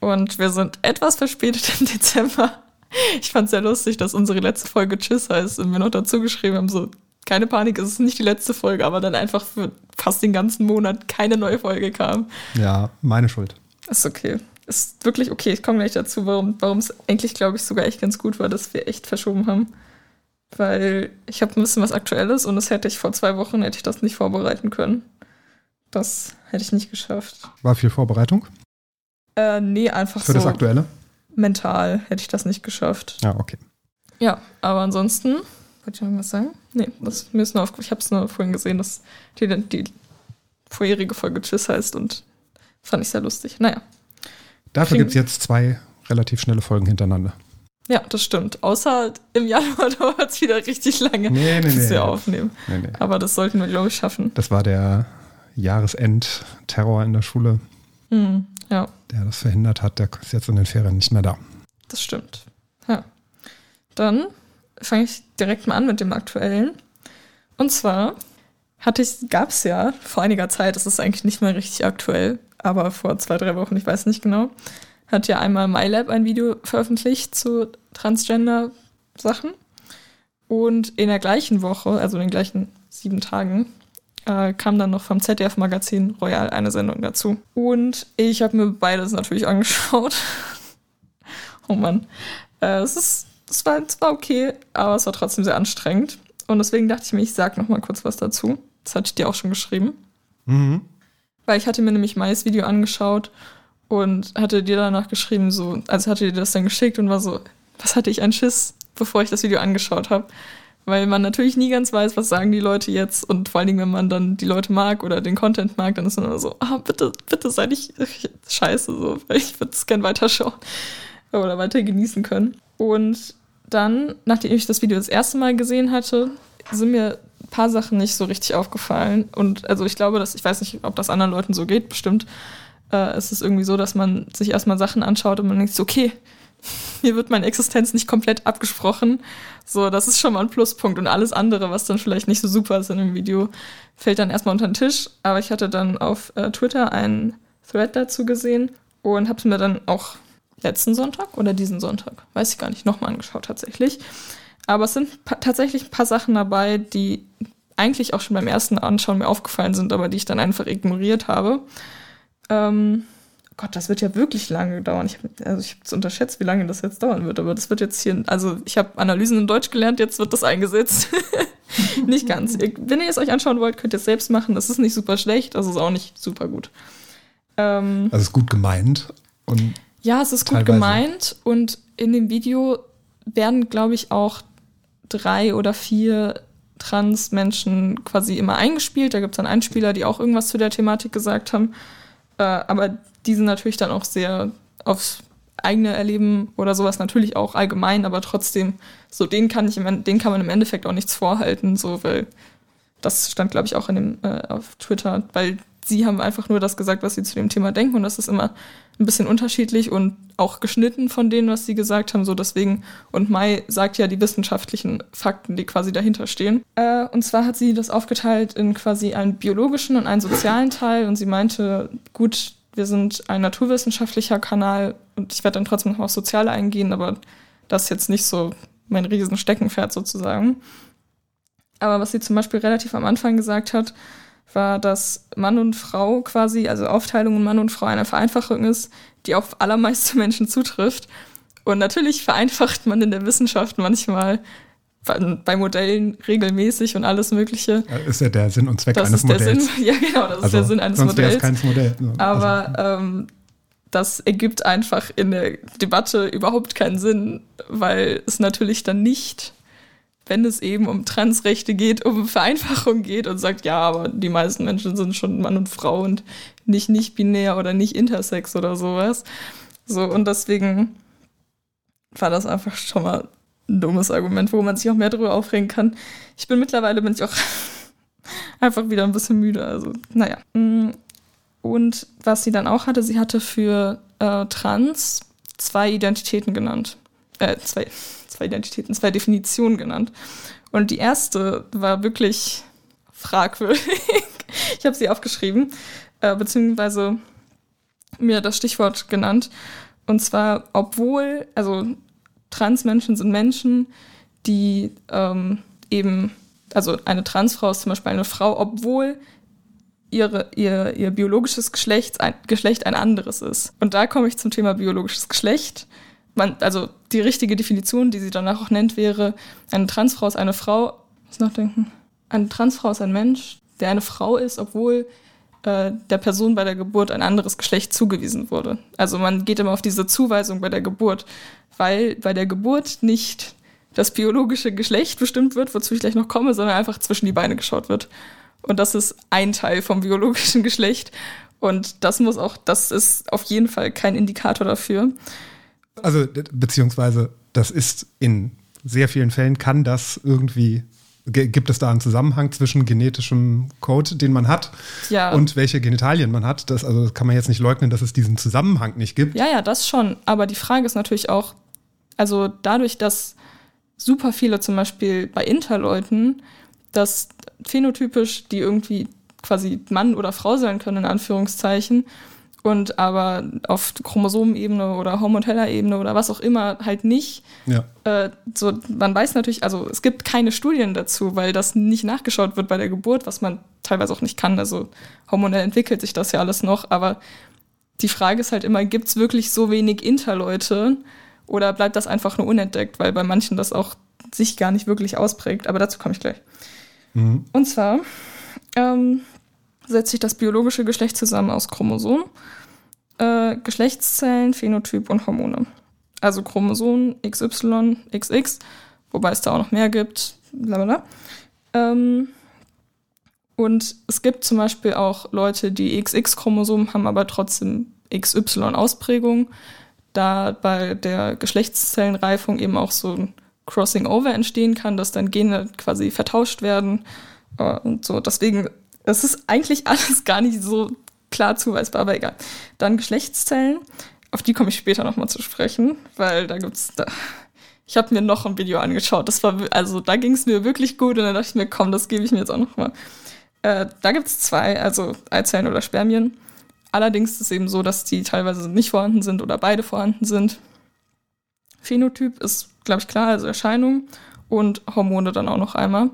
Und wir sind etwas verspätet im Dezember. Ich fand es sehr lustig, dass unsere letzte Folge Tschüss heißt und wir noch dazu geschrieben haben, so, keine Panik, es ist nicht die letzte Folge, aber dann einfach für fast den ganzen Monat keine neue Folge kam. Ja, meine Schuld. Ist okay. Ist wirklich okay. Ich komme gleich dazu, warum es eigentlich, glaube ich, sogar echt ganz gut war, dass wir echt verschoben haben. Weil ich habe ein bisschen was Aktuelles und das hätte ich vor zwei Wochen, hätte ich das nicht vorbereiten können. Das hätte ich nicht geschafft. War viel Vorbereitung? Äh, nee, einfach Für so. das Aktuelle? Mental hätte ich das nicht geschafft. Ja, okay. Ja, aber ansonsten, wollte ich noch irgendwas sagen? Nee, das, mir ist nur auf, ich habe es nur vorhin gesehen, dass die, die vorherige Folge Tschüss heißt und fand ich sehr lustig. Naja. Dafür gibt es jetzt zwei relativ schnelle Folgen hintereinander. Ja, das stimmt. Außer im Januar dauert es wieder richtig lange, Nee, nee, bis nee. wir aufnehmen. Nee, nee. Aber das sollten wir, glaube ich, schaffen. Das war der Jahresend-Terror in der Schule, Hm, ja, der das verhindert hat. Der ist jetzt in den Ferien nicht mehr da. das stimmt. Ja. Dann fange ich direkt mal an mit dem aktuellen. Und zwar gab es ja vor einiger Zeit, das ist eigentlich nicht mehr richtig aktuell, aber vor zwei, drei Wochen, ich weiß nicht genau, hat ja einmal MyLab ein Video veröffentlicht zu Transgender-Sachen. Und in der gleichen Woche, also in den gleichen sieben Tagen, äh, kam dann noch vom ZDF-Magazin Royal eine Sendung dazu. Und ich habe mir beides natürlich angeschaut. oh Mann. Äh, es, ist, es, war, es war okay, aber es war trotzdem sehr anstrengend. Und deswegen dachte ich mir, ich sag noch mal kurz was dazu. Das hatte ich dir auch schon geschrieben. Mhm. Weil ich hatte mir nämlich Mais Video angeschaut und hatte dir danach geschrieben, so, also hatte dir das dann geschickt und war so, was hatte ich einen Schiss, bevor ich das Video angeschaut habe. Weil man natürlich nie ganz weiß, was sagen die Leute jetzt und vor allen Dingen, wenn man dann die Leute mag oder den Content mag, dann ist man immer so, ah, bitte, bitte sei nicht scheiße, so, weil ich würde es gern weiterschauen oder weiter genießen können. Und dann, nachdem ich das Video das erste Mal gesehen hatte, sind mir ein paar Sachen nicht so richtig aufgefallen. Und also ich glaube, dass, ich weiß nicht, ob das anderen Leuten so geht, bestimmt. Äh, es ist irgendwie so, dass man sich erstmal Sachen anschaut und man denkt okay, mir wird meine Existenz nicht komplett abgesprochen. So, das ist schon mal ein Pluspunkt. Und alles andere, was dann vielleicht nicht so super ist in dem Video, fällt dann erstmal unter den Tisch. Aber ich hatte dann auf äh, Twitter einen Thread dazu gesehen und habe es mir dann auch letzten Sonntag oder diesen Sonntag, weiß ich gar nicht, nochmal angeschaut tatsächlich. Aber es sind tatsächlich ein paar Sachen dabei, die eigentlich auch schon beim ersten Anschauen mir aufgefallen sind, aber die ich dann einfach ignoriert habe. Ähm, Gott, das wird ja wirklich lange dauern. Ich hab, also ich habe es unterschätzt, wie lange das jetzt dauern wird, aber das wird jetzt hier, also ich habe Analysen in Deutsch gelernt, jetzt wird das eingesetzt. nicht ganz. Wenn ihr es euch anschauen wollt, könnt ihr es selbst machen. Das ist nicht super schlecht, das ist auch nicht super gut. Ähm, Also es ist gut gemeint. Und ja, es ist gut Teilweise. gemeint und in dem Video werden, glaube ich, auch drei oder vier Trans-Menschen quasi immer eingespielt. Da gibt es dann Einspieler, die auch irgendwas zu der Thematik gesagt haben. Äh, aber die sind natürlich dann auch sehr aufs eigene Erleben oder sowas natürlich auch allgemein, aber trotzdem, so den kann ich den kann man im Endeffekt auch nichts vorhalten, so, weil das stand, glaube ich, auch in dem, äh, auf Twitter, weil sie haben einfach nur das gesagt, was sie zu dem Thema denken und das ist immer ein bisschen unterschiedlich und auch geschnitten von denen, was sie gesagt haben, so deswegen, und Mai sagt ja die wissenschaftlichen Fakten, die quasi dahinter stehen. Äh, und zwar hat sie das aufgeteilt in quasi einen biologischen und einen sozialen Teil und sie meinte, gut, wir sind ein naturwissenschaftlicher Kanal und ich werde dann trotzdem noch auf Soziale eingehen, aber das ist jetzt nicht so mein riesen Steckenpferd sozusagen. Aber was sie zum Beispiel relativ am Anfang gesagt hat, war, dass Mann und Frau quasi, also Aufteilung in Mann und Frau eine Vereinfachung ist, die auf allermeiste Menschen zutrifft. Und natürlich vereinfacht man in der Wissenschaft manchmal bei Modellen regelmäßig und alles Mögliche. Ist ja der Sinn und Zweck das eines ist Modells. Sinn, ja, genau, das ist Also, der Sinn eines sonst Modells. kein Modell. Also, Aber ähm, das ergibt einfach in der Debatte überhaupt keinen Sinn, weil es natürlich dann nicht, wenn es eben um Transrechte geht, um Vereinfachung geht und sagt, ja, aber die meisten Menschen sind schon Mann und Frau und nicht nicht binär oder nicht intersex oder sowas. So, und deswegen war das einfach schon mal dummes Argument, wo man sich auch mehr darüber aufregen kann. Ich bin mittlerweile bin ich auch einfach wieder ein bisschen müde. Also, naja. Mm, Und was sie dann auch hatte, sie hatte für äh, Trans zwei Identitäten genannt. Äh, zwei, zwei Identitäten, zwei Definitionen genannt. Und die erste war wirklich fragwürdig. ich habe sie aufgeschrieben, äh, beziehungsweise mir das Stichwort genannt. Und zwar, obwohl, also Transmenschen sind Menschen, die ähm, eben, also eine Transfrau ist zum Beispiel eine Frau, obwohl ihre, ihr, ihr biologisches Geschlecht ein, Geschlecht ein anderes ist. Und da komme ich zum Thema biologisches Geschlecht. Man, also die richtige Definition, die sie danach auch nennt, wäre, eine Transfrau ist eine Frau, muss nachdenken, eine Transfrau ist ein Mensch, der eine Frau ist, obwohl äh, der Person bei der Geburt ein anderes Geschlecht zugewiesen wurde. Also man geht immer auf diese Zuweisung bei der Geburt, weil bei der Geburt nicht das biologische Geschlecht bestimmt wird, wozu ich gleich noch komme, sondern einfach zwischen die Beine geschaut wird. Und das ist ein Teil vom biologischen Geschlecht. Und das muss auch, das ist auf jeden Fall kein Indikator dafür. Also, beziehungsweise, das ist in sehr vielen Fällen, kann das irgendwie, ge- gibt es da einen Zusammenhang zwischen genetischem Code, den man hat, Ja. und welche Genitalien man hat. Das, also, das kann man jetzt nicht leugnen, dass es diesen Zusammenhang nicht gibt. Ja, ja, das schon. Aber die Frage ist natürlich auch, also dadurch, dass super viele zum Beispiel bei Interleuten, dass phänotypisch die irgendwie quasi Mann oder Frau sein können, in Anführungszeichen, und aber auf Chromosomenebene oder hormoneller Ebene oder was auch immer halt nicht. Ja. Äh, so, man weiß natürlich, also es gibt keine Studien dazu, weil das nicht nachgeschaut wird bei der Geburt, was man teilweise auch nicht kann. Also hormonell entwickelt sich das ja alles noch, aber die Frage ist halt immer, gibt es wirklich so wenig Interleute oder bleibt das einfach nur unentdeckt, weil bei manchen das auch sich gar nicht wirklich ausprägt. Aber dazu komme ich gleich. Mhm. Und zwar ähm, setzt sich das biologische Geschlecht zusammen aus Chromosomen, äh, Geschlechtszellen, Phänotyp und Hormone. Also Chromosomen XY, XX, wobei es da auch noch mehr gibt, bla bla bla. Ähm, und es gibt zum Beispiel auch Leute, die XX-Chromosomen haben, aber trotzdem XY-Ausprägung, da bei der Geschlechtszellenreifung eben auch so ein Crossing Over entstehen kann, dass dann Gene quasi vertauscht werden äh, und so. Deswegen, es ist eigentlich alles gar nicht so klar zuweisbar, aber egal. Dann Geschlechtszellen, auf die komme ich später nochmal zu sprechen, weil da gibt's da. Ich habe mir noch ein Video angeschaut. Das war, also da ging es mir wirklich gut und dann dachte ich mir, komm, das gebe ich mir jetzt auch nochmal. Äh, da gibt es zwei, also Eizellen oder Spermien. Allerdings ist es eben so, dass die teilweise nicht vorhanden sind oder beide vorhanden sind. Phänotyp ist, glaube ich, klar, also Erscheinung und Hormone dann auch noch einmal.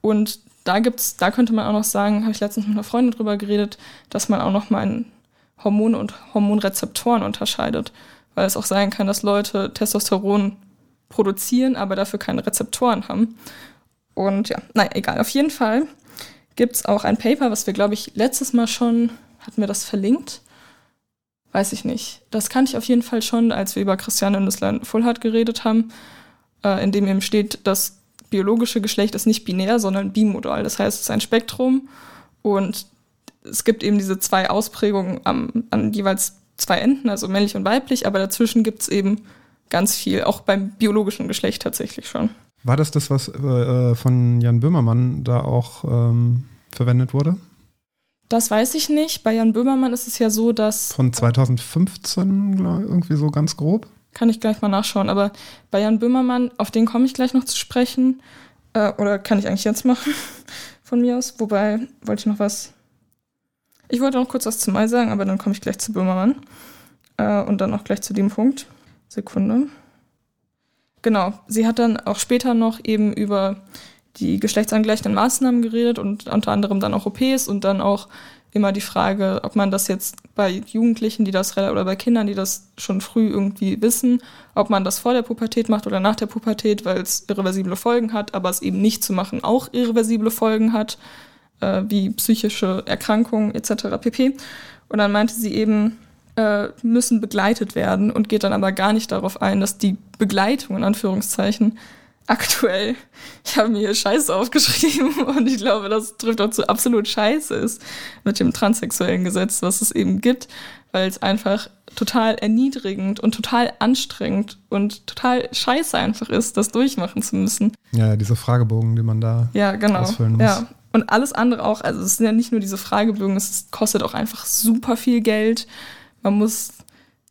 Und da gibt's, da könnte man auch noch sagen, habe ich letztens mit einer Freundin drüber geredet, dass man auch noch mal Hormone und Hormonrezeptoren unterscheidet. Weil es auch sein kann, dass Leute Testosteron produzieren, aber dafür keine Rezeptoren haben. Und ja, naja, egal. Auf jeden Fall gibt's auch ein Paper, was wir, glaube ich, letztes Mal schon, hatten wir das verlinkt? Weiß ich nicht. Das kannte ich auf jeden Fall schon, als wir über Christiane Nüsslein-Fullhardt geredet haben, äh, in dem eben steht, das biologische Geschlecht ist nicht binär, sondern bimodal. Das heißt, es ist ein Spektrum und es gibt eben diese zwei Ausprägungen am, an jeweils zwei Enden, also männlich und weiblich, aber dazwischen gibt's eben ganz viel, auch beim biologischen Geschlecht tatsächlich schon. War das das, was äh, von Jan Böhmermann da auch ähm, verwendet wurde? Das weiß ich nicht. Bei Jan Böhmermann ist es ja so, dass. Von 2015, glaub, irgendwie so ganz grob. Kann ich gleich mal nachschauen. Aber bei Jan Böhmermann, auf den komme ich gleich noch zu sprechen. Äh, oder kann ich eigentlich jetzt machen, von mir aus. Wobei, wollte ich noch was. Ich wollte noch kurz was zu Mai sagen, aber dann komme ich gleich zu Böhmermann. Äh, und dann auch gleich zu dem Punkt. Sekunde. Genau, sie hat dann auch später noch eben über die geschlechtsangleichenden Maßnahmen geredet und unter anderem dann auch OPs und dann auch immer die Frage, ob man das jetzt bei Jugendlichen, die das oder bei Kindern, die das schon früh irgendwie wissen, ob man das vor der Pubertät macht oder nach der Pubertät, weil es irreversible Folgen hat, aber es eben nicht zu machen auch irreversible Folgen hat, äh, wie psychische Erkrankungen etc. pp. Und dann meinte sie eben, äh, müssen begleitet werden und geht dann aber gar nicht darauf ein, dass die Begleitung in Anführungszeichen aktuell, ich habe mir hier Scheiße aufgeschrieben und ich glaube, das trifft auch zu absolut Scheiße ist mit dem transsexuellen Gesetz, was es eben gibt, weil es einfach total erniedrigend und total anstrengend und total scheiße einfach ist, das durchmachen zu müssen. Ja, diese Fragebogen, die man da ja, genau. ausfüllen muss. Ja, und alles andere auch, also es sind ja nicht nur diese Fragebögen, es kostet auch einfach super viel Geld. Man muss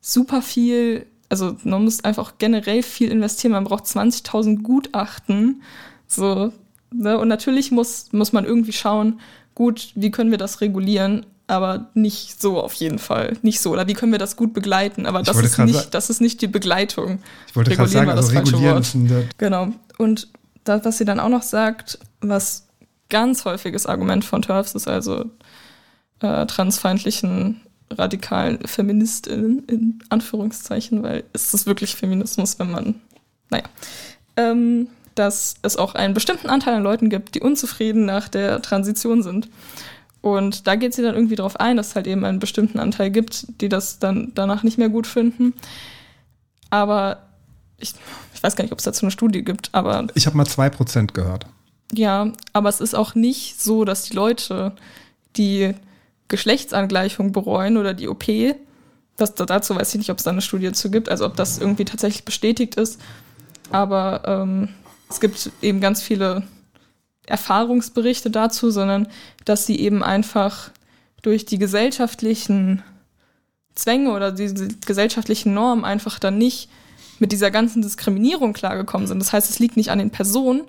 super viel also man muss einfach generell viel investieren. Man braucht 20.000 Gutachten. So, ne? Und natürlich muss, muss man irgendwie schauen, gut, wie können wir das regulieren, aber nicht so auf jeden Fall. Nicht so. Oder wie können wir das gut begleiten? Aber das ist, nicht, das ist nicht die Begleitung. Ich wollte gerade sagen, also regulieren ist ein Genau. Und das, was sie dann auch noch sagt, was ganz häufiges Argument von TERFs ist, also äh, transfeindlichen radikalen Feministinnen, in Anführungszeichen, weil ist es wirklich Feminismus, wenn man, naja, ähm, dass es auch einen bestimmten Anteil an Leuten gibt, die unzufrieden nach der Transition sind. Und da geht sie dann irgendwie darauf ein, dass es halt eben einen bestimmten Anteil gibt, die das dann danach nicht mehr gut finden. Aber ich, ich weiß gar nicht, ob es dazu eine Studie gibt, aber. Ich habe mal 2% gehört. Ja, aber es ist auch nicht so, dass die Leute, die Geschlechtsangleichung bereuen oder die OP. Das, dazu weiß ich nicht, ob es da eine Studie dazu gibt, also ob das irgendwie tatsächlich bestätigt ist. Aber ähm, es gibt eben ganz viele Erfahrungsberichte dazu, sondern dass sie eben einfach durch die gesellschaftlichen Zwänge oder diese gesellschaftlichen Normen einfach dann nicht mit dieser ganzen Diskriminierung klargekommen sind. Das heißt, es liegt nicht an den Personen,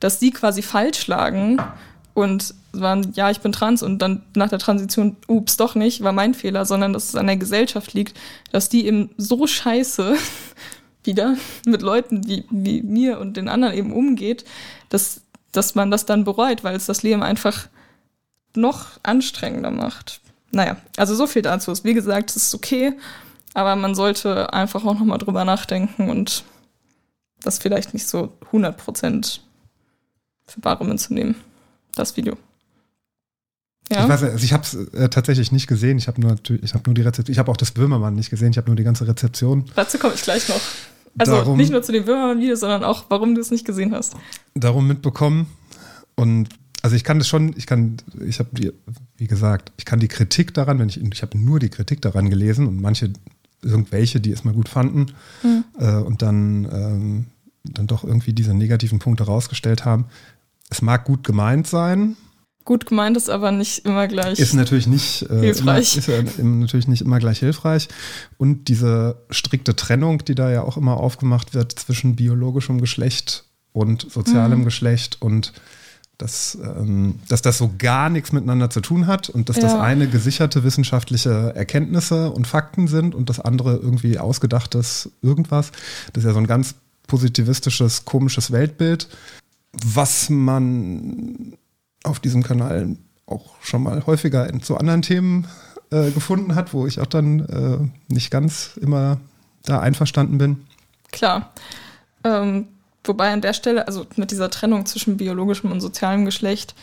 dass sie quasi falsch lagen und waren, ja, ich bin trans und dann nach der Transition, ups, doch nicht, war mein Fehler, sondern dass es an der Gesellschaft liegt, dass die eben so scheiße wieder mit Leuten wie, wie mir und den anderen eben umgeht, dass, dass man das dann bereut, weil es das Leben einfach noch anstrengender macht. Naja, also so viel dazu. Wie gesagt, es ist okay, aber man sollte einfach auch nochmal drüber nachdenken und das vielleicht nicht so 100% für bare Münze nehmen das Video. Ja. Ich weiß, also ich habe es äh, tatsächlich nicht gesehen. Ich habe nur, ich habe nur die Rezeption. Ich habe auch das Böhmermann nicht gesehen. Ich habe nur die ganze Rezeption. Dazu komme ich gleich noch. Also darum, nicht nur zu dem Böhmermann-Video, sondern auch, warum du es nicht gesehen hast. Darum mitbekommen. Und also ich kann das schon, ich kann, ich habe die, wie gesagt, ich kann die Kritik daran, wenn ich, ich habe nur die Kritik daran gelesen und manche, irgendwelche, die es mal gut fanden mhm. äh, und dann, ähm, dann doch irgendwie diese negativen Punkte rausgestellt haben es mag gut gemeint sein. Gut gemeint ist aber nicht immer gleich. Ist natürlich nicht äh, hilfreich. Immer, ist ja natürlich nicht immer gleich hilfreich. Und diese strikte Trennung, die da ja auch immer aufgemacht wird zwischen biologischem Geschlecht und sozialem mhm. Geschlecht und dass, ähm, dass das so gar nichts miteinander zu tun hat und dass ja. das eine gesicherte wissenschaftliche Erkenntnisse und Fakten sind und das andere irgendwie ausgedachtes irgendwas. Das ist ja so ein ganz positivistisches, komisches Weltbild, was man auf diesem Kanal auch schon mal häufiger zu anderen Themen äh, gefunden hat, wo ich auch dann äh, nicht ganz immer da einverstanden bin. Klar. Ähm, wobei an der Stelle, also mit dieser Trennung zwischen biologischem und sozialem Geschlecht,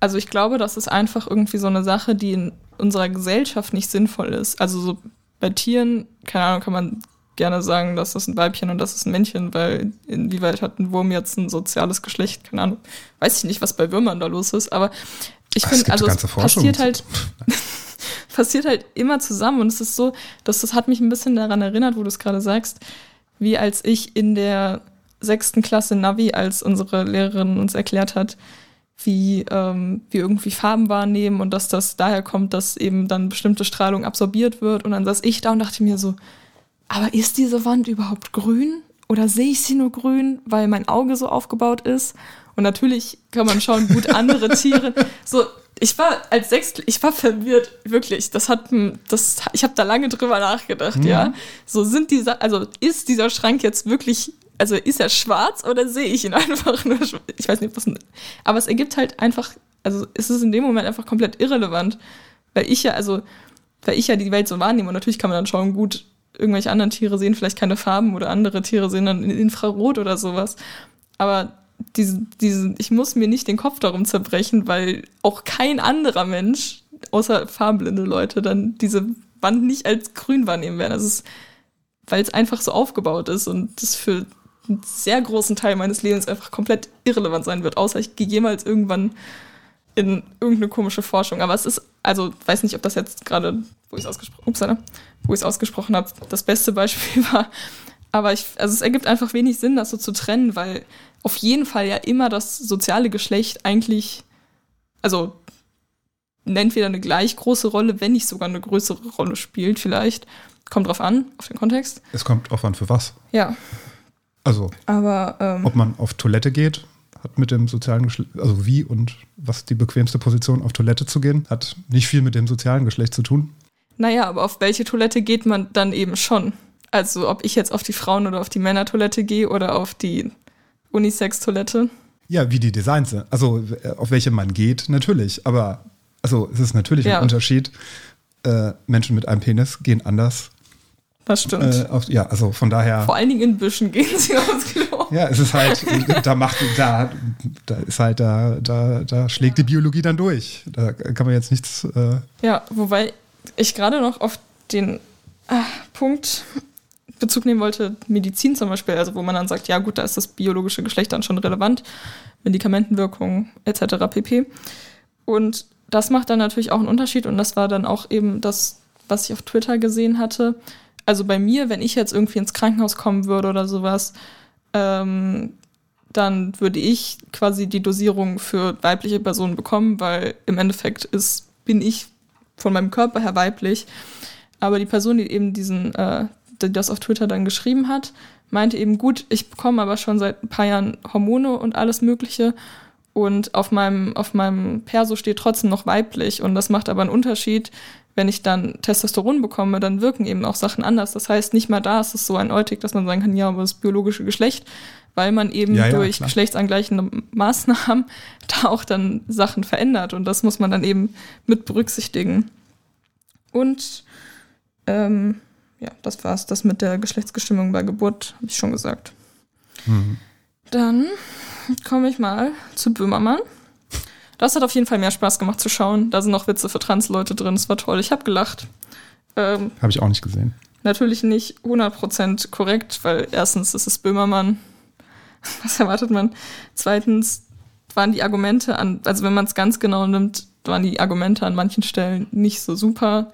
also ich glaube, das ist einfach irgendwie so eine Sache, die in unserer Gesellschaft nicht sinnvoll ist. Also so bei Tieren, keine Ahnung, kann man gerne sagen, das ist ein Weibchen und das ist ein Männchen, weil inwieweit hat ein Wurm jetzt ein soziales Geschlecht? Keine Ahnung. Weiß ich nicht, was bei Würmern da los ist, aber ich finde, also es passiert halt, passiert halt immer zusammen und es ist so, dass das hat mich ein bisschen daran erinnert, wo du es gerade sagst, wie als ich in der sechsten Klasse Navi, als unsere Lehrerin uns erklärt hat, wie ähm, wir irgendwie Farben wahrnehmen und dass das daher kommt, dass eben dann bestimmte Strahlung absorbiert wird. Und dann saß ich da und dachte mir so, aber ist diese Wand überhaupt grün? Oder sehe ich sie nur grün, weil mein Auge so aufgebaut ist? Und natürlich kann man schauen, gut, andere Tiere. So, ich war als Sechstel, ich war verwirrt, wirklich. Das hat, das, ich habe da lange drüber nachgedacht, mhm. ja. So sind diese, also ist dieser Schrank jetzt wirklich, also ist er schwarz oder sehe ich ihn einfach nur? Ich weiß nicht, was, aber es ergibt halt einfach also ist es in dem Moment einfach komplett irrelevant, weil ich ja, also, weil ich ja die Welt so wahrnehme und natürlich kann man dann schauen, gut, irgendwelche anderen Tiere sehen vielleicht keine Farben oder andere Tiere sehen dann in Infrarot oder sowas. Aber diese, diese, ich muss mir nicht den Kopf darum zerbrechen, weil auch kein anderer Mensch, außer farbenblinde Leute, dann diese Wand nicht als grün wahrnehmen werden. Also weil es einfach so aufgebaut ist und das für einen sehr großen Teil meines Lebens einfach komplett irrelevant sein wird, außer ich gehe jemals irgendwann in irgendeine komische Forschung. Aber es ist, also weiß nicht, ob das jetzt gerade, wo ich es ausgesprochen, wo ich es ausgesprochen habe, das beste Beispiel war. Aber ich, also es ergibt einfach wenig Sinn, das so zu trennen, weil auf jeden Fall ja immer das soziale Geschlecht eigentlich, also entweder eine gleich große Rolle, wenn nicht sogar eine größere Rolle spielt, vielleicht. Kommt drauf an, auf den Kontext. Es kommt drauf an, für was. Ja. Also, Aber, ähm, ob man auf Toilette geht, hat mit dem sozialen Geschlecht, also wie und was die bequemste Position auf Toilette zu gehen, hat nicht viel mit dem sozialen Geschlecht zu tun. Naja, aber auf welche Toilette geht man dann eben schon? Also, ob ich jetzt auf die Frauen- oder auf die Männertoilette gehe oder auf die Unisex-Toilette. Ja, wie die Designs sind. Also, auf welche man geht, natürlich. Aber, also, es ist natürlich Ja. ein Unterschied. Äh, Menschen mit einem Penis gehen anders. Das stimmt. Äh, auf, ja, also von daher. Vor allen Dingen in Büschen gehen sie Klo. Ja, es ist halt, da macht, da, da ist halt, da, da, da schlägt die Biologie dann durch. Da kann man jetzt nichts. Äh, Ja, wobei ich gerade noch auf den ah, Punkt Bezug nehmen wollte, Medizin zum Beispiel, also wo man dann sagt, ja gut, da ist das biologische Geschlecht dann schon relevant, Medikamentenwirkung etc. pp. Und das macht dann natürlich auch einen Unterschied und das war dann auch eben das, was ich auf Twitter gesehen hatte. Also bei mir, wenn ich jetzt irgendwie ins Krankenhaus kommen würde oder sowas, ähm, dann würde ich quasi die Dosierung für weibliche Personen bekommen, weil im Endeffekt ist, bin ich von meinem Körper her weiblich. Aber die Person, die eben diesen, äh, die das auf Twitter dann geschrieben hat, meinte eben, gut, ich bekomme aber schon seit ein paar Jahren Hormone und alles Mögliche. Und auf meinem, auf meinem Perso steht trotzdem noch weiblich. Und das macht aber einen Unterschied. Wenn ich dann Testosteron bekomme, dann wirken eben auch Sachen anders. Das heißt, nicht mal da ist es so eindeutig, dass man sagen kann, ja, aber das biologische Geschlecht, weil man eben Ja, ja, durch klar. geschlechtsangleichende Maßnahmen da auch dann Sachen verändert. Und das muss man dann eben mit berücksichtigen. Und ähm, ja, das war's. Das mit der Geschlechtsbestimmung bei Geburt habe ich schon gesagt. Dann komme ich mal zu Böhmermann. Das hat auf jeden Fall mehr Spaß gemacht zu schauen. Da sind noch Witze für Trans-Leute drin. Es war toll. Ich habe gelacht. Ähm, Habe ich auch nicht gesehen. natürlich nicht 100% korrekt, weil erstens ist es Böhmermann. Was erwartet man? Zweitens waren die Argumente an, also wenn man es ganz genau nimmt, waren die Argumente an manchen Stellen nicht so super.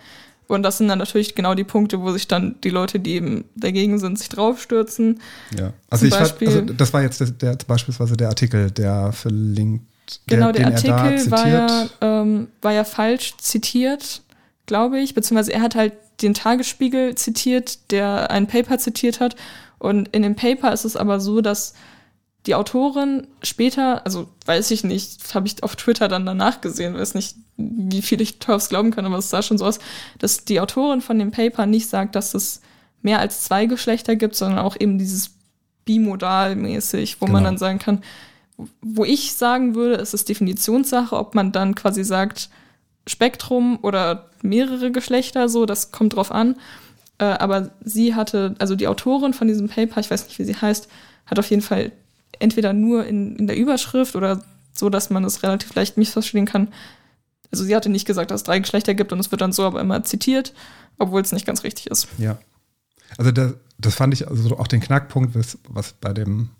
Und das sind dann natürlich genau die Punkte, wo sich dann die Leute, die eben dagegen sind, sich draufstürzen. Ja. Also Zum ich Beispiel- also das war jetzt der, der, beispielsweise der Artikel, der verlinkt. Genau, der er Artikel war ja, ähm, war ja falsch zitiert, glaube ich, beziehungsweise er hat halt den Tagesspiegel zitiert, der ein Paper zitiert hat. Und in dem Paper ist es aber so, dass die Autorin später, also weiß ich nicht, habe ich auf Twitter dann danach gesehen, weiß nicht, wie viel ich darauf glauben kann, aber es sah schon so aus, dass die Autorin von dem Paper nicht sagt, dass es mehr als zwei Geschlechter gibt, sondern auch eben dieses bimodal-mäßig, wo man Genau. dann sagen kann, wo ich sagen würde, es ist Definitionssache, ob man dann quasi sagt, Spektrum oder mehrere Geschlechter, so, das kommt drauf an. Äh, aber sie hatte, also die Autorin von diesem Paper, ich weiß nicht, wie sie heißt, hat auf jeden Fall entweder nur in, in der Überschrift oder so, dass man es relativ leicht missverstehen kann. Also sie hatte nicht gesagt, dass es drei Geschlechter gibt und es wird dann so aber immer zitiert, obwohl es nicht ganz richtig ist. Ja. Also das, das fand ich also auch den Knackpunkt, was, was bei dem,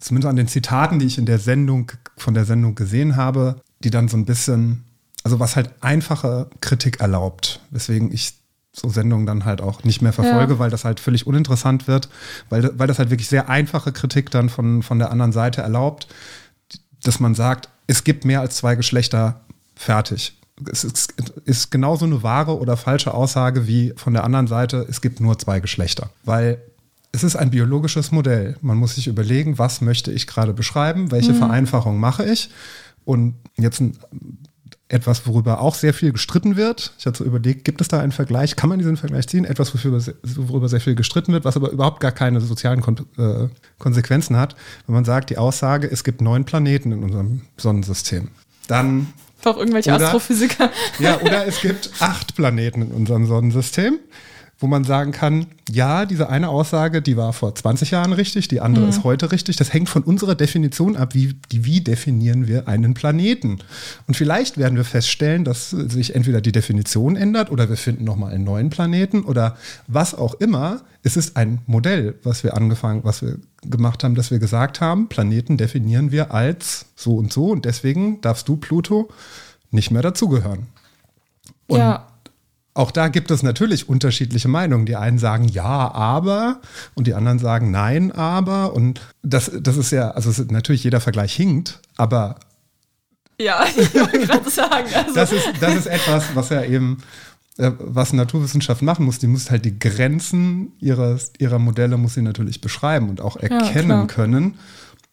zumindest an den Zitaten, die ich in der Sendung, von der Sendung gesehen habe, die dann so ein bisschen, also was halt einfache Kritik erlaubt, weswegen ich so Sendungen dann halt auch nicht mehr verfolge, Ja. weil das halt völlig uninteressant wird, weil, weil das halt wirklich sehr einfache Kritik dann von, von der anderen Seite erlaubt, dass man sagt, es gibt mehr als zwei Geschlechter, fertig. Es ist, ist genauso eine wahre oder falsche Aussage wie von der anderen Seite, es gibt nur zwei Geschlechter. Weil es ist ein biologisches Modell. Man muss sich überlegen, was möchte ich gerade beschreiben, welche Vereinfachung mache ich. Und jetzt ein, etwas, worüber auch sehr viel gestritten wird. Ich hatte so überlegt, gibt es da einen Vergleich? Kann man diesen Vergleich ziehen? Etwas, worüber, sehr- worüber sehr viel gestritten wird, was aber überhaupt gar keine sozialen Kon äh, Konsequenzen hat. Wenn man sagt, die Aussage, es gibt neun Planeten in unserem Sonnensystem. Dann Doch irgendwelche oder, Astrophysiker. Ja, oder es gibt acht Planeten in unserem Sonnensystem wo man sagen kann, ja, diese eine Aussage, die war vor 20 Jahren richtig, die andere mhm. ist heute richtig. Das hängt von unserer Definition ab, wie, wie definieren wir einen Planeten. Und vielleicht werden wir feststellen, dass sich entweder die Definition ändert oder wir finden nochmal einen neuen Planeten oder was auch immer. Es ist ein Modell, was wir angefangen, was wir gemacht haben, dass wir gesagt haben, Planeten definieren wir als so und so und deswegen darfst du, Pluto, nicht mehr dazugehören. Und ja auch da gibt es natürlich unterschiedliche Meinungen. Die einen sagen ja, aber und die anderen sagen nein, aber. Und das, das ist ja, also ist natürlich jeder Vergleich hinkt, aber. Ja, ich wollte gerade sagen. Also. Das, ist, das ist etwas, was ja eben, äh, was Naturwissenschaft machen muss. Die muss halt die Grenzen ihres, ihrer Modelle muss sie natürlich beschreiben und auch erkennen ja, können.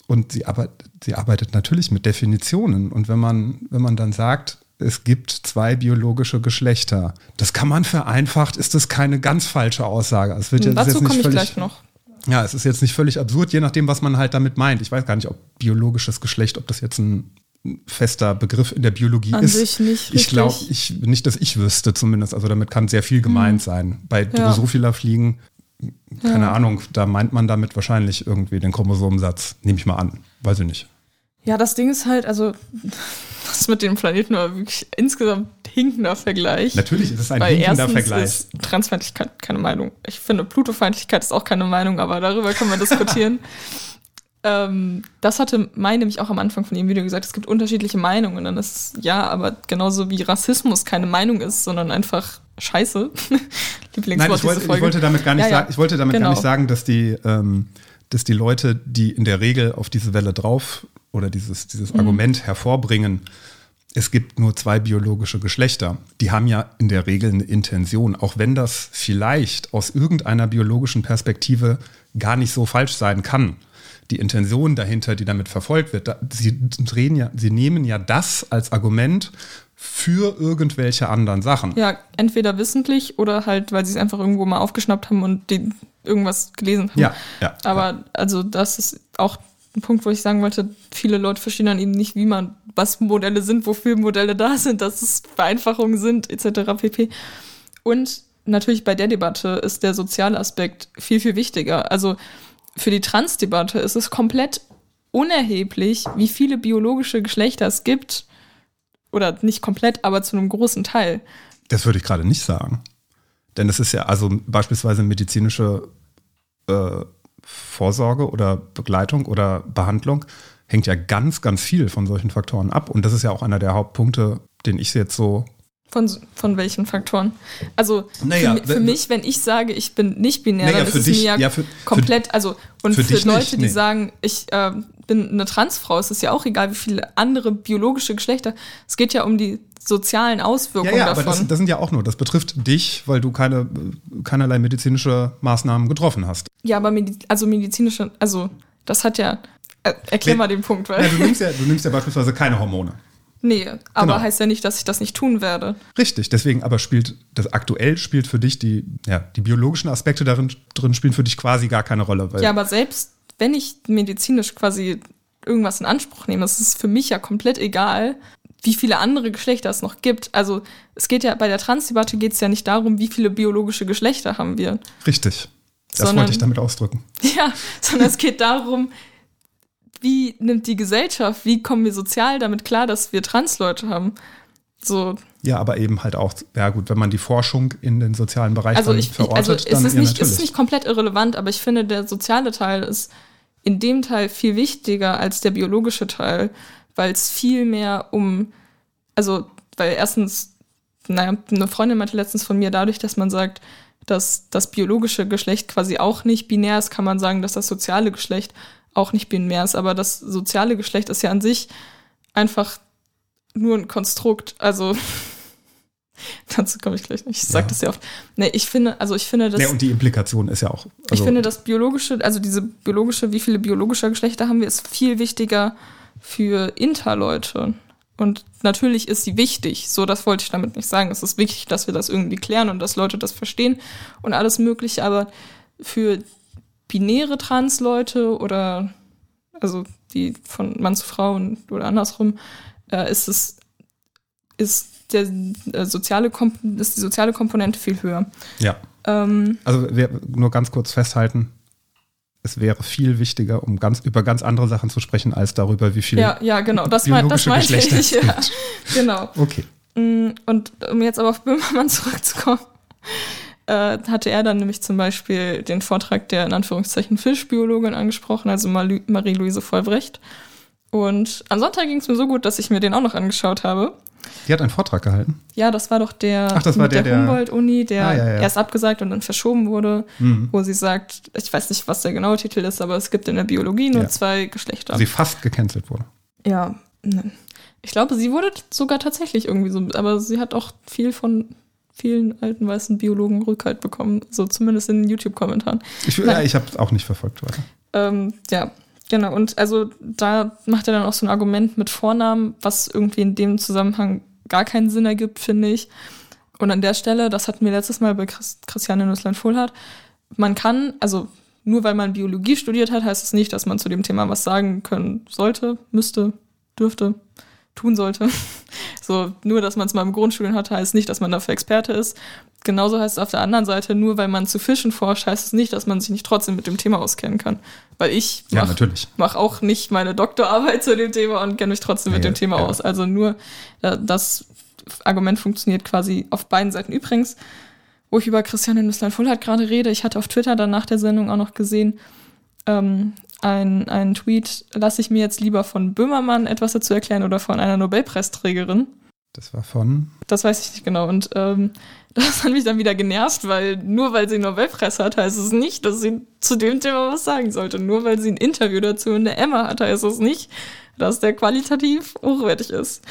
Und sie arbeitet, sie arbeitet natürlich mit Definitionen. Und wenn man, wenn man dann sagt, es gibt zwei biologische Geschlechter. Das kann man vereinfacht, ist das keine ganz falsche Aussage. Es wird jetzt, Dazu komme ich gleich noch. Ja, es ist jetzt nicht völlig absurd, je nachdem, was man halt damit meint. Ich weiß gar nicht, ob biologisches Geschlecht, ob das jetzt ein fester Begriff in der Biologie An ist. Sich nicht ich glaube, ich, nicht, dass ich wüsste zumindest. Also damit kann sehr viel gemeint hm. sein. Bei ja. Drosophila-Fliegen, keine ja. Ahnung, da meint man damit wahrscheinlich irgendwie den Chromosomensatz. Nehme ich mal an. Weiß ich nicht. Ja, das Ding ist halt, also das mit dem Planeten war wirklich insgesamt hinkender Vergleich. Natürlich ist es ein Weil hinkender Vergleich. Ist Transfeindlichkeit keine Meinung. Ich finde, Plutofeindlichkeit ist auch keine Meinung, aber darüber können wir diskutieren. ähm, das hatte Mai nämlich auch am Anfang von ihrem Video gesagt, es gibt unterschiedliche Meinungen. Und dann ist ja, aber genauso wie Rassismus keine Meinung ist, sondern einfach Scheiße. Lieblingswort Nein, ich wollte, ich wollte damit gar nicht ja, ja. sagen, ich wollte damit genau. gar nicht sagen, dass die, ähm, dass die Leute, die in der Regel auf diese Welle drauf oder dieses, dieses mhm. Argument hervorbringen, es gibt nur zwei biologische Geschlechter. Die haben ja in der Regel eine Intention, auch wenn das vielleicht aus irgendeiner biologischen Perspektive gar nicht so falsch sein kann. Die Intention dahinter, die damit verfolgt wird, sie, drehen ja, sie nehmen ja das als Argument für irgendwelche anderen Sachen. Ja, entweder wissentlich oder halt, weil sie es einfach irgendwo mal aufgeschnappt haben und irgendwas gelesen haben. Ja, ja. Aber ja. also das ist auch ein Punkt, wo ich sagen wollte, viele Leute verstehen dann eben nicht, wie man, was Modelle sind, wofür Modelle da sind, dass es Vereinfachungen sind, etc. pp. Und natürlich bei der Debatte ist der soziale Aspekt viel, viel wichtiger. Also für die Trans-Debatte ist es komplett unerheblich, wie viele biologische Geschlechter es gibt. Oder nicht komplett, aber zu einem großen Teil. Das würde ich gerade nicht sagen. Denn es ist ja also beispielsweise medizinische äh, Vorsorge oder Begleitung oder Behandlung hängt ja ganz, ganz viel von solchen Faktoren ab. Und das ist ja auch einer der Hauptpunkte, den ich jetzt so. Von, von welchen Faktoren? Also naja, für, für mich, wenn ich sage, ich bin nicht binär, naja, dann ist es dich, mir ja, für, komplett, für, also und für, Leute, nicht, nee. die sagen, ich äh, bin eine Transfrau, ist es ja auch egal, wie viele andere biologische Geschlechter. Es geht ja um die sozialen Auswirkungen ja, ja, davon. aber das, das, sind ja auch nur, das betrifft dich, weil du keine, keinerlei medizinische Maßnahmen getroffen hast. Ja, aber Medi also medizinische, also das hat ja, äh, erklär mal den Punkt. Weil ja, du, nimmst ja, du nimmst ja beispielsweise keine Hormone. Nee, aber genau. heißt ja nicht, dass ich das nicht tun werde. Richtig, deswegen aber spielt das aktuell spielt für dich die, ja, die biologischen Aspekte darin drin spielen für dich quasi gar keine Rolle. ja, aber selbst wenn ich medizinisch quasi irgendwas in Anspruch nehme, ist es für mich ja komplett egal, wie viele andere Geschlechter es noch gibt. Also es geht ja bei der Transdebatte geht es ja nicht darum, wie viele biologische Geschlechter haben wir. Richtig. Das sondern, wollte ich damit ausdrücken. Ja, sondern es geht darum, wie nimmt die Gesellschaft, wie kommen wir sozial damit klar, dass wir Transleute haben. So. Ja, aber eben halt auch, ja gut, wenn man die Forschung in den sozialen Bereich also ich, verortet, also dann ist nicht, es ist nicht komplett irrelevant, aber ich finde, der soziale Teil ist in dem Teil viel wichtiger als der biologische Teil weil es viel mehr um, also, weil erstens, naja, eine Freundin meinte letztens von mir, dadurch, dass man sagt, dass das biologische Geschlecht quasi auch nicht binär ist, kann man sagen, dass das soziale Geschlecht auch nicht binär ist. Aber das soziale Geschlecht ist ja an sich einfach nur ein Konstrukt. Also dazu komme ich gleich nicht. Ich sage ja. das ja oft. Nee, ich finde, also ich finde, dass. Ja, und die Implikation ist ja auch. Also ich finde, das biologische, also diese biologische, wie viele biologische Geschlechter haben wir, ist viel wichtiger für Interleute. Und natürlich ist sie wichtig. So, das wollte ich damit nicht sagen. Es ist wichtig, dass wir das irgendwie klären und dass Leute das verstehen und alles Mögliche. Aber für binäre Transleute oder also die von Mann zu Frau und, oder andersrum, äh, ist es ist, der, äh, soziale ist die soziale Komponente viel höher. Ja. Ähm, also wir nur ganz kurz festhalten, es wäre viel wichtiger, um ganz über ganz andere Sachen zu sprechen, als darüber, wie viele ja, ja, genau. das biologische mein, das Geschlechter ich, ja. Genau. Okay. Mm, und um jetzt aber auf Böhmermann zurückzukommen, äh, hatte er dann nämlich zum Beispiel den Vortrag der in Anführungszeichen Fischbiologin angesprochen, also Marie-Louise Vollbrecht. Und am Sonntag ging es mir so gut, dass ich mir den auch noch angeschaut habe. Die hat einen Vortrag gehalten. Ja, das war doch der Ach, das war der, der Humboldt-Uni, der ah, ja, ja. erst abgesagt und dann verschoben wurde, mhm. wo sie sagt, ich weiß nicht, was der genaue Titel ist, aber es gibt in der Biologie nur ja. zwei Geschlechter. Sie fast gecancelt wurde. Ja, ich glaube, sie wurde sogar tatsächlich irgendwie so, aber sie hat auch viel von vielen alten weißen Biologen Rückhalt bekommen, so zumindest in den YouTube-Kommentaren. Ich, ja, ich habe es auch nicht verfolgt weiter. Ähm, ja, genau. Und also da macht er dann auch so ein Argument mit Vornamen, was irgendwie in dem Zusammenhang gar keinen Sinn ergibt, finde ich. Und an der Stelle, das hatten wir letztes Mal bei Christiane Nusslein-Vohlhardt, man kann, also nur weil man Biologie studiert hat, heißt es das nicht, dass man zu dem Thema was sagen können sollte, müsste, dürfte tun sollte. So, nur, dass man es mal im Grundschulen hatte, heißt nicht, dass man dafür Experte ist. Genauso heißt es auf der anderen Seite, nur weil man zu Fischen forscht, heißt es nicht, dass man sich nicht trotzdem mit dem Thema auskennen kann. Weil ich mache ja, mach auch nicht meine Doktorarbeit zu dem Thema und kenne mich trotzdem ja, mit dem Thema ja. aus. Also nur äh, das Argument funktioniert quasi auf beiden Seiten. Übrigens, wo ich über Christiane Nüsslein-Fullhardt gerade rede, ich hatte auf Twitter dann nach der Sendung auch noch gesehen, ähm, ein, ein Tweet, lasse ich mir jetzt lieber von Böhmermann etwas dazu erklären oder von einer Nobelpreisträgerin. Das war von? Das weiß ich nicht genau. Und ähm, das hat mich dann wieder genervt, weil nur weil sie einen Nobelpreis hat, heißt es nicht, dass sie zu dem Thema was sagen sollte. Nur weil sie ein Interview dazu in der Emma hat, heißt es nicht, dass der qualitativ hochwertig ist.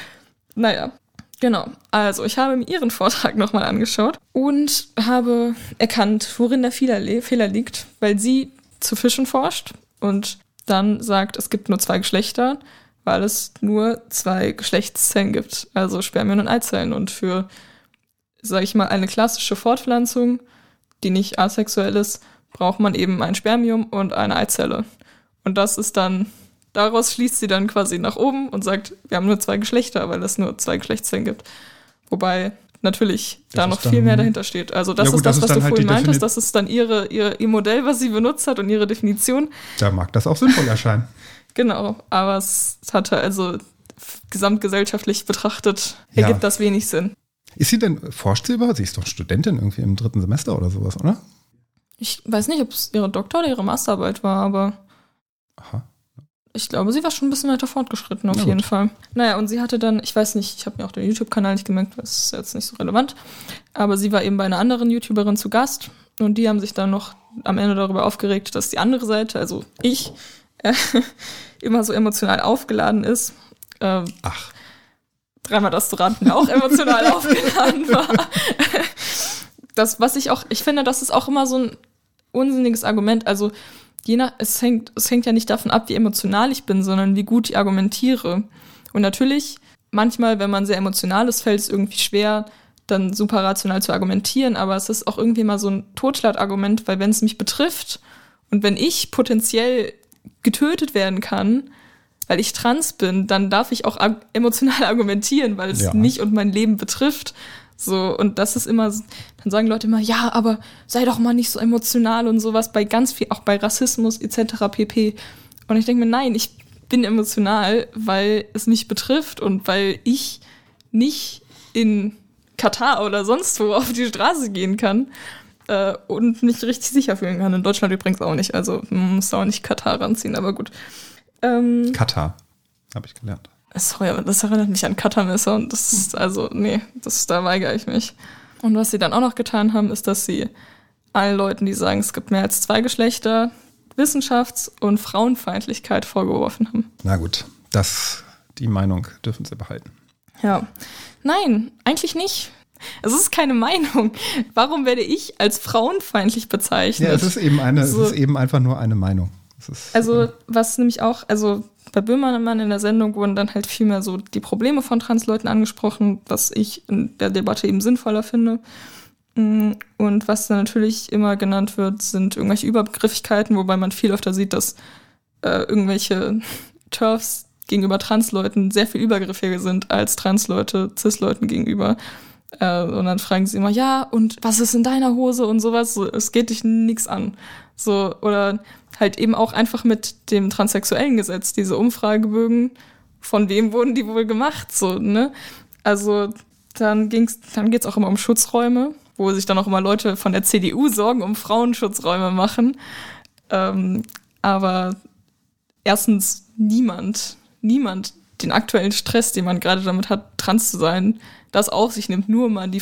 Naja, genau. Also, ich habe mir ihren Vortrag nochmal angeschaut und habe erkannt, worin der Fehler, Fehler liegt, weil sie zu Fischen forscht und dann sagt, es gibt nur zwei Geschlechter, weil es nur zwei Geschlechtszellen gibt, also Spermien und Eizellen. Und für, sage ich mal, eine klassische Fortpflanzung, die nicht asexuell ist, braucht man eben ein Spermium und eine Eizelle. Und das ist dann, daraus schließt sie dann quasi nach oben und sagt, wir haben nur zwei Geschlechter, weil es nur zwei Geschlechtszellen gibt. Wobei natürlich das da noch viel mehr dahinter steht. Also das ja, gut, ist das, das ist was du halt vorhin meintest, das ist dann ihre, ihr, ihr Modell, was sie benutzt hat und ihre Definition. Da mag das auch sinnvoll erscheinen. genau, aber es hatte also gesamtgesellschaftlich betrachtet, ergibt ja. das wenig Sinn. Ist sie denn, überhaupt? Sie ist doch Studentin irgendwie im dritten Semester oder sowas, oder? Ich weiß nicht, ob es ihre Doktor- oder ihre Masterarbeit war, aber. Aha. Ich glaube, sie war schon ein bisschen weiter fortgeschritten, auf Na jeden gut. Fall. Naja, und sie hatte dann, ich weiß nicht, ich habe mir auch den YouTube-Kanal nicht gemerkt, das ist jetzt nicht so relevant, aber sie war eben bei einer anderen YouTuberin zu Gast und die haben sich dann noch am Ende darüber aufgeregt, dass die andere Seite, also ich, äh, immer so emotional aufgeladen ist. Äh, Ach. Dreimal das zu raten auch emotional aufgeladen war. das, was ich auch, ich finde, das ist auch immer so ein unsinniges Argument. Also je nach, es hängt, es hängt ja nicht davon ab, wie emotional ich bin, sondern wie gut ich argumentiere. Und natürlich, manchmal, wenn man sehr emotional ist, fällt es irgendwie schwer, dann super rational zu argumentieren, aber es ist auch irgendwie mal so ein Totschlagargument, weil wenn es mich betrifft und wenn ich potenziell getötet werden kann, weil ich trans bin, dann darf ich auch emotional argumentieren, weil es ja. mich und mein Leben betrifft. So, und das ist immer, dann sagen Leute immer, ja, aber sei doch mal nicht so emotional und sowas bei ganz viel, auch bei Rassismus etc. pp. Und ich denke mir, nein, ich bin emotional, weil es mich betrifft und weil ich nicht in Katar oder sonst wo auf die Straße gehen kann äh, und mich richtig sicher fühlen kann. In Deutschland übrigens auch nicht. Also man muss auch nicht Katar ranziehen, aber gut. Ähm, Katar, habe ich gelernt. Sorry, aber das erinnert mich an Cuttermesser und das ist, also, nee, das, da weigere ich mich. Und was sie dann auch noch getan haben, ist, dass sie allen Leuten, die sagen, es gibt mehr als zwei Geschlechter, Wissenschafts- und Frauenfeindlichkeit vorgeworfen haben. Na gut, das, die Meinung dürfen sie behalten. Ja. Nein, eigentlich nicht. Es ist keine Meinung. Warum werde ich als frauenfeindlich bezeichnet? Ja, es ist eben eine, so, es ist eben einfach nur eine Meinung. Ist, also, was nämlich auch, also bei Böhmermann in der Sendung wurden dann halt viel mehr so die Probleme von Transleuten angesprochen, was ich in der Debatte eben sinnvoller finde. Mm, und was dann natürlich immer genannt wird, sind irgendwelche Übergriffigkeiten, wobei man viel öfter sieht, dass äh, irgendwelche TERFs gegenüber Transleuten sehr viel übergriffiger sind als Transleute Cis-Leuten gegenüber. Äh, und dann fragen sie immer, ja, und was ist in deiner Hose und sowas? So, es geht dich nichts an. So, oder halt eben auch einfach mit dem transsexuellen Gesetz, diese Umfragebögen, von wem wurden die wohl gemacht? So, ne? Also dann ging's, dann geht's auch immer um Schutzräume, wo sich dann auch immer Leute von der CDU Sorgen um Frauenschutzräume machen. Ähm, aber erstens niemand, niemand den aktuellen Stress, den man gerade damit hat, trans zu sein, das auf sich nimmt, nur mal die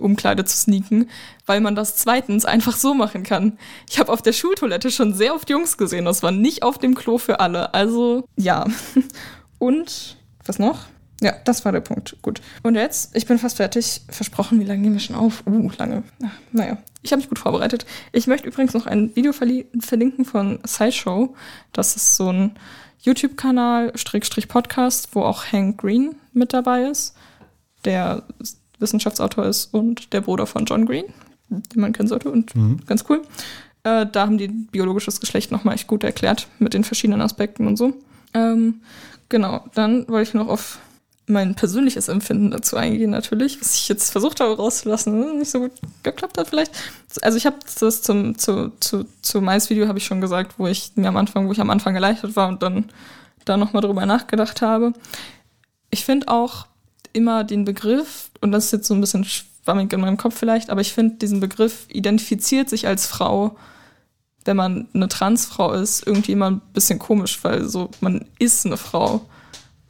Frauenumkleide zu sneaken, weil man das zweitens einfach so machen kann. Ich habe auf der Schultoilette schon sehr oft Jungs gesehen, das war nicht auf dem Klo für alle. Also ja. Und was noch? Ja, das war der Punkt. Gut. Und jetzt, ich bin fast fertig. Versprochen, wie lange nehmen wir schon auf? Uh, lange. Ach, naja, ich habe mich gut vorbereitet. Ich möchte übrigens noch ein Video verlinken von SciShow. Das ist so ein YouTube-Kanal, Strickstrich Podcast, wo auch Hank Green mit dabei ist, der Wissenschaftsautor ist und der Bruder von John Green, den man kennen sollte und mhm. ganz cool. Äh, da haben die biologisches Geschlecht nochmal echt gut erklärt mit den verschiedenen Aspekten und so. Ähm, genau, dann wollte ich noch auf mein persönliches Empfinden dazu eingehen natürlich, was ich jetzt versucht habe rauszulassen, ne, nicht so gut geklappt hat vielleicht. Also ich habe das zum zu zu zu Mais Video habe ich schon gesagt, wo ich mir am Anfang, wo ich am Anfang erleichtert war und dann da noch mal drüber nachgedacht habe. Ich finde auch immer den Begriff und das ist jetzt so ein bisschen schwammig in meinem Kopf vielleicht, aber ich finde diesen Begriff identifiziert sich als Frau wenn man eine Transfrau ist, irgendwie immer ein bisschen komisch, weil so man ist eine Frau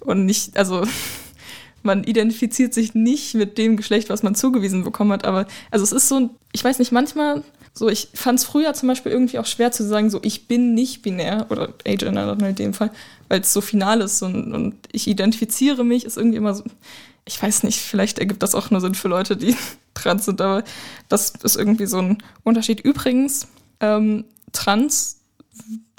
und nicht, also man identifiziert sich nicht mit dem Geschlecht, was man zugewiesen bekommen hat. Aber also es ist so, ich weiß nicht, manchmal so, ich fand es früher zum Beispiel irgendwie auch schwer zu sagen, so ich bin nicht binär oder agender in dem Fall, weil es so final ist und, und ich identifiziere mich, ist irgendwie immer so, ich weiß nicht, vielleicht ergibt das auch nur Sinn für Leute, die trans sind, aber das ist irgendwie so ein Unterschied. Übrigens, ähm, trans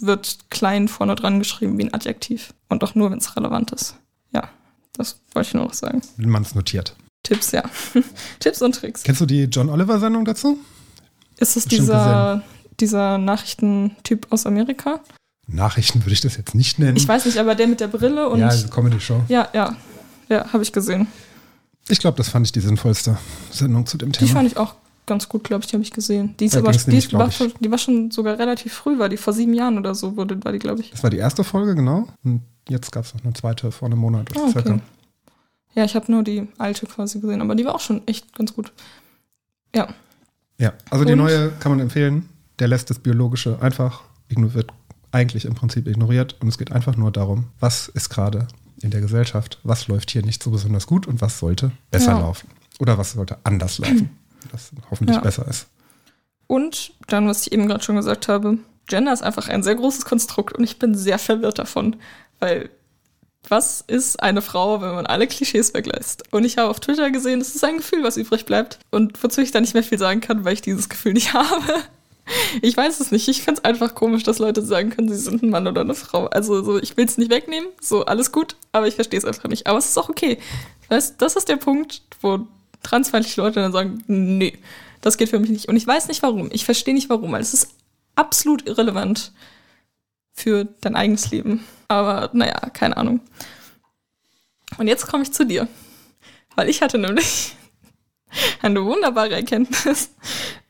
wird klein vorne dran geschrieben wie ein Adjektiv und auch nur, wenn es relevant ist. Ja. Das wollte ich nur noch sagen. Wenn man es notiert. Tipps, ja. Tipps und Tricks. Kennst du die John Oliver-Sendung dazu? Ist es dieser, dieser Nachrichtentyp aus Amerika? Nachrichten würde ich das jetzt nicht nennen. Ich weiß nicht, aber der mit der Brille und. Ja, diese Comedy-Show. Ja, ja. Ja, habe ich gesehen. Ich glaube, das fand ich die sinnvollste Sendung zu dem Thema. Die fand ich auch ganz gut, glaube ich, die habe ich gesehen. Die, ist aber, die, nicht, war schon, die war schon sogar relativ früh, war die vor sieben Jahren oder so, wurde, war die, glaube ich. Das war die erste Folge, genau. Und jetzt gab es noch eine zweite vor einem Monat. Ah, okay. Ja, ich habe nur die alte quasi gesehen, aber die war auch schon echt ganz gut. Ja. Ja, also Und? die neue kann man empfehlen. Der lässt das Biologische einfach, wird eigentlich im Prinzip ignoriert. Und es geht einfach nur darum, was ist gerade in der Gesellschaft, was läuft hier nicht so besonders gut und was sollte besser ja. laufen. Oder was sollte anders laufen, das hoffentlich ja. besser ist. Und dann, was ich eben gerade schon gesagt habe, Gender ist einfach ein sehr großes Konstrukt und ich bin sehr verwirrt davon, weil was ist eine Frau, wenn man alle Klischees weglässt? Und ich habe auf Twitter gesehen, es ist ein Gefühl, was übrig bleibt. Und wozu ich da nicht mehr viel sagen kann, weil ich dieses Gefühl nicht habe. Ich weiß es nicht. Ich finde es einfach komisch, dass Leute sagen können, sie sind ein Mann oder eine Frau. Also so, ich will es nicht wegnehmen, so alles gut, aber ich verstehe es einfach nicht. Aber es ist auch okay. Weißt, das ist der Punkt, wo transfeindliche Leute dann sagen, nee, das geht für mich nicht. Und ich weiß nicht warum. Ich verstehe nicht warum, weil es ist absolut irrelevant für dein eigenes Leben. Aber naja, keine Ahnung. Und jetzt komme ich zu dir. Weil ich hatte nämlich eine wunderbare Erkenntnis.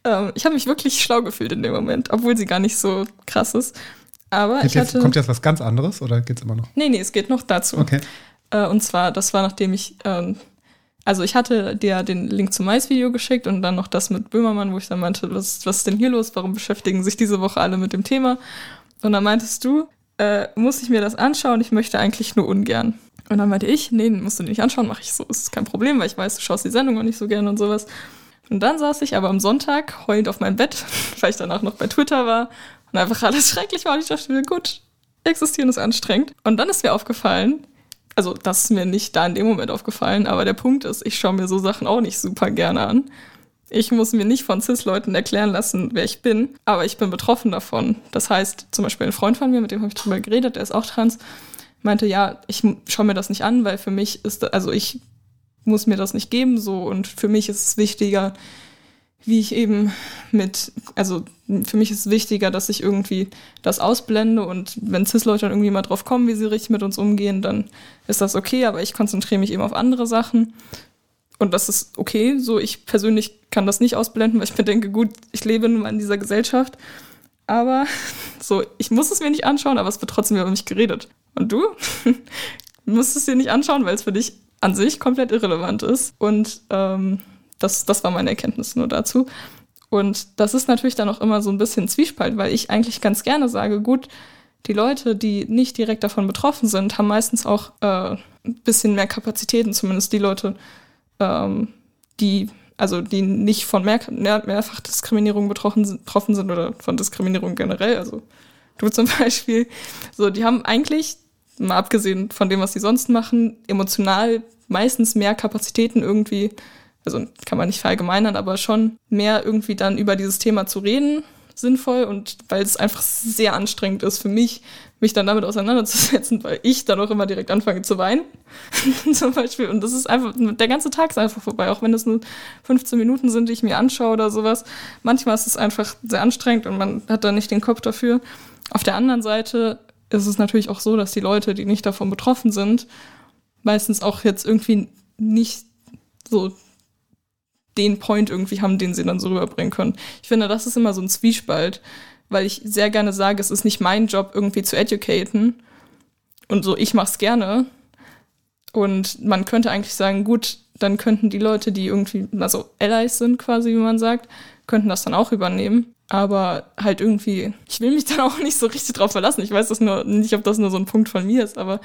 Ähm, ich habe mich wirklich schlau gefühlt in dem Moment, obwohl sie gar nicht so krass ist. Aber ich jetzt, hatte, kommt jetzt was ganz anderes oder geht es immer noch? Nee, nee, es geht noch dazu. Okay. Äh, und zwar, das war nachdem ich, ähm, also ich hatte dir den Link zum Mais-Video geschickt und dann noch das mit Böhmermann, wo ich dann meinte, was, was ist denn hier los? Warum beschäftigen sich diese Woche alle mit dem Thema? Und dann meintest du, äh, muss ich mir das anschauen? Ich möchte eigentlich nur ungern. Und dann meinte ich, nee, musst du nicht anschauen, mache ich so, ist kein Problem, weil ich weiß, du schaust die Sendung auch nicht so gerne und sowas. Und dann saß ich aber am Sonntag heulend auf meinem Bett, weil ich danach noch bei Twitter war und einfach alles schrecklich war. Und ich dachte mir, gut, existieren ist anstrengend. Und dann ist mir aufgefallen, also das ist mir nicht da in dem Moment aufgefallen, aber der Punkt ist, ich schaue mir so Sachen auch nicht super gerne an. Ich muss mir nicht von CIS-Leuten erklären lassen, wer ich bin, aber ich bin betroffen davon. Das heißt, zum Beispiel ein Freund von mir, mit dem habe ich drüber geredet, der ist auch trans, meinte, ja, ich schaue mir das nicht an, weil für mich ist, also ich muss mir das nicht geben, so, und für mich ist es wichtiger, wie ich eben mit, also für mich ist es wichtiger, dass ich irgendwie das ausblende und wenn CIS-Leute dann irgendwie mal drauf kommen, wie sie richtig mit uns umgehen, dann ist das okay, aber ich konzentriere mich eben auf andere Sachen. Und das ist okay. So, ich persönlich kann das nicht ausblenden, weil ich mir denke, gut, ich lebe nun mal in dieser Gesellschaft. Aber so, ich muss es mir nicht anschauen, aber es wird trotzdem über mich geredet. Und du musst es dir nicht anschauen, weil es für dich an sich komplett irrelevant ist. Und ähm, das, das war meine Erkenntnis nur dazu. Und das ist natürlich dann auch immer so ein bisschen Zwiespalt, weil ich eigentlich ganz gerne sage, gut, die Leute, die nicht direkt davon betroffen sind, haben meistens auch äh, ein bisschen mehr Kapazitäten, zumindest die Leute, ähm, die also die nicht von mehr, mehr, Mehrfachdiskriminierung betroffen, betroffen sind oder von Diskriminierung generell, also du zum Beispiel, so die haben eigentlich, mal abgesehen von dem, was sie sonst machen, emotional meistens mehr Kapazitäten irgendwie, also kann man nicht verallgemeinern, aber schon mehr irgendwie dann über dieses Thema zu reden sinnvoll und weil es einfach sehr anstrengend ist für mich, mich dann damit auseinanderzusetzen, weil ich dann auch immer direkt anfange zu weinen, zum Beispiel. Und das ist einfach, der ganze Tag ist einfach vorbei, auch wenn es nur 15 Minuten sind, die ich mir anschaue oder sowas. Manchmal ist es einfach sehr anstrengend und man hat da nicht den Kopf dafür. Auf der anderen Seite ist es natürlich auch so, dass die Leute, die nicht davon betroffen sind, meistens auch jetzt irgendwie nicht so den Point irgendwie haben, den sie dann so rüberbringen können. Ich finde, das ist immer so ein Zwiespalt, weil ich sehr gerne sage, es ist nicht mein Job, irgendwie zu educaten. Und so, ich mach's gerne. Und man könnte eigentlich sagen, gut, dann könnten die Leute, die irgendwie, also Allies sind quasi, wie man sagt, könnten das dann auch übernehmen. Aber halt irgendwie, ich will mich dann auch nicht so richtig drauf verlassen. Ich weiß das nur nicht, ob das nur so ein Punkt von mir ist, aber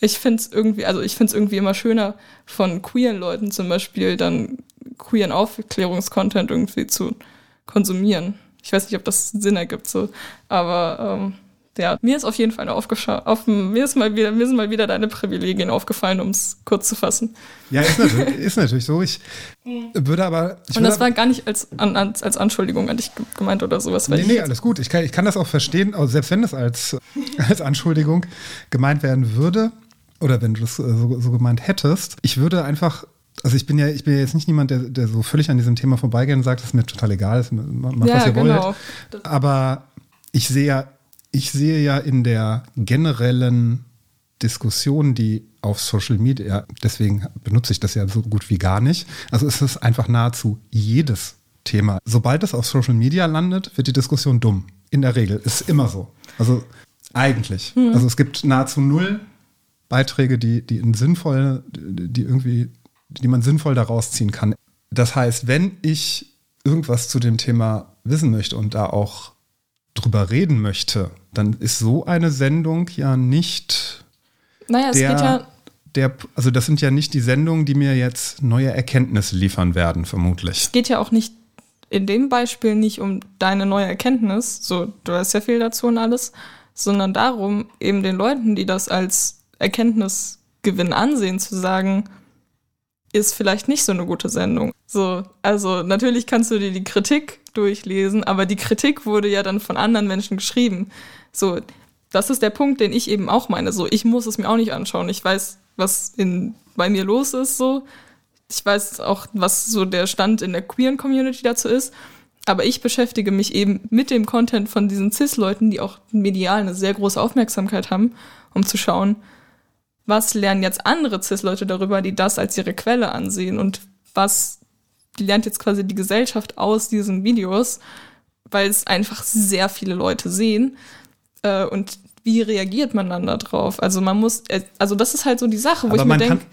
ich finde es irgendwie, also ich finde es irgendwie immer schöner, von queeren Leuten zum Beispiel dann queeren Aufklärungskontent irgendwie zu konsumieren. Ich weiß nicht, ob das Sinn ergibt so, aber ähm, ja, mir ist auf jeden Fall aufgeschaut, auf, mir ist mal wieder, mir sind mal wieder deine Privilegien aufgefallen, um es kurz zu fassen. Ja, ist natürlich, ist natürlich so. Ich würde aber. Ich Und das war gar nicht als, an, als Anschuldigung an dich gemeint oder sowas. nee, nee, alles gut. Ich kann, ich kann das auch verstehen, also selbst wenn das als, als Anschuldigung gemeint werden würde oder wenn du das so, so gemeint hättest. Ich würde einfach also ich bin ja, ich bin ja jetzt nicht niemand, der, der so völlig an diesem Thema vorbeigeht und sagt, das ist mir total egal, ist, macht ja, was ihr genau. wollt. Aber ich sehe ja, ich sehe ja in der generellen Diskussion, die auf Social Media, deswegen benutze ich das ja so gut wie gar nicht. Also es ist einfach nahezu jedes Thema. Sobald es auf Social Media landet, wird die Diskussion dumm. In der Regel. Ist immer so. Also eigentlich. Mhm. Also es gibt nahezu null Beiträge, die, die in sinnvoll, die irgendwie die man sinnvoll daraus ziehen kann. Das heißt, wenn ich irgendwas zu dem Thema wissen möchte und da auch drüber reden möchte, dann ist so eine Sendung ja nicht. Naja, es der, geht ja. Der, also das sind ja nicht die Sendungen, die mir jetzt neue Erkenntnisse liefern werden, vermutlich. Es geht ja auch nicht in dem Beispiel nicht um deine neue Erkenntnis, so du hast ja viel dazu und alles, sondern darum, eben den Leuten, die das als Erkenntnisgewinn ansehen, zu sagen, ist vielleicht nicht so eine gute Sendung. So, also natürlich kannst du dir die Kritik durchlesen, aber die Kritik wurde ja dann von anderen Menschen geschrieben. So, das ist der Punkt, den ich eben auch meine. So, ich muss es mir auch nicht anschauen. Ich weiß, was in, bei mir los ist, so. Ich weiß auch, was so der Stand in der queeren Community dazu ist. Aber ich beschäftige mich eben mit dem Content von diesen CIS-Leuten, die auch medial eine sehr große Aufmerksamkeit haben, um zu schauen, was lernen jetzt andere CIS-Leute darüber, die das als ihre Quelle ansehen und was lernt jetzt quasi die Gesellschaft aus diesen Videos, weil es einfach sehr viele Leute sehen äh, und wie reagiert man dann darauf? Also man muss, äh, also das ist halt so die Sache, wo Aber ich mir denke.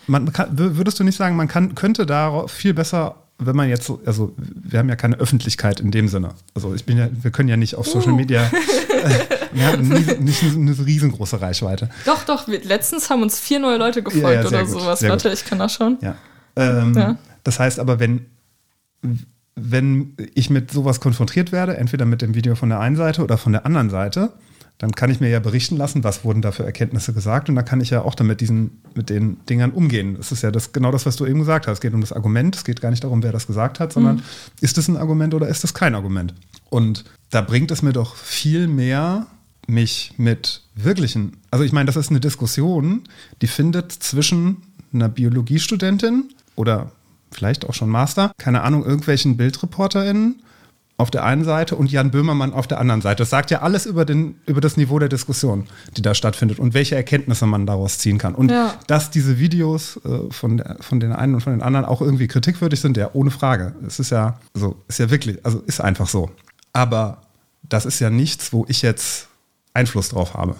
Würdest du nicht sagen, man kann, könnte darauf viel besser wenn man jetzt so, also wir haben ja keine Öffentlichkeit in dem Sinne. Also ich bin ja, wir können ja nicht auf Social uh. Media, äh, wir haben nicht, nicht eine riesengroße Reichweite. Doch, doch, letztens haben uns vier neue Leute gefolgt ja, ja, oder gut, sowas. Warte, gut. ich kann das schon. Ja. Ähm, ja. Das heißt aber, wenn, wenn ich mit sowas konfrontiert werde, entweder mit dem Video von der einen Seite oder von der anderen Seite, dann kann ich mir ja berichten lassen, was wurden da für Erkenntnisse gesagt und dann kann ich ja auch damit diesen, mit den Dingern umgehen. Das ist ja das, genau das, was du eben gesagt hast. Es geht um das Argument, es geht gar nicht darum, wer das gesagt hat, sondern mhm. ist es ein Argument oder ist es kein Argument? Und da bringt es mir doch viel mehr, mich mit wirklichen, also ich meine, das ist eine Diskussion, die findet zwischen einer Biologiestudentin oder vielleicht auch schon Master, keine Ahnung, irgendwelchen BildreporterInnen auf der einen Seite und Jan Böhmermann auf der anderen Seite. Das sagt ja alles über, den, über das Niveau der Diskussion, die da stattfindet und welche Erkenntnisse man daraus ziehen kann. Und ja. dass diese Videos äh, von, der, von den einen und von den anderen auch irgendwie kritikwürdig sind, ja, ohne Frage. Es ist ja so, ist ja wirklich, also ist einfach so. Aber das ist ja nichts, wo ich jetzt Einfluss drauf habe.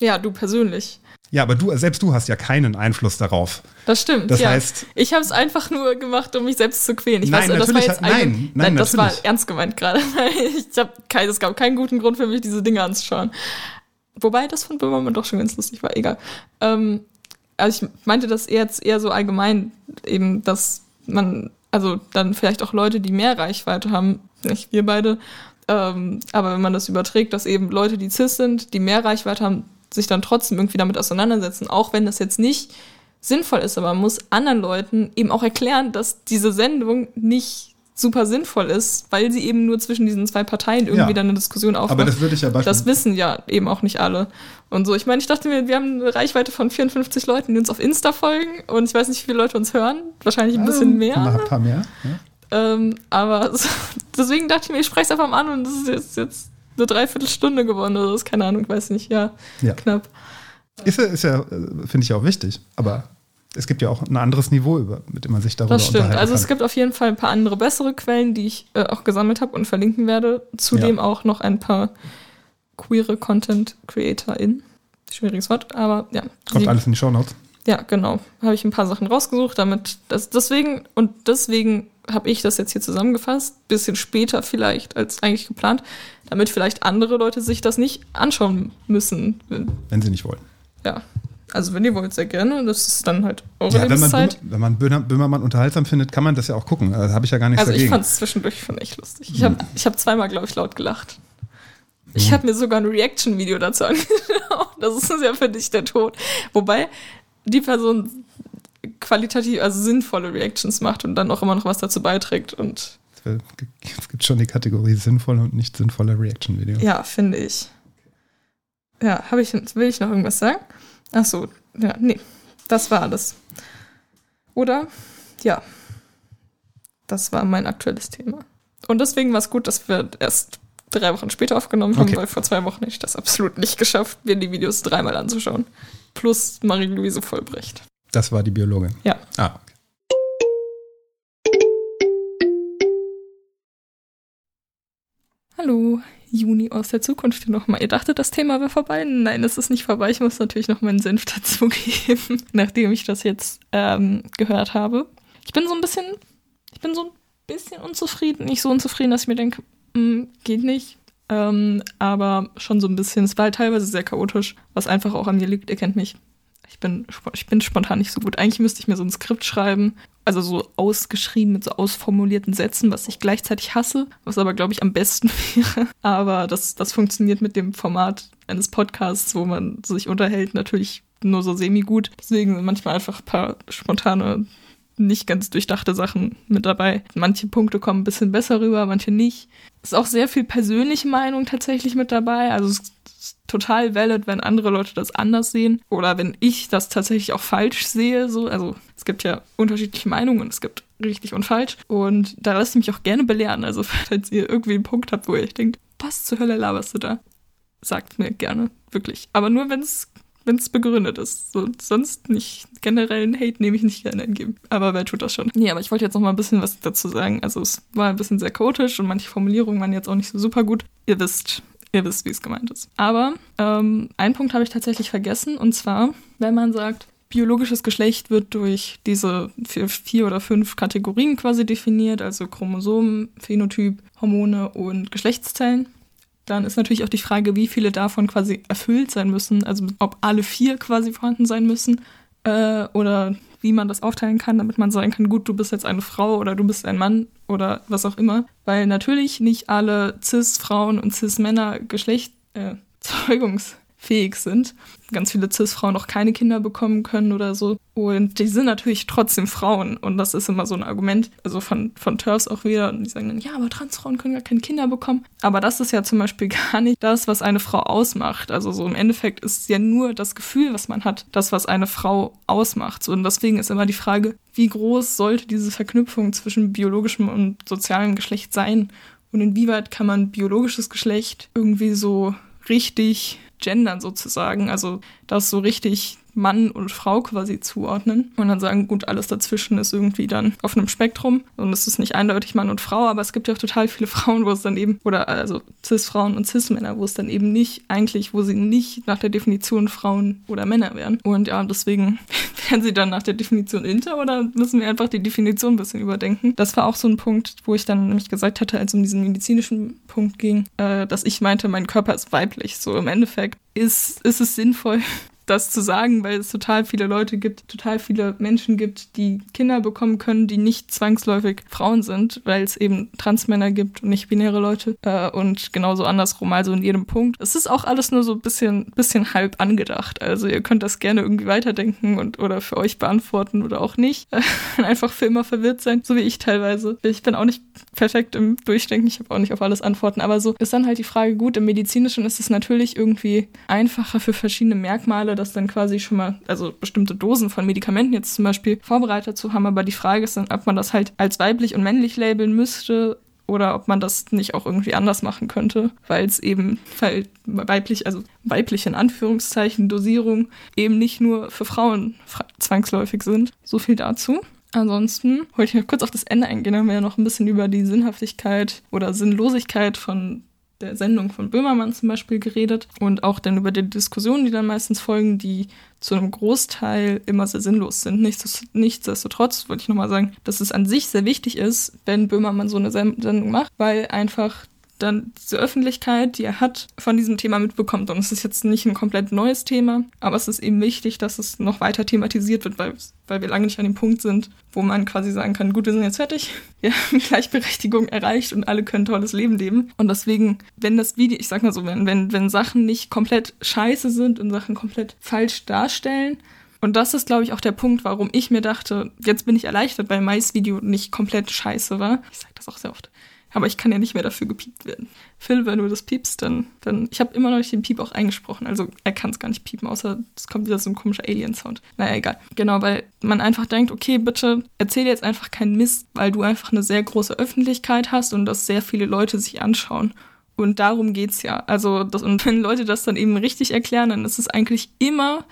Ja, du persönlich. Ja, aber du, selbst du hast ja keinen Einfluss darauf. Das stimmt. Das ja. heißt, ich habe es einfach nur gemacht, um mich selbst zu quälen. Ich nein, weiß, das war jetzt nein, nein, nein, das war ernst gemeint gerade. Ich habe kein, es gab keinen guten Grund für mich, diese Dinge anzuschauen. Wobei das von Böhmermann doch schon ganz lustig war. Egal. Ähm, also ich meinte das jetzt eher so allgemein, eben, dass man, also dann vielleicht auch Leute, die mehr Reichweite haben, nicht wir beide, ähm, aber wenn man das überträgt, dass eben Leute, die cis sind, die mehr Reichweite haben, sich dann trotzdem irgendwie damit auseinandersetzen, auch wenn das jetzt nicht sinnvoll ist, aber man muss anderen Leuten eben auch erklären, dass diese Sendung nicht super sinnvoll ist, weil sie eben nur zwischen diesen zwei Parteien irgendwie ja, dann eine Diskussion aufmacht. Aber das würde ich ja beispielsweise. Das wissen ja eben auch nicht alle. Und so, ich meine, ich dachte mir, wir haben eine Reichweite von 54 Leuten, die uns auf Insta folgen und ich weiß nicht, wie viele Leute uns hören. Wahrscheinlich ein bisschen mehr. Ein paar mehr. Ja. Ähm, aber deswegen dachte ich mir, ich spreche es einfach mal an und das ist jetzt, jetzt eine Dreiviertelstunde gewonnen oder so, keine Ahnung, weiß nicht, ja, ja. knapp. Ist, ist ja, finde ich ja auch wichtig, aber es gibt ja auch ein anderes Niveau, über, mit dem man sich darüber Das stimmt. Also es gibt auf jeden Fall ein paar andere bessere Quellen, die ich äh, auch gesammelt habe und verlinken werde. Zudem ja. auch noch ein paar queere Content CreatorInnen. Schwieriges Wort, aber ja. Kommt alles in die Show Notes. Ja, genau. Habe ich ein paar Sachen rausgesucht, damit das deswegen und deswegen habe ich das jetzt hier zusammengefasst, bisschen später vielleicht als eigentlich geplant, damit vielleicht andere Leute sich das nicht anschauen müssen. Wenn sie nicht wollen. Ja. Also wenn ihr wollt, sehr gerne. Das ist dann halt eure ja, Lebenszeit. Wenn man, wenn man Böhmermann unterhaltsam findet, kann man das ja auch gucken. Da habe ich ja gar nichts also dagegen. Also ich fand es zwischendurch schon echt lustig. Ich habe hm. ich hab zweimal, glaube ich, laut gelacht. Ich hm. habe mir sogar ein Reaction-Video dazu angeschaut. Das ist ja für dich der Tod. Wobei die Person qualitativ, also sinnvolle Reactions macht und dann auch immer noch was dazu beiträgt. Und es gibt schon die Kategorie sinnvolle und nicht sinnvolle Reaction-Video. Ja, finde ich. Ja, habe ich, will ich noch irgendwas sagen? Ach so, ja, nee, das war alles. Oder? Ja, das war mein aktuelles Thema. Und deswegen war es gut, dass wir erst drei Wochen später aufgenommen haben, okay. weil vor zwei Wochen hätte ich das absolut nicht geschafft, mir die Videos dreimal anzuschauen. Plus Marie-Louise Vollbrecht. Das war die Biologin. Ja. Ah, Hallo, Juni aus der Zukunft nochmal. Ihr dachtet, das Thema wäre vorbei? Nein, es ist nicht vorbei. Ich muss natürlich noch meinen Senf dazugeben, nachdem ich das jetzt ähm, gehört habe. Ich bin so ein bisschen, ich bin so ein bisschen unzufrieden. Nicht so unzufrieden, dass ich mir denke, hm, geht nicht. Ähm, aber schon so ein bisschen. Es war halt teilweise sehr chaotisch, was einfach auch an mir liegt. Ihr kennt mich. Ich bin, ich bin spontan nicht so gut. Eigentlich müsste ich mir so ein Skript schreiben, also so ausgeschrieben mit so ausformulierten Sätzen, was ich gleichzeitig hasse, was aber, glaube ich, am besten wäre. Aber das, das funktioniert mit dem Format eines Podcasts, wo man sich unterhält, natürlich nur so semi-gut. Deswegen sind manchmal einfach ein paar spontane, nicht ganz durchdachte Sachen mit dabei. Manche Punkte kommen ein bisschen besser rüber, manche nicht. Ist auch sehr viel persönliche Meinung tatsächlich mit dabei. Also es total valid, wenn andere Leute das anders sehen oder wenn ich das tatsächlich auch falsch sehe. So. Also es gibt ja unterschiedliche Meinungen es gibt richtig und falsch. Und da lasse ich mich auch gerne belehren. Also falls ihr irgendwie einen Punkt habt, wo ihr denkt, was zur Hölle laberst du da? Sagt mir gerne, wirklich. Aber nur, wenn es wenn es begründet ist. So, sonst nicht. Generellen Hate nehme ich nicht gerne entgegen. Aber wer tut das schon? Nee, aber ich wollte jetzt noch mal ein bisschen was dazu sagen. Also es war ein bisschen sehr chaotisch und manche Formulierungen waren jetzt auch nicht so super gut. Ihr wisst, Ihr wisst, wie es gemeint ist. Aber ähm, einen Punkt habe ich tatsächlich vergessen, und zwar, wenn man sagt, biologisches Geschlecht wird durch diese vier, vier, oder fünf Kategorien quasi definiert, also Chromosomen, Phänotyp, Hormone und Geschlechtszellen. Dann ist natürlich auch die Frage, wie viele davon quasi erfüllt sein müssen, also ob alle vier quasi vorhanden sein müssen äh, oder wie man das aufteilen kann, damit man sagen kann, gut, du bist jetzt eine Frau oder du bist ein Mann oder was auch immer. Weil natürlich nicht alle Cis-Frauen und Cis-Männer Geschlecht, äh, zeugungsfähig sind. Ganz viele Cis-Frauen auch keine Kinder bekommen können oder so. Und die sind natürlich trotzdem Frauen. Und das ist immer so ein Argument, also von, von TERFs auch wieder. Und die sagen dann, ja, aber Transfrauen können gar keine Kinder bekommen. Aber das ist ja zum Beispiel gar nicht das, was eine Frau ausmacht. Also so im Endeffekt ist ja nur das Gefühl, was man hat, das, was eine Frau ausmacht. So, und deswegen ist immer die Frage, wie groß sollte diese Verknüpfung zwischen biologischem und sozialem Geschlecht sein und inwieweit kann man biologisches Geschlecht irgendwie so richtig gendern sozusagen, also das so richtig Mann und Frau quasi zuordnen und dann sagen, gut, alles dazwischen ist irgendwie dann auf einem Spektrum und es ist nicht eindeutig Mann und Frau, aber es gibt ja auch total viele Frauen, wo es dann eben, oder also Cis-Frauen und Cis-Männer, wo es dann eben nicht eigentlich, wo sie nicht nach der Definition Frauen oder Männer wären. Und ja, deswegen wären sie dann nach der Definition inter oder müssen wir einfach die Definition ein bisschen überdenken. Das war auch so ein Punkt, wo ich dann nämlich gesagt hatte, als es um diesen medizinischen Punkt ging, äh, dass ich meinte, mein Körper ist weiblich. So im Endeffekt ist, ist es sinnvoll, das zu sagen, weil es total viele Leute gibt, total viele Menschen gibt, die Kinder bekommen können, die nicht zwangsläufig Frauen sind, weil es eben Transmänner gibt und nicht binäre Leute. Äh, und genauso andersrum, also in jedem Punkt. Es ist auch alles nur so ein bisschen, bisschen halb angedacht. Also ihr könnt das gerne irgendwie weiterdenken und oder für euch beantworten oder auch nicht. Einfach für immer verwirrt sein, so wie ich teilweise. Ich bin auch nicht perfekt im Durchdenken, ich habe auch nicht auf alles Antworten, aber so ist dann halt die Frage, gut, im Medizinischen ist es natürlich irgendwie einfacher für verschiedene Merkmale das dann quasi schon mal, also bestimmte Dosen von Medikamenten jetzt zum Beispiel vorbereitet zu haben. Aber die Frage ist dann, ob man das halt als weiblich und männlich labeln müsste oder ob man das nicht auch irgendwie anders machen könnte, weil es eben weiblich, also weiblich in Anführungszeichen Dosierung eben nicht nur für Frauen zwangsläufig sind. So viel dazu. Ansonsten wollte ich noch kurz auf das Ende eingehen, haben wir ja noch ein bisschen über die Sinnhaftigkeit oder Sinnlosigkeit von der Sendung von Böhmermann zum Beispiel geredet und auch dann über die Diskussionen, die dann meistens folgen, die zu einem Großteil immer sehr sinnlos sind. Nichtsdestotrotz wollte ich nochmal sagen, dass es an sich sehr wichtig ist, wenn Böhmermann so eine Sendung macht, weil einfach dann diese Öffentlichkeit, die er hat, von diesem Thema mitbekommt. Und es ist jetzt nicht ein komplett neues Thema, aber es ist eben wichtig, dass es noch weiter thematisiert wird, weil, weil wir lange nicht an dem Punkt sind, wo man quasi sagen kann, gut, wir sind jetzt fertig, wir haben Gleichberechtigung erreicht und alle können tolles Leben leben. Und deswegen, wenn das Video, ich sag mal so, wenn, wenn, wenn Sachen nicht komplett scheiße sind und Sachen komplett falsch darstellen, und das ist, glaube ich, auch der Punkt, warum ich mir dachte, jetzt bin ich erleichtert, weil Mais Video nicht komplett scheiße war. Ich sage das auch sehr oft. Aber ich kann ja nicht mehr dafür gepiept werden. Phil, wenn du das piepst, dann, dann ich habe immer noch nicht den Piep auch eingesprochen. Also er kann es gar nicht piepen, außer es kommt wieder so ein komischer Alien-Sound. Naja, egal. Genau, weil man einfach denkt, okay, bitte erzähl jetzt einfach keinen Mist, weil du einfach eine sehr große Öffentlichkeit hast und dass sehr viele Leute sich anschauen. Und darum geht's ja. Also, das, und wenn Leute das dann eben richtig erklären, dann ist es eigentlich immer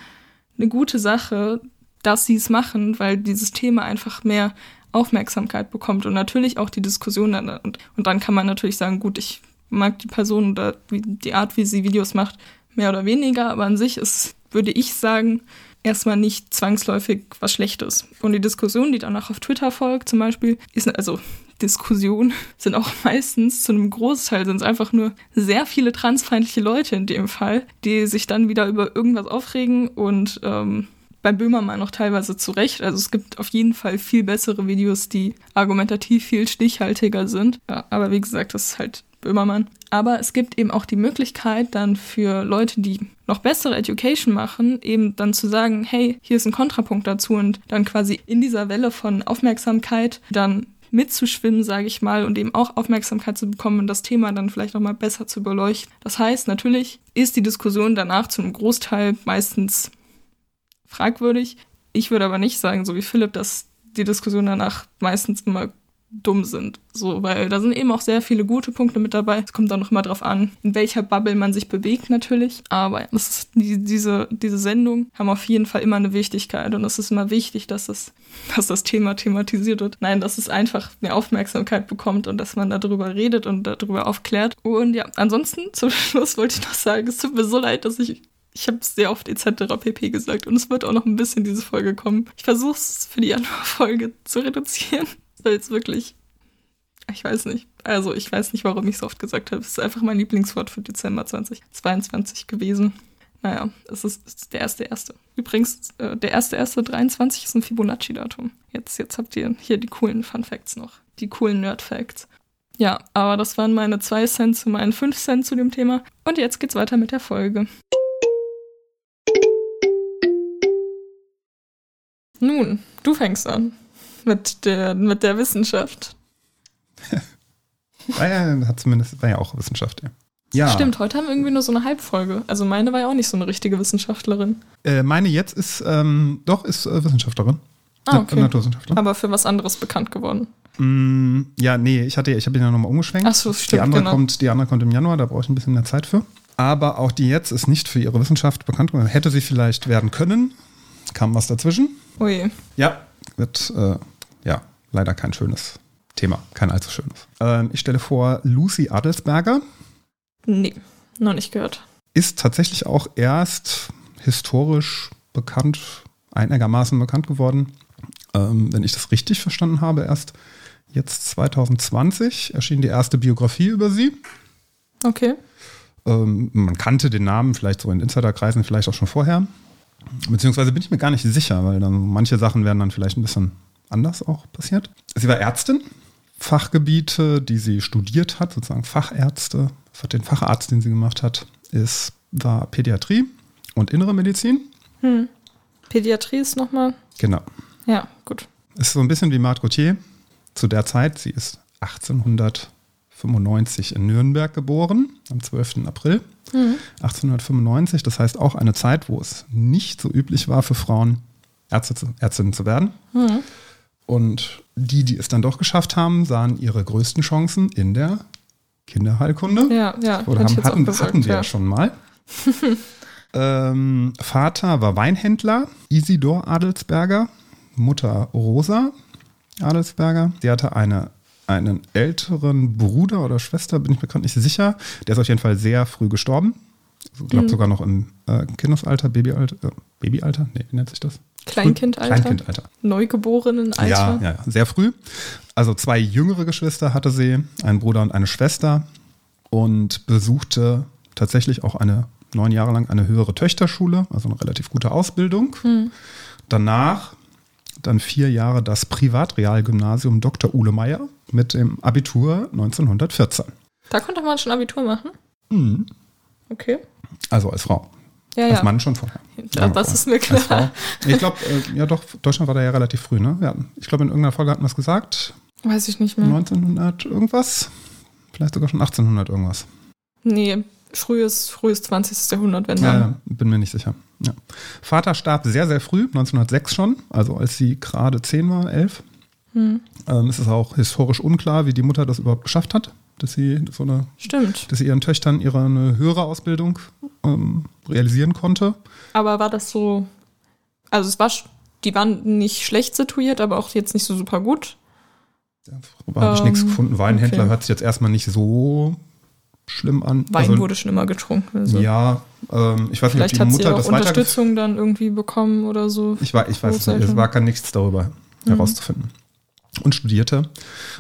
eine gute Sache, dass sie es machen, weil dieses Thema einfach mehr Aufmerksamkeit bekommt und natürlich auch die Diskussion. Und, und dann kann man natürlich sagen, gut, ich mag die Person oder die Art, wie sie Videos macht, mehr oder weniger, aber an sich ist, würde ich sagen, erstmal nicht zwangsläufig was Schlechtes. Und die Diskussion, die danach auf Twitter folgt, zum Beispiel, ist, also Diskussionen sind auch meistens zu einem Großteil sind es einfach nur sehr viele transfeindliche Leute in dem Fall, die sich dann wieder über irgendwas aufregen und ähm, bei Böhmermann noch teilweise zurecht. Also es gibt auf jeden Fall viel bessere Videos, die argumentativ viel stichhaltiger sind. Ja, aber wie gesagt, das ist halt Böhmermann. Aber es gibt eben auch die Möglichkeit dann für Leute, die noch bessere Education machen, eben dann zu sagen, hey, hier ist ein Kontrapunkt dazu und dann quasi in dieser Welle von Aufmerksamkeit dann mitzuschwimmen, sage ich mal, und eben auch Aufmerksamkeit zu bekommen und das Thema dann vielleicht nochmal besser zu beleuchten. Das heißt, natürlich ist die Diskussion danach zu einem Großteil meistens fragwürdig. Ich würde aber nicht sagen, so wie Philipp, dass die Diskussionen danach meistens immer dumm sind. So, weil da sind eben auch sehr viele gute Punkte mit dabei. Es kommt auch noch mal drauf an, in welcher Bubble man sich bewegt natürlich. Aber das ist, die, diese, diese Sendungen haben auf jeden Fall immer eine Wichtigkeit und es ist immer wichtig, dass es, dass das Thema thematisiert wird. Nein, dass es einfach mehr Aufmerksamkeit bekommt und dass man darüber redet und darüber aufklärt. Und ja, ansonsten zum Schluss wollte ich noch sagen, es tut mir so leid, dass ich ich habe sehr oft etc. pp gesagt und es wird auch noch ein bisschen diese Folge kommen. Ich versuche es für die Januarfolge zu reduzieren, weil es wirklich, ich weiß nicht. Also ich weiß nicht, warum ich so oft gesagt habe. Es ist einfach mein Lieblingswort für Dezember 2022 gewesen. Naja, es ist, es ist der erste erste. Übrigens, äh, der erste erste 23 ist ein Fibonacci-Datum. Jetzt, jetzt habt ihr hier die coolen Fun Facts noch. Die coolen Nerd Facts. Ja, aber das waren meine zwei Cent zu meinen fünf Cent zu dem Thema. Und jetzt geht's weiter mit der Folge. Nun, du fängst an mit der, mit der Wissenschaft. ah ja, hat zumindest, war ja auch Wissenschaft, ja. Ja. Stimmt, heute haben wir irgendwie nur so eine Halbfolge. Also meine war ja auch nicht so eine richtige Wissenschaftlerin. Äh, meine jetzt ist, ähm, doch, ist äh, Wissenschaftlerin. Ah, okay. Naturwissenschaftler. Aber für was anderes bekannt geworden. Mm, ja, nee, ich hatte, ich habe ihn ja nochmal umgeschwenkt. Ach so, stimmt, die andere genau. kommt, die andere kommt im Januar, da brauche ich ein bisschen mehr Zeit für. Aber auch die jetzt ist nicht für ihre Wissenschaft bekannt geworden. Hätte sie vielleicht werden können, kam was dazwischen. Ui. Ja, wird äh, ja leider kein schönes Thema, kein allzu schönes. Ähm, ich stelle vor Lucy Adelsberger Nee, noch nicht gehört. ist tatsächlich auch erst historisch bekannt, einigermaßen bekannt geworden, ähm, wenn ich das richtig verstanden habe, erst jetzt 2020 erschien die erste Biografie über sie. Okay. Ähm, man kannte den Namen vielleicht so in Insiderkreisen vielleicht auch schon vorher. Beziehungsweise bin ich mir gar nicht sicher, weil dann manche Sachen werden dann vielleicht ein bisschen anders auch passiert. Sie war Ärztin. Fachgebiete, die sie studiert hat, sozusagen Fachärzte, den Facharzt, den sie gemacht hat, ist, war Pädiatrie und innere Medizin. Pädiatrie ist nochmal. Genau. Ja, gut. Ist so ein bisschen wie Marthe Gauthier zu der Zeit. Sie ist 1895 in Nürnberg geboren, am 12. April 1895. Das heißt auch eine Zeit, wo es nicht so üblich war für Frauen, Ärzte zu, Ärztinnen zu werden. Und die, die es dann doch geschafft haben, sahen ihre größten Chancen in der Kinderheilkunde. Ja, ja. Oder haben, hatten, gesagt, hatten wir ja ja. schon mal. ähm, Vater war Weinhändler, Isidor Adelsberger, Mutter Rosa Adelsberger. Sie hatte eine, einen älteren Bruder oder Schwester, bin ich mir gerade nicht sicher. Der ist auf jeden Fall sehr früh gestorben. Ich glaube Mhm. sogar noch im äh, Kindesalter, Babyalter. Äh, Babyalter? Nee, wie nennt sich das? Kleinkindalter. Kleinkindalter. Neugeborenen-Alter. Ja, ja, ja, sehr früh. Also zwei jüngere Geschwister hatte sie, einen Bruder und eine Schwester und besuchte tatsächlich auch eine neun Jahre lang eine höhere Töchterschule, also eine relativ gute Ausbildung. Danach dann vier Jahre das Privatrealgymnasium Dr. Uhle Meier mit dem Abitur 1914. Da konnte man schon Abitur machen. Mhm. Okay. Also als Frau. Ja, Als ja. Mann schon vorher. Ja, das ist mir klar. Ich glaube, äh, ja doch, Deutschland war da ja relativ früh, ne? Ja, ich glaube, in irgendeiner Folge hatten wir es gesagt. Weiß ich nicht mehr. 1900 irgendwas. Vielleicht sogar schon 1800 irgendwas. Nee, frühes, frühes 20. Jahrhundert, wenn dann. ja, bin mir nicht sicher. Ja. Vater starb sehr, sehr früh, 1906 schon, also als sie gerade 10 war, 11. Hm. Ähm, es ist auch historisch unklar, wie die Mutter das überhaupt geschafft hat, dass sie so eine, Stimmt. dass sie ihren Töchtern ihre eine höhere Ausbildung ähm, realisieren konnte. Aber war das so. Also, es war. Die waren nicht schlecht situiert, aber auch jetzt nicht so super gut. Darüber habe ich Ähm, nichts gefunden. Weinhändler okay. hört sich jetzt erstmal nicht so schlimm an. Wein Also, wurde schon immer getrunken. Also. Ja, ähm, ich weiß nicht, ob Vielleicht die hat sie Mutter auch das. Unterstützung dann irgendwie bekommen oder so. Ich, war, ich weiß es nicht, es war gar nichts darüber Mhm. herauszufinden. Und studierte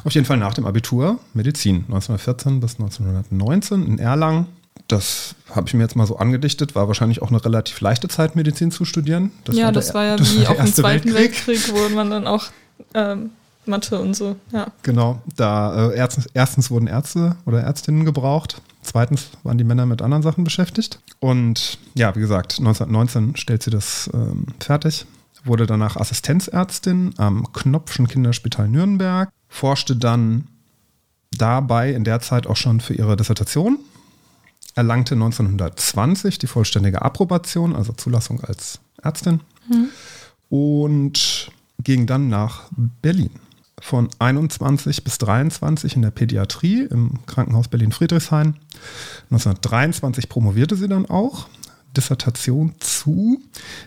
auf jeden Fall nach dem Abitur Medizin 1914 bis 1919 in Erlangen. Das habe ich mir jetzt mal so angedichtet, war wahrscheinlich auch eine relativ leichte Zeit, Medizin zu studieren. ja, der- das war ja das wie der auch im Erste Zweiten Weltkrieg, wo man dann auch ähm, Mathe und so. Ja. Genau, da äh, erstens, erstens wurden Ärzte oder Ärztinnen gebraucht. Zweitens waren die Männer mit anderen Sachen beschäftigt. Und ja, wie gesagt, 1919 stellt sie das ähm, fertig, wurde danach Assistenzärztin am Knopfschen Kinderspital Nürnberg, forschte dann dabei in der Zeit auch schon für ihre Dissertation, erlangte 1920 die vollständige Approbation, also Zulassung als Ärztin und ging dann nach Berlin. Von 21 bis 23 in der Pädiatrie im Krankenhaus Berlin-Friedrichshain. 1923 promovierte sie dann auch. Dissertation zu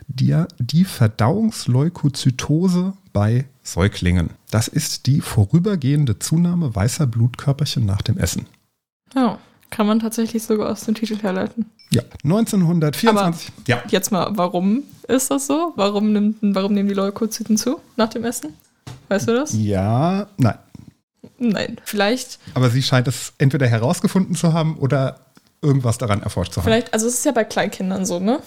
der, die Verdauungsleukozytose bei Säuglingen. Das ist die vorübergehende Zunahme weißer Blutkörperchen nach dem Essen. ja, kann man tatsächlich sogar aus dem Titel herleiten. Ja, 1924. ja, Jetzt mal, warum ist das so? Warum, nimmt, warum nehmen die Leukozyten zu nach dem Essen? Weißt du das? ja, nein. Nein. Vielleicht, Aber sie scheint es entweder herausgefunden zu haben oder irgendwas daran erforscht zu haben. vielleicht, also es ist ja bei Kleinkindern so, ne?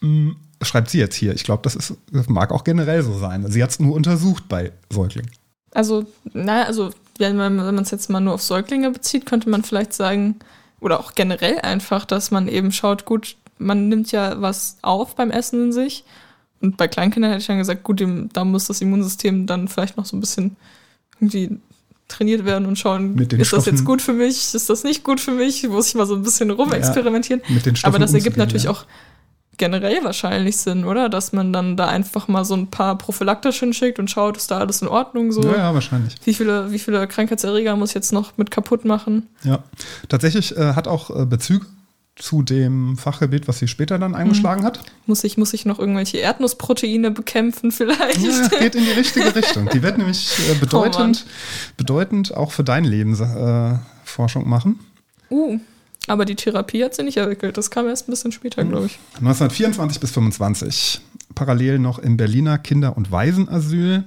Mm, Schreibt sie jetzt hier. Ich glaube, das, ist- das mag auch generell so sein. Sie hat es nur untersucht bei Säuglingen. Also, naja, also, wenn man wenn man es jetzt mal nur auf Säuglinge bezieht, könnte man vielleicht sagen, oder auch generell einfach, dass man eben schaut, gut, man nimmt ja was auf beim Essen in sich. Und bei Kleinkindern hätte ich dann gesagt, gut, dem, da muss das Immunsystem dann vielleicht noch so ein bisschen irgendwie trainiert werden und schauen, ist das jetzt Stoffen. gut für mich, ist das nicht gut für mich, muss ich mal so ein bisschen rumexperimentieren. Mit den Stoffen Aber das ergibt natürlich ja. auch generell wahrscheinlich Sinn, oder? Dass man dann da einfach mal so ein paar prophylaktisch hinschickt und schaut, ist da alles in Ordnung so. Ja, ja, wahrscheinlich. Wie viele, wie viele Krankheitserreger muss ich jetzt noch mit kaputt machen? Ja, tatsächlich äh, hat auch äh, Bezüge zu dem Fachgebiet, was sie später dann eingeschlagen hat. Muss ich, muss ich noch irgendwelche Erdnussproteine bekämpfen vielleicht? Ja, geht in die richtige Richtung. Die wird nämlich äh, bedeutend, Oh bedeutend auch für dein Leben äh, Forschung machen. Uh, aber die Therapie hat sie nicht entwickelt. Das kam erst ein bisschen später, glaube ich. 1924 bis 25 parallel noch im Berliner Kinder- und Waisenasyl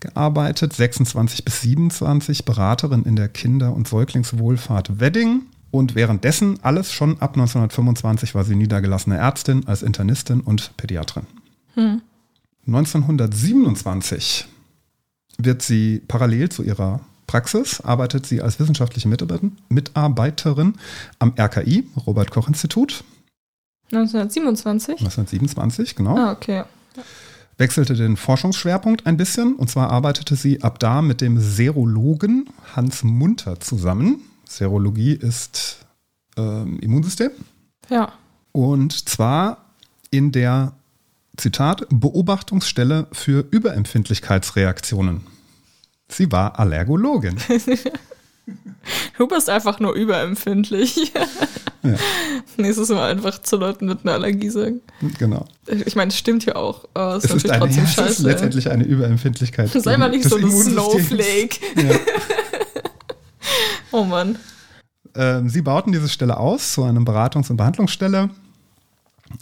gearbeitet, 26 bis 27 Beraterin in der Kinder- und Säuglingswohlfahrt Wedding und währenddessen alles schon ab 1925 war sie niedergelassene Ärztin als Internistin und Pädiatrin. 1927 wird sie parallel zu ihrer Praxis, arbeitet sie als wissenschaftliche Mitarbeiterin am RKI, Robert Koch Institut, 1927? 1927, genau Ah, okay. wechselte den Forschungsschwerpunkt ein bisschen. Und zwar arbeitete sie ab da mit dem Serologen Hans Munter zusammen. Serologie ist ähm, Immunsystem. Ja. Und zwar in der, Zitat, Beobachtungsstelle für Überempfindlichkeitsreaktionen. Sie war Allergologin. Du bist einfach nur überempfindlich. Ja. Nächstes Mal einfach zu Leuten mit einer Allergie sagen. genau. Ich meine, es stimmt ja auch. Aber es Es ist eine, trotzdem es ist scheiße. letztendlich eine Überempfindlichkeit. Sei mal nicht so ein. Snowflake. Ja. Oh Mann. Ähm, sie bauten diese Stelle aus zu einer Beratungs- und Behandlungsstelle.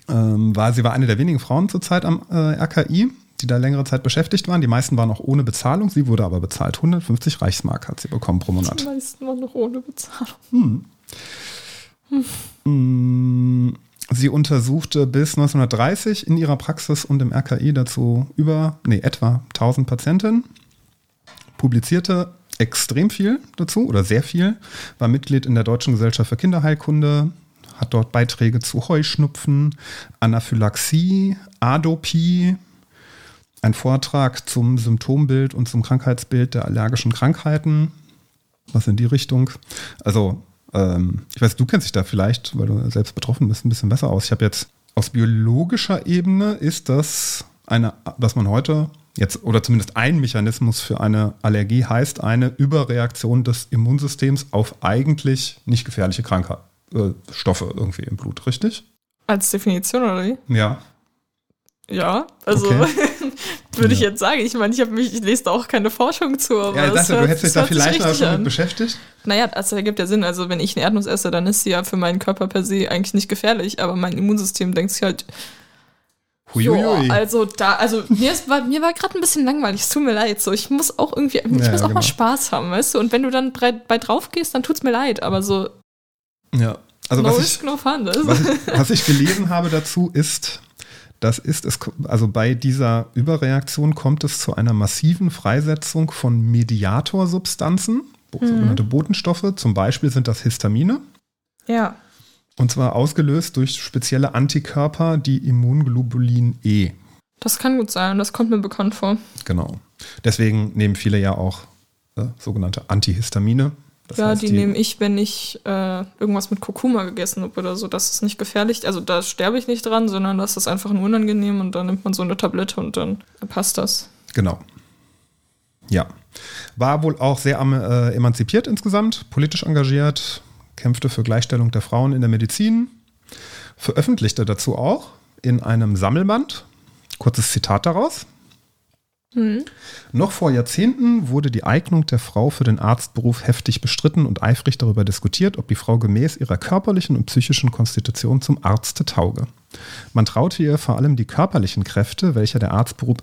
Ähm, war, sie war eine der wenigen Frauen zurzeit am äh, RKI, die da längere Zeit beschäftigt waren. Die meisten waren auch ohne Bezahlung. Sie wurde aber bezahlt. 150 Reichsmark hat sie bekommen pro Die Monat. meisten waren noch ohne Bezahlung. Mm, Sie untersuchte bis 1930 in ihrer Praxis und im RKI dazu über, nee, etwa 1000 Patientinnen, publizierte extrem viel dazu oder sehr viel, war Mitglied in der Deutschen Gesellschaft für Kinderheilkunde, hat dort Beiträge zu Heuschnupfen, Anaphylaxie, Adopie, ein Vortrag zum Symptombild und zum Krankheitsbild der allergischen Krankheiten, was in die Richtung. Also, ähm, ich weiß, du kennst dich da vielleicht, weil du selbst betroffen bist, ein bisschen besser aus. Ich habe jetzt aus biologischer Ebene ist das eine, dass man heute jetzt oder zumindest ein Mechanismus für eine Allergie heißt eine Überreaktion des Immunsystems auf eigentlich nicht gefährliche Krankheiten. Äh, Stoffe irgendwie im Blut, richtig? Als Definition, oder wie? Ja. Ja, also Okay. würde ich Ja. jetzt sagen. Ich meine, ich, hab mich, ich lese da auch keine Forschung zu. Aber Ja, ich dachte, du hört- hättest dich da vielleicht mal schon mit beschäftigt. Naja, das ergibt ja Sinn. Also, wenn ich eine Erdnuss esse, dann ist sie ja für meinen Körper per se eigentlich nicht gefährlich. Aber mein Immunsystem denkt sich halt, Huiuiui. Also da, also mir, ist, war, mir war gerade ein bisschen langweilig, es tut mir leid. So, ich muss auch irgendwie, ich Ja, muss auch genau. mal Spaß haben, weißt du? Und wenn du dann bei, bei drauf gehst, dann tut's mir leid. Aber so, ja. Also no was ich, no fun. Was, ich, was ich gelesen habe dazu ist, das ist es, also bei dieser Überreaktion kommt es zu einer massiven Freisetzung von Mediatorsubstanzen, bo- sogenannte Botenstoffe. Zum Beispiel sind das Histamine. ja. Und zwar ausgelöst durch spezielle Antikörper, die Immunglobulin E. Das kann gut sein, das kommt mir bekannt vor. Genau. Deswegen nehmen viele ja auch äh, sogenannte Antihistamine. Das ja, heißt, die, nehme ich, wenn ich äh, irgendwas mit Kurkuma gegessen habe oder so. Das ist nicht gefährlich. Also da sterbe ich nicht dran, sondern das ist einfach nur unangenehm und dann nimmt man so eine Tablette und dann passt das. Genau. Ja. War wohl auch sehr äh, emanzipiert insgesamt, politisch engagiert, kämpfte für Gleichstellung der Frauen in der Medizin, veröffentlichte dazu auch in einem Sammelband. Kurzes Zitat daraus. Noch vor Jahrzehnten wurde die Eignung der Frau für den Arztberuf heftig bestritten und eifrig darüber diskutiert, ob die Frau gemäß ihrer körperlichen und psychischen Konstitution zum Arzte tauge. Man traute ihr vor allem die körperlichen Kräfte, welche der Arztberuf,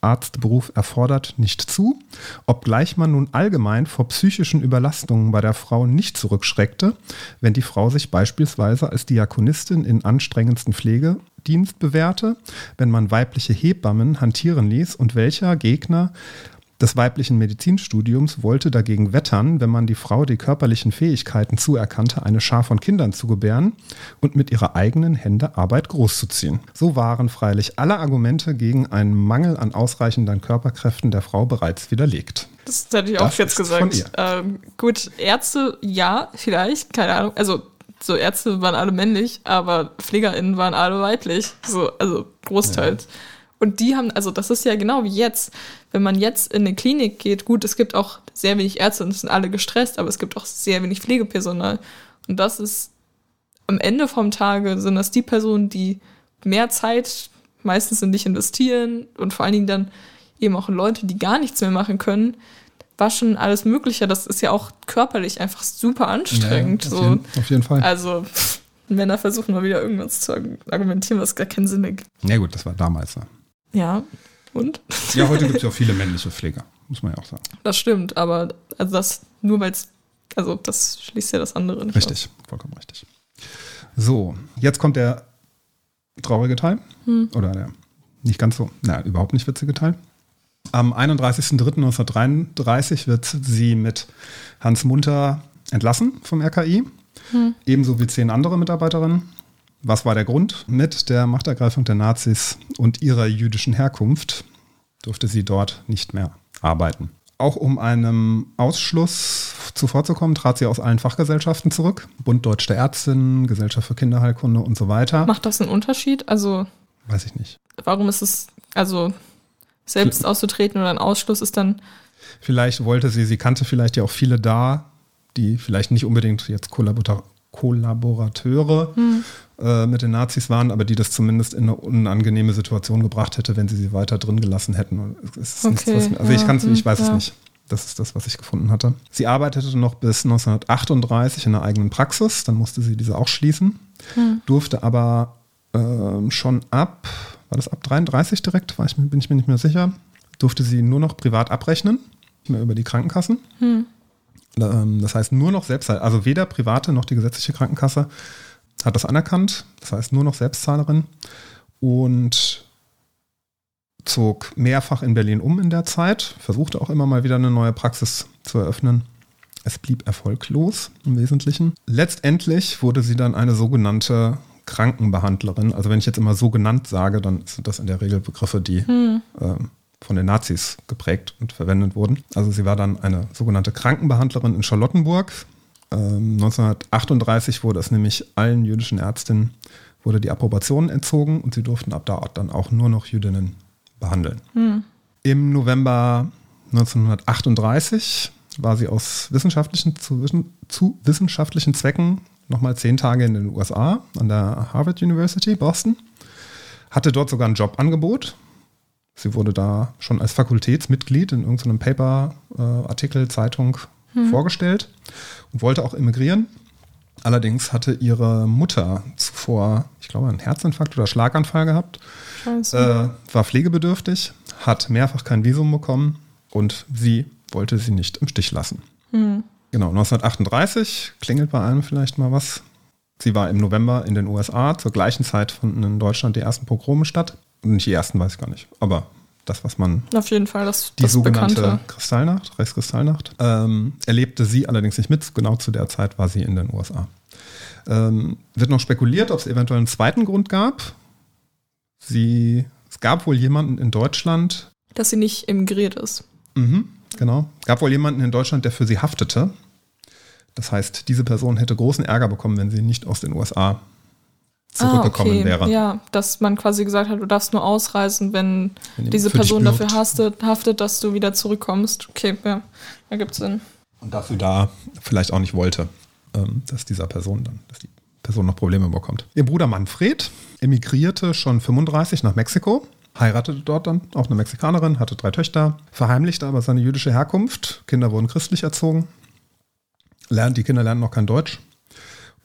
Arztberuf erfordert, nicht zu, obgleich man nun allgemein vor psychischen Überlastungen bei der Frau nicht zurückschreckte, wenn die Frau sich beispielsweise als Diakonistin in anstrengendsten Pflegedienst bewährte, wenn man weibliche Hebammen hantieren ließ und welcher Gegner des weiblichen Medizinstudiums wollte dagegen wettern, wenn man die Frau die körperlichen Fähigkeiten zuerkannte, eine Schar von Kindern zu gebären und mit ihrer eigenen Hände Arbeit großzuziehen. So waren freilich alle Argumente gegen einen Mangel an ausreichenden Körperkräften der Frau bereits widerlegt. Das hätte ich Das auch jetzt ist von gesagt. Ähm, gut, Ärzte, ja, vielleicht, keine Ahnung. Also so Ärzte waren alle männlich, aber PflegerInnen waren alle weiblich. So, also großteils. Ja. Und die haben, also das ist ja genau wie jetzt. Wenn man jetzt in eine Klinik geht, gut, es gibt auch sehr wenig Ärzte und es sind alle gestresst, aber es gibt auch sehr wenig Pflegepersonal. Und das ist am Ende vom Tage sind das die Personen, die mehr Zeit meistens in dich investieren und vor allen Dingen dann eben auch Leute, die gar nichts mehr machen können, waschen, alles Mögliche. Das ist ja auch körperlich einfach super anstrengend. Ja, auf, so. jeden, auf jeden Fall. Also Männer versuchen mal wieder irgendwas zu argumentieren, was gar keinen Sinn ergibt. Ja gut, das war damals. Ne? Ja, und? Ja, heute gibt es ja auch viele männliche Pfleger, muss man ja auch sagen. Das stimmt, aber also das nur weil es, also das schließt ja das andere nicht Richtig, aus. vollkommen richtig. So, jetzt kommt der traurige Teil. Hm. Oder der nicht ganz so, na, überhaupt nicht witzige Teil. Am 31.03.1933 wird sie mit Hans Munter entlassen vom RKI, hm. ebenso wie zehn andere Mitarbeiterinnen. Was war der Grund? Mit der Machtergreifung der Nazis und ihrer jüdischen Herkunft durfte sie dort nicht mehr arbeiten. Auch um einem Ausschluss zuvorzukommen, trat sie aus allen Fachgesellschaften zurück. Bund Deutscher Ärztinnen, Gesellschaft für Kinderheilkunde und so weiter. Macht das einen Unterschied? Also. Weiß ich nicht. Warum ist es, also selbst auszutreten oder ein Ausschluss ist dann. Vielleicht wollte sie, sie kannte vielleicht ja auch viele da, die vielleicht nicht unbedingt jetzt Kollaborateure hm. äh, mit den Nazis waren, aber die das zumindest in eine unangenehme Situation gebracht hätte, wenn sie sie weiter drin gelassen hätten. Okay, nichts, was, also ja, ich kann ich weiß ja. es nicht. Das ist das, was ich gefunden hatte. Sie arbeitete noch bis 1938 in einer eigenen Praxis, dann musste sie diese auch schließen, hm. durfte aber äh, schon ab war das ab 33 direkt, war ich, bin ich mir nicht mehr sicher, durfte sie nur noch privat abrechnen, nicht mehr über die Krankenkassen. Hm. Ähm, das heißt nur noch selbst, also weder private noch die gesetzliche Krankenkasse hat das anerkannt. Das heißt nur noch Selbstzahlerin und zog mehrfach in Berlin um in der Zeit, versuchte auch immer mal wieder eine neue Praxis zu eröffnen. Es blieb erfolglos im Wesentlichen. Letztendlich wurde sie dann eine sogenannte Krankenbehandlerin. Also wenn ich jetzt immer so genannt sage, dann sind das in der Regel Begriffe, die hm. äh, von den Nazis geprägt und verwendet wurden. Also sie war dann eine sogenannte Krankenbehandlerin in Charlottenburg. Ähm, 1938 wurde es nämlich allen jüdischen Ärztinnen wurde die Approbation entzogen und sie durften ab da dann auch nur noch Jüdinnen behandeln. Hm. Im November 1938 war sie aus wissenschaftlichen zu, zu wissenschaftlichen Zwecken nochmal zehn Tage in den USA an der Harvard University, Boston. Hatte dort sogar ein Jobangebot. Sie wurde da schon als Fakultätsmitglied in irgendeinem Paper, äh, Artikel, Zeitung hm. vorgestellt und wollte auch emigrieren. Allerdings hatte ihre Mutter zuvor, ich glaube, einen Herzinfarkt oder Schlaganfall gehabt, äh, war pflegebedürftig, hat mehrfach kein Visum bekommen und sie wollte sie nicht im Stich lassen. Hm. Genau, 1938 klingelt bei einem vielleicht mal was. Sie war im November in den USA. Zur gleichen Zeit fanden in Deutschland die ersten Pogrome statt. Nicht die ersten, weiß ich gar nicht. Aber das, was man. Auf jeden Fall das Die das sogenannte Bekannte. Kristallnacht, Reichskristallnacht. Ähm, erlebte sie allerdings nicht mit. Genau zu der Zeit war sie in den USA. Ähm, wird noch spekuliert, ob es eventuell einen zweiten Grund gab. Sie, es gab wohl jemanden in Deutschland. Dass sie nicht emigriert ist. Mhm. Genau. Gab wohl jemanden in Deutschland, der für sie haftete. Das heißt, diese Person hätte großen Ärger bekommen, wenn sie nicht aus den USA zurückgekommen ah, okay. wäre. Ja, dass man quasi gesagt hat, du darfst nur ausreisen, wenn, wenn diese Person dafür haftet, haftet, dass du wieder zurückkommst. Okay, ja, ergibt Sinn. Und dafür da vielleicht auch nicht wollte, ähm, dass dieser Person dann, dass die Person noch Probleme bekommt. Ihr Bruder Manfred emigrierte schon 35 nach Mexiko heiratete dort dann auch eine Mexikanerin, hatte drei Töchter, verheimlichte aber seine jüdische Herkunft. Kinder wurden christlich erzogen. Lernt, die Kinder lernen noch kein Deutsch.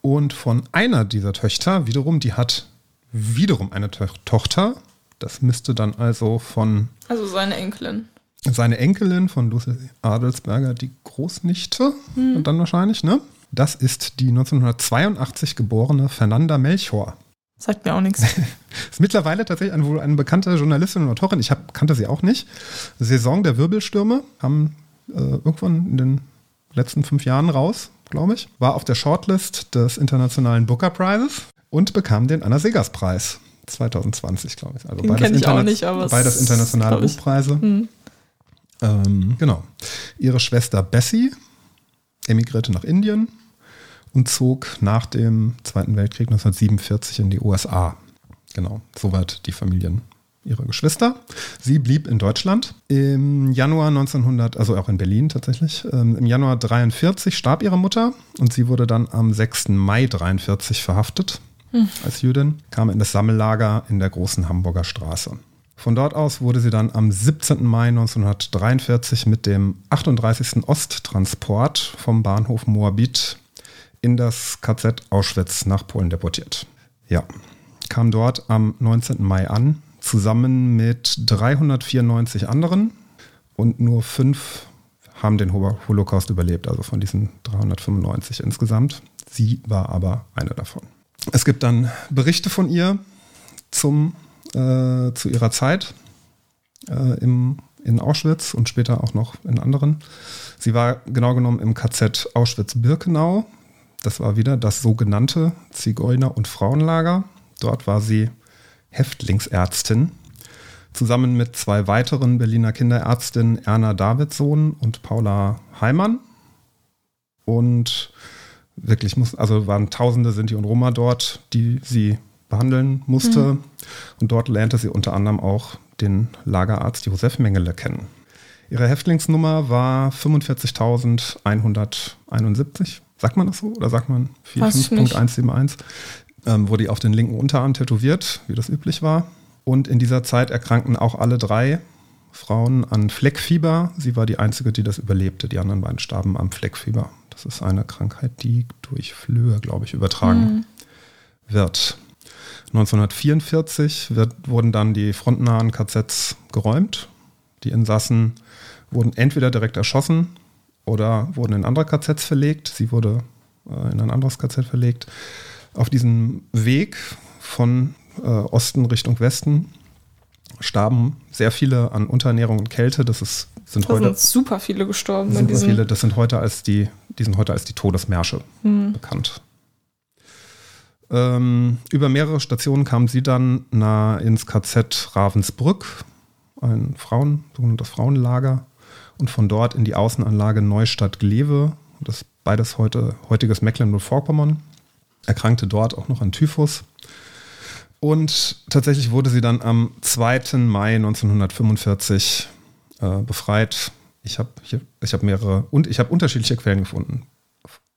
Und von einer dieser Töchter, wiederum, die hat wiederum eine to Tochter. Das müsste dann also von. Also seine Enkelin. Seine Enkelin von Lucy Adelsberger, die Großnichte, hm. dann wahrscheinlich, ne? Das ist die 1982 geborene Fernanda Melchor. Sagt mir auch nichts. ist mittlerweile tatsächlich eine, eine bekannte Journalistin und Autorin. Ich hab, kannte sie auch nicht. Saison der Wirbelstürme haben äh, irgendwann in den letzten fünf Jahren raus, glaube ich. War auf der Shortlist des Internationalen Booker Prizes und bekam den Anna Segers Preis 2020, glaube ich. Also Den beides, ich auch nicht, aber beides internationale Buchpreise. Hm. Ähm, genau. Ihre Schwester Bessie emigrierte nach Indien und zog nach dem Zweiten Weltkrieg 1947 in die USA. Genau, soweit die Familien ihrer Geschwister. Sie blieb in Deutschland. Im Januar 1900, also auch in Berlin tatsächlich, ähm, im Januar 43 starb ihre Mutter und sie wurde dann am 6. Mai 43 verhaftet hm. als Jüdin, kam in das Sammellager in der großen Hamburger Straße. Von dort aus wurde sie dann am 17. Mai 1943 mit dem 38. Osttransport vom Bahnhof Moabit in das KZ Auschwitz nach Polen deportiert. Ja, kam dort am 19. Mai an, zusammen mit 394 anderen und nur fünf haben den Holocaust überlebt, also von diesen 395 insgesamt. Sie war aber eine davon. Es gibt dann Berichte von ihr zum, äh, zu ihrer Zeit äh, im, in Auschwitz und später auch noch in anderen. Sie war genau genommen im KZ Auschwitz-Birkenau. Das war wieder das sogenannte Zigeuner- und Frauenlager. Dort war sie Häftlingsärztin, zusammen mit zwei weiteren Berliner Kinderärztinnen, Erna Davidsohn und Paula Heimann. Und wirklich muss, also waren Tausende Sinti und Roma dort, die sie behandeln musste. Mhm. Und dort lernte sie unter anderem auch den Lagerarzt Josef Mengele kennen. Ihre Häftlingsnummer war 45.171. Sagt man das so oder sagt man 45.171? Ähm, wurde auf den linken Unterarm tätowiert, wie das üblich war. Und in dieser Zeit erkrankten auch alle drei Frauen an Fleckfieber. Sie war die einzige, die das überlebte. Die anderen beiden starben am Fleckfieber. Das ist eine Krankheit, die durch Flöhe, glaube ich, übertragen mhm. wird. 1944 wird, wurden dann die frontnahen KZs geräumt. Die Insassen wurden entweder direkt erschossen oder wurden in andere KZs verlegt. Sie wurde äh, in ein anderes KZ verlegt auf diesem Weg von äh, Osten Richtung Westen starben sehr viele an Unterernährung und Kälte. Das ist, sind da heute sind super viele gestorben. Super viele. Das sind heute als die, die sind heute als die Todesmärsche mhm. bekannt. Ähm, über mehrere Stationen kam sie dann nah ins KZ Ravensbrück, ein Frauen, sogenanntes Frauenlager, und von dort in die Außenanlage Neustadt-Glewe, das beides heute heutiges Mecklenburg-Vorpommern erkrankte dort auch noch an Typhus. Und tatsächlich wurde sie dann am 2. Mai 1945 äh, befreit. Ich habe hab mehrere und ich habe unterschiedliche Quellen gefunden.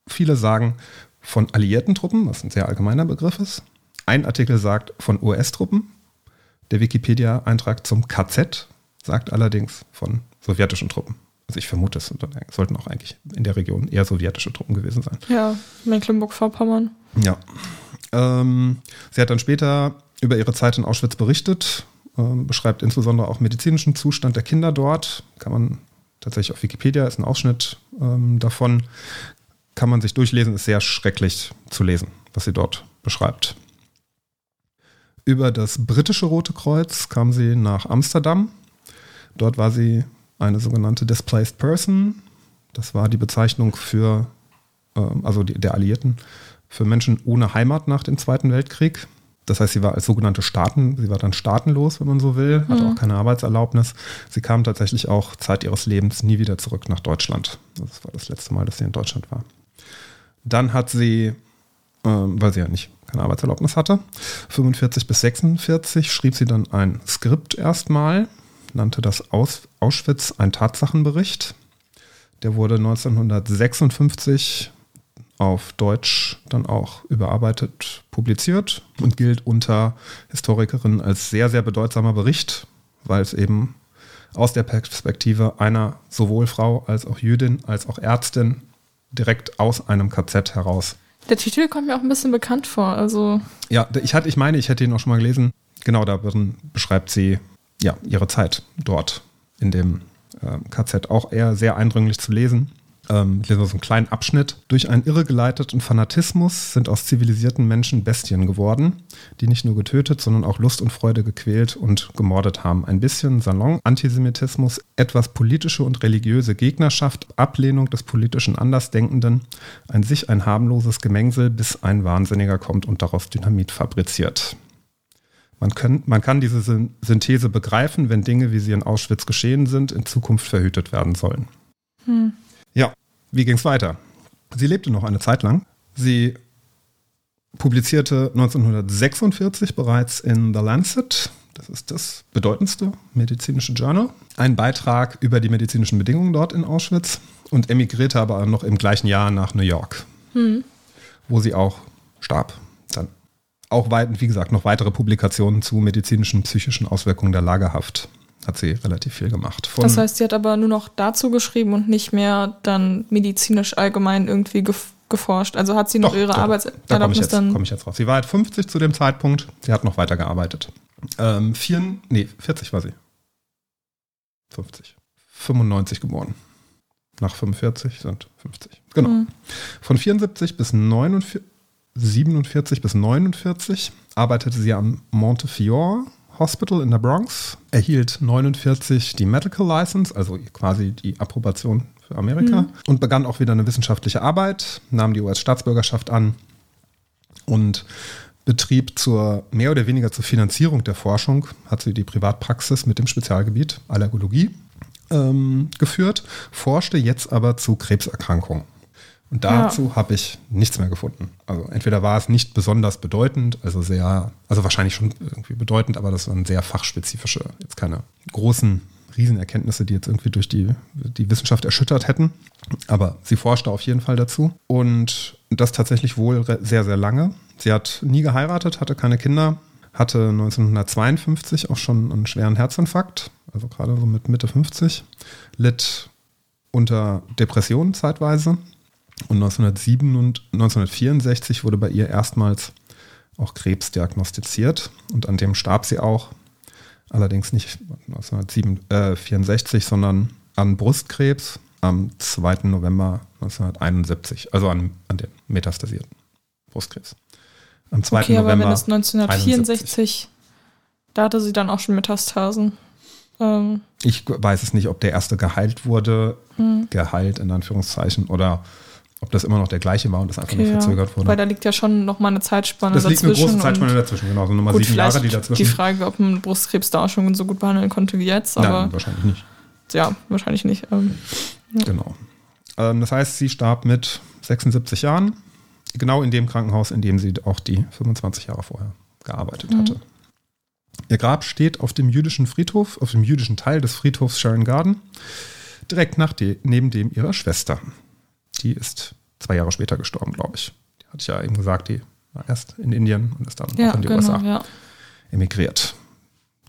Viele sagen von alliierten Truppen, was ein sehr allgemeiner Begriff ist. Ein Artikel sagt von US-Truppen. Der Wikipedia-Eintrag zum KZ sagt allerdings von sowjetischen Truppen. Also ich vermute, es sollten auch eigentlich in der Region eher sowjetische Truppen gewesen sein. Ja, Mecklenburg-Vorpommern. Ja. Ähm, sie hat dann später über ihre Zeit in Auschwitz berichtet, ähm, beschreibt insbesondere auch medizinischen Zustand der Kinder dort. Kann man tatsächlich auf Wikipedia, ist ein Ausschnitt ähm, davon. Kann man sich durchlesen, ist sehr schrecklich zu lesen, was sie dort beschreibt. Über das britische Rote Kreuz kam sie nach Amsterdam. Dort war sie eine sogenannte Displaced Person. Das war die Bezeichnung für, äh, also die, der Alliierten, für Menschen ohne Heimat nach dem Zweiten Weltkrieg. Das heißt, sie war als sogenannte Staaten, sie war dann staatenlos, wenn man so will, hatte mhm. auch keine Arbeitserlaubnis. Sie kam tatsächlich auch Zeit ihres Lebens nie wieder zurück nach Deutschland. Das war das letzte Mal, dass sie in Deutschland war. Dann hat sie, äh, weil sie ja nicht keine Arbeitserlaubnis hatte, 45 bis 46 schrieb sie dann ein Skript erstmal, nannte das Aus Auschwitz ein Tatsachenbericht. Der wurde 1956 auf Deutsch dann auch überarbeitet publiziert und gilt unter Historikerinnen als sehr, sehr bedeutsamer Bericht, weil es eben aus der Perspektive einer sowohl Frau als auch Jüdin als auch Ärztin direkt aus einem KZ heraus. Der Titel kommt mir auch ein bisschen bekannt vor. Also ja, ich, hatte, ich meine, ich hätte ihn auch schon mal gelesen. Genau, da beschreibt sie ja, ihre Zeit dort in dem äh, KZ auch eher sehr eindringlich zu lesen. Ähm, ich lese mal so einen kleinen Abschnitt. Durch einen irregeleiteten Fanatismus sind aus zivilisierten Menschen Bestien geworden, die nicht nur getötet, sondern auch Lust und Freude gequält und gemordet haben. Ein bisschen Salon-Antisemitismus, etwas politische und religiöse Gegnerschaft, Ablehnung des politischen Andersdenkenden, ein sich ein harmloses Gemengsel, bis ein Wahnsinniger kommt und daraus Dynamit fabriziert. Man, kann, man kann diese Synthese begreifen, wenn Dinge, wie sie in Auschwitz geschehen sind, in Zukunft verhütet werden sollen. Hm. Ja, wie ging es weiter? Sie lebte noch eine Zeit lang. Sie publizierte 1946 bereits in The Lancet, das ist das bedeutendste medizinische Journal, einen Beitrag über die medizinischen Bedingungen dort in Auschwitz und emigrierte aber noch im gleichen Jahr nach New York, hm. wo sie auch starb. Dann auch weit, wie gesagt, noch weitere Publikationen zu medizinischen, psychischen Auswirkungen der Lagerhaft hat sie relativ viel gemacht. Von das heißt, sie hat aber nur noch dazu geschrieben und nicht mehr dann medizinisch allgemein irgendwie geforscht. Also hat sie noch doch, ihre Arbeitserlaubnis da komme ich, jetzt, komm ich jetzt raus. Sie war halt 50 zu dem Zeitpunkt. Sie hat noch weiter gearbeitet. Ähm, vier, nee, 40 war sie. 50. 95 geboren. Nach 45 sind 50. Genau. Mhm. Von 74 bis 49, 47 bis 49 arbeitete sie am Montefiore Hospital in der Bronx, erhielt 49 die Medical License, also quasi die Approbation für Amerika, mhm. und begann auch wieder eine wissenschaftliche Arbeit, nahm die US-Staatsbürgerschaft an und betrieb zur mehr oder weniger zur Finanzierung der Forschung, hat sie die Privatpraxis mit dem Spezialgebiet Allergologie ähm, geführt, forschte jetzt aber zu Krebserkrankungen. Und dazu ja. habe ich nichts mehr gefunden. Also entweder war es nicht besonders bedeutend, also sehr, also wahrscheinlich schon irgendwie bedeutend, aber das waren sehr fachspezifische, jetzt keine großen Riesenerkenntnisse, die jetzt irgendwie durch die, die Wissenschaft erschüttert hätten. Aber sie forschte auf jeden Fall dazu. Und das tatsächlich wohl sehr, sehr lange. Sie hat nie geheiratet, hatte keine Kinder, hatte 1952 auch schon einen schweren Herzinfarkt, also gerade so mit Mitte 50, litt unter Depressionen zeitweise und 1907 und 1964 wurde bei ihr erstmals auch Krebs diagnostiziert und an dem starb sie auch. Allerdings nicht 1964, äh, sondern an Brustkrebs am 2. November 1971, also an, an den metastasierten Brustkrebs. Am 2. Okay, November aber wenn es 1964, 71. da hatte sie dann auch schon Metastasen. Ähm. Ich weiß es nicht, ob der erste geheilt wurde, hm. geheilt in Anführungszeichen, oder ob das immer noch der gleiche war und das einfach okay, nur verzögert wurde. Weil da liegt ja schon noch mal eine Zeitspanne das dazwischen. Das liegt eine große Zeitspanne dazwischen, genau. So nochmal gut, sieben Jahre, die dazwischen. Die Frage, ob man Brustkrebs da auch schon so gut behandeln konnte wie jetzt. Aber Nein, wahrscheinlich nicht. Ja, wahrscheinlich nicht. Ähm, ja. Genau. Ähm, das heißt, sie starb mit 76 Jahren, genau in dem Krankenhaus, in dem sie auch die 25 Jahre vorher gearbeitet mhm. hatte. Ihr Grab steht auf dem jüdischen Friedhof, auf dem jüdischen Teil des Friedhofs Sharon Garden, direkt nach de, neben dem ihrer Schwester. Die ist zwei Jahre später gestorben, glaube ich. Die hatte ich ja eben gesagt, die war erst in Indien und ist dann ja, in die genau, USA ja. emigriert.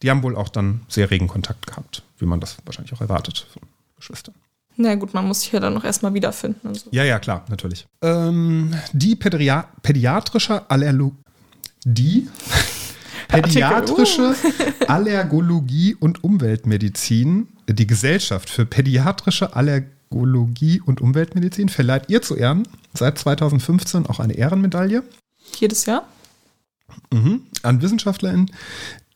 Die haben wohl auch dann sehr regen Kontakt gehabt, wie man das wahrscheinlich auch erwartet von Geschwistern. Na gut, man muss sich ja dann noch erstmal wiederfinden. So. Ja, ja, klar, natürlich. Ähm, die Pädia pädiatrische Allerlo die pädiatrische Allergologie und Umweltmedizin, die Gesellschaft für pädiatrische Allergologie Ökologie und Umweltmedizin verleiht ihr zu Ehren seit 2015 auch eine Ehrenmedaille. Jedes Jahr? Mhm. An WissenschaftlerInnen,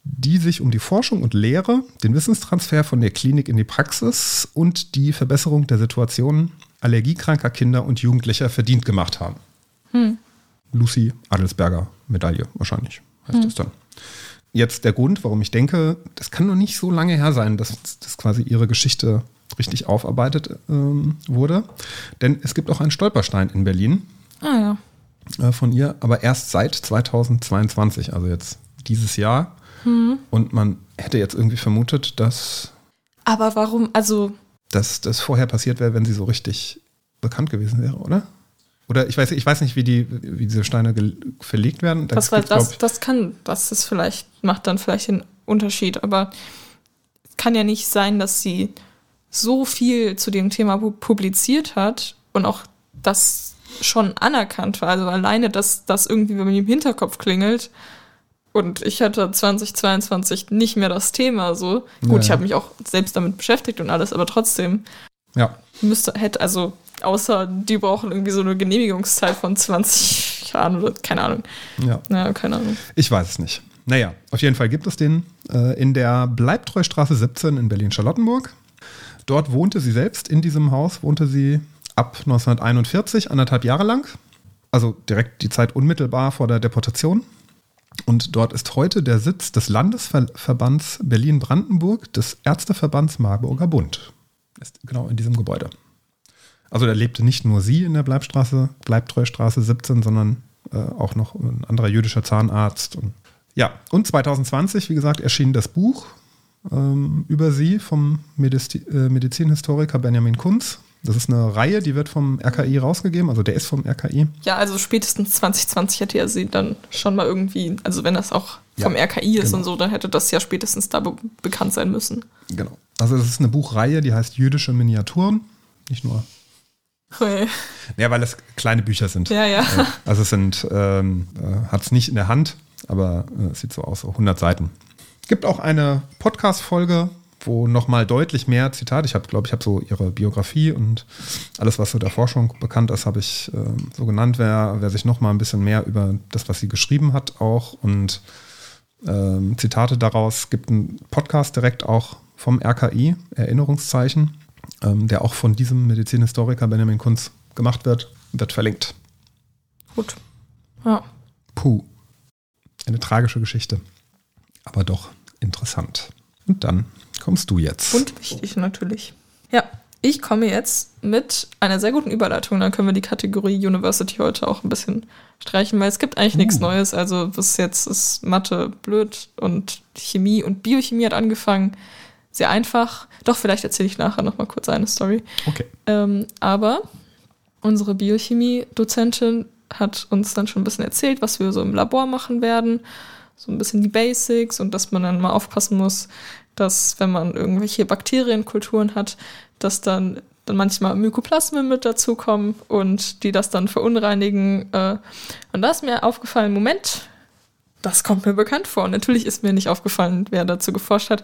die sich um die Forschung und Lehre, den Wissenstransfer von der Klinik in die Praxis und die Verbesserung der Situation allergiekranker Kinder und Jugendlicher verdient gemacht haben. Hm. Lucy Adelsberger Medaille wahrscheinlich heißt hm. das dann. Jetzt der Grund, warum ich denke, das kann noch nicht so lange her sein, dass das quasi ihre Geschichte richtig aufarbeitet ähm, wurde. Denn es gibt auch einen Stolperstein in Berlin. Ah ja. Äh, von ihr, aber erst seit 2022, also jetzt dieses Jahr. Mhm. Und man hätte jetzt irgendwie vermutet, dass. Aber warum, also. Dass das vorher passiert wäre, wenn sie so richtig bekannt gewesen wäre, oder? Oder ich weiß, ich weiß nicht, wie, die, wie diese Steine verlegt werden. Da das, das, das kann, das ist vielleicht, macht dann vielleicht den Unterschied, aber es kann ja nicht sein, dass sie so viel zu dem Thema publiziert hat und auch das schon anerkannt war. Also alleine, dass das irgendwie bei mir im Hinterkopf klingelt. Und ich hatte 2022 nicht mehr das Thema so. Gut, ja, ich habe mich auch selbst damit beschäftigt und alles, aber trotzdem ja. müsste, hätte, also außer die brauchen irgendwie so eine Genehmigungszeit von 20 Jahren oder keine Ahnung. Ja. ja, keine Ahnung. Ich weiß es nicht. Naja, auf jeden Fall gibt es den äh, in der Bleibtreustraße 17 in Berlin-Charlottenburg. Dort wohnte sie selbst, in diesem Haus wohnte sie ab 1941, anderthalb Jahre lang. Also direkt die Zeit unmittelbar vor der Deportation. Und dort ist heute der Sitz des Landesverbands Berlin-Brandenburg des Ärzteverbands Marburger Bund. Ist genau in diesem Gebäude. Also da lebte nicht nur sie in der Bleibstraße, Bleibtreustraße 17, sondern äh, auch noch ein anderer jüdischer Zahnarzt. Und, ja, und 2020, wie gesagt, erschien das Buch ähm, über sie vom Mediz äh, Medizinhistoriker Benjamin Kunz. Das ist eine Reihe, die wird vom RKI rausgegeben, also der ist vom RKI. Ja, also spätestens 2020 hätte er sie dann schon mal irgendwie, also wenn das auch vom ja, RKI ist genau. und so, dann hätte das ja spätestens da be bekannt sein müssen. Genau. Also es ist eine Buchreihe, die heißt Jüdische Miniaturen, nicht nur. Okay. Ja, weil es kleine Bücher sind. Ja, ja. Äh, also es sind, ähm, äh, hat es nicht in der Hand, aber äh, es sieht so aus, so 100 Seiten. Gibt auch eine Podcast-Folge wo nochmal deutlich mehr Zitate, ich habe, glaube ich, habe so ihre Biografie und alles, was so der Forschung bekannt ist, habe ich äh, so genannt, wer, wer sich nochmal ein bisschen mehr über das, was sie geschrieben hat, auch und ähm, Zitate daraus, gibt einen Podcast direkt auch vom RKI, Erinnerungszeichen, ähm, der auch von diesem Medizinhistoriker Benjamin Kunz gemacht wird, wird verlinkt. Gut. Ja. Puh. Eine tragische Geschichte. Aber doch interessant. Und dann kommst du jetzt. Und wichtig natürlich. Ja, ich komme jetzt mit einer sehr guten Überleitung. Dann können wir die Kategorie University heute auch ein bisschen streichen, weil es gibt eigentlich uh. nichts Neues. Also bis jetzt ist Mathe blöd und Chemie und Biochemie hat angefangen. Sehr einfach. Doch, vielleicht erzähle ich nachher noch mal kurz eine Story. Okay. Ähm, aber unsere Biochemie-Dozentin hat uns dann schon ein bisschen erzählt, was wir so im Labor machen werden. So ein bisschen die Basics und dass man dann mal aufpassen muss, dass wenn man irgendwelche Bakterienkulturen hat, dass dann, dann manchmal Mykoplasmen mit dazukommen und die das dann verunreinigen. Äh, und da ist mir aufgefallen, Moment, das kommt mir bekannt vor. Und natürlich ist mir nicht aufgefallen, wer dazu geforscht hat,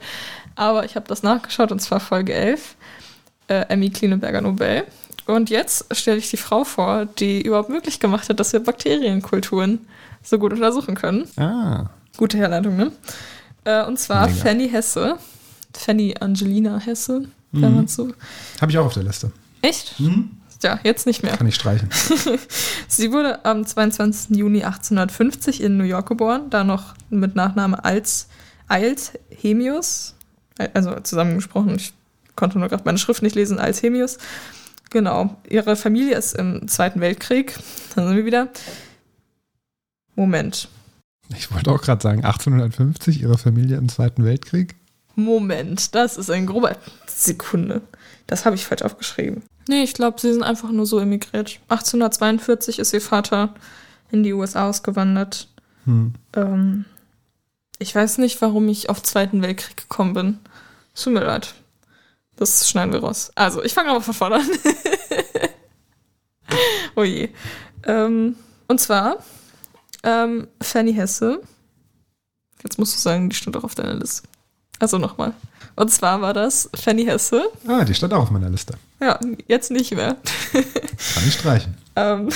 aber ich habe das nachgeschaut und zwar Folge 11, äh, Emmy Klineberger Nobel. Und jetzt stelle ich die Frau vor, die überhaupt möglich gemacht hat, dass wir Bakterienkulturen so gut untersuchen können. Ah. Gute Herleitung, ne? Äh, und zwar Mega. Fanny Hesse. Fanny Angelina Hesse, wenn mhm. man so. Habe ich auch auf der Liste. Echt? Mhm. Ja, jetzt nicht mehr. Kann ich streichen. Sie wurde am 22. Juni 1850 in New York geboren, da noch mit Nachname als Eilt Hemius, also zusammengesprochen, ich konnte nur gerade meine Schrift nicht lesen, als Hemius. Genau. Ihre Familie ist im Zweiten Weltkrieg. Dann sind wir wieder. Moment. Ich wollte auch gerade sagen, 1850, ihre Familie im Zweiten Weltkrieg. Moment, das ist ein grober Sekunde. Das habe ich falsch aufgeschrieben. Nee, ich glaube, sie sind einfach nur so emigriert. 1842 ist ihr Vater in die USA ausgewandert. Hm. Ähm, ich weiß nicht, warum ich auf Zweiten Weltkrieg gekommen bin. Tut mir leid. Das schneiden wir raus. Also, ich fange aber von vorne an. oh je. Ähm, und zwar ähm, Fanny Hesse. Jetzt musst du sagen, die stand auch auf deiner Liste. Also nochmal. Und zwar war das Fanny Hesse. Ah, die stand auch auf meiner Liste. Ja, jetzt nicht mehr. Kann ich streichen. ähm,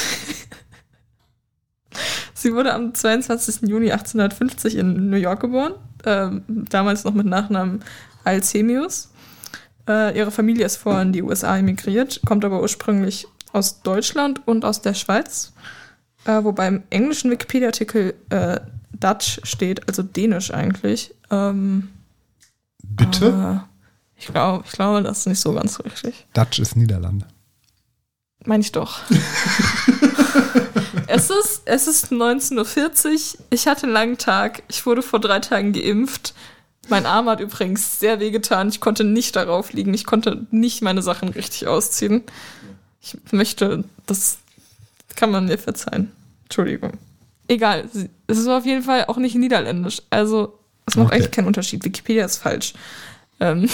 sie wurde am 22. Juni 1850 in New York geboren. Ähm, damals noch mit Nachnamen Alzhemius. Äh, ihre Familie ist vorher in die USA emigriert, kommt aber ursprünglich aus Deutschland und aus der Schweiz äh, wobei im englischen Wikipedia-Artikel äh, Dutch steht, also Dänisch eigentlich. Ähm, Bitte? ich glaube, ich glaube, das ist nicht so ganz richtig. Dutch ist Niederlande. Meine ich doch. es, ist, es ist 19.40 Uhr. Ich hatte einen langen Tag. Ich wurde vor drei Tagen geimpft. Mein Arm hat übrigens sehr wehgetan. Ich konnte nicht darauf liegen. Ich konnte nicht meine Sachen richtig ausziehen. Ich möchte das kann man mir verzeihen. Entschuldigung. Egal, es ist auf jeden Fall auch nicht niederländisch. Also, es macht okay. eigentlich keinen Unterschied. Wikipedia ist falsch. Ähm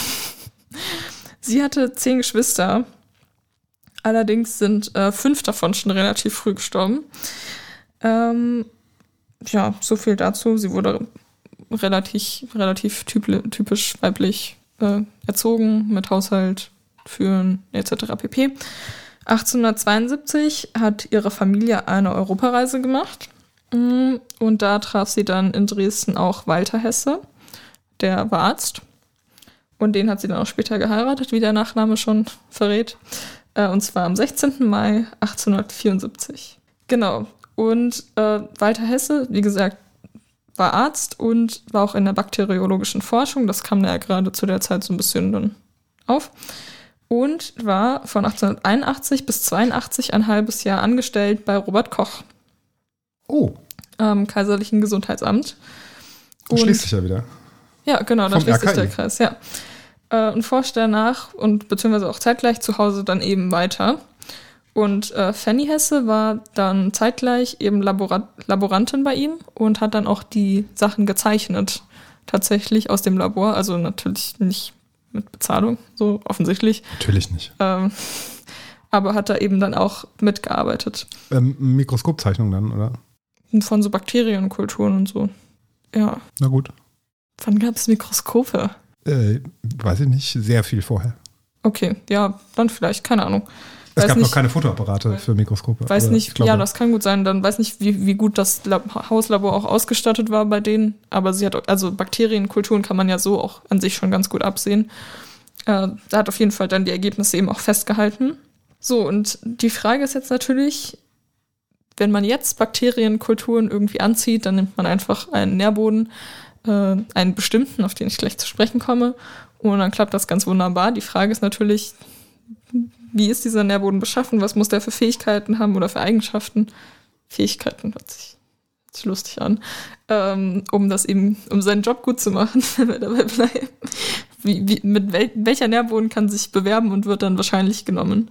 Sie hatte zehn Geschwister. Allerdings sind äh, fünf davon schon relativ früh gestorben. Ähm, ja, so viel dazu. Sie wurde relativ, relativ typisch weiblich äh, erzogen, mit Haushalt führen etc. pp. 1872 hat ihre Familie eine Europareise gemacht mm, und da traf sie dann in Dresden auch Walter Hesse, der war Arzt. Und den hat sie dann auch später geheiratet, wie der Nachname schon verrät. Äh, und zwar am 16. Mai 1874. Genau. Und äh, Walter Hesse, wie gesagt, war Arzt und war auch in der bakteriologischen Forschung. Das kam ja gerade zu der Zeit so ein bisschen dann auf. Und war von 1881 bis 82 ein halbes Jahr angestellt bei Robert Koch. Oh. Am Kaiserlichen Gesundheitsamt. Und, schließt sich ja wieder. Ja, genau, da schließt sich der Kreis, ja. Äh, und forscht danach und beziehungsweise auch zeitgleich zu Hause dann eben weiter. Und äh, Fanny Hesse war dann zeitgleich eben Labora Laborantin bei ihm und hat dann auch die Sachen gezeichnet. Tatsächlich aus dem Labor, also natürlich nicht mit Bezahlung, so offensichtlich. Natürlich nicht. Ähm, aber hat da eben dann auch mitgearbeitet. Ähm, Mikroskopzeichnung dann, oder? Von so Bakterienkulturen und so. Ja. Na gut. Wann gab es Mikroskope? Äh, weiß ich nicht, sehr viel vorher. Okay, ja, dann vielleicht, keine Ahnung. Es weiß gab nicht, noch keine Fotoapparate für Mikroskope. Weiß nicht, glaube, ja, das kann gut sein. Dann weiß nicht, wie, wie gut das Lab Hauslabor auch ausgestattet war bei denen. Aber sie hat, also Bakterienkulturen kann man ja so auch an sich schon ganz gut absehen. Äh, da hat auf jeden Fall dann die Ergebnisse eben auch festgehalten. So, und die Frage ist jetzt natürlich, wenn man jetzt Bakterienkulturen irgendwie anzieht, dann nimmt man einfach einen Nährboden, äh, einen bestimmten, auf den ich gleich zu sprechen komme, und dann klappt das ganz wunderbar. Die Frage ist natürlich, wie ist dieser Nährboden beschaffen, was muss der für Fähigkeiten haben oder für Eigenschaften. Fähigkeiten hört sich, hört sich lustig an, ähm, um das eben, um seinen Job gut zu machen, wenn wir dabei bleiben. Wie, wie, mit wel, welcher Nährboden kann sich bewerben und wird dann wahrscheinlich genommen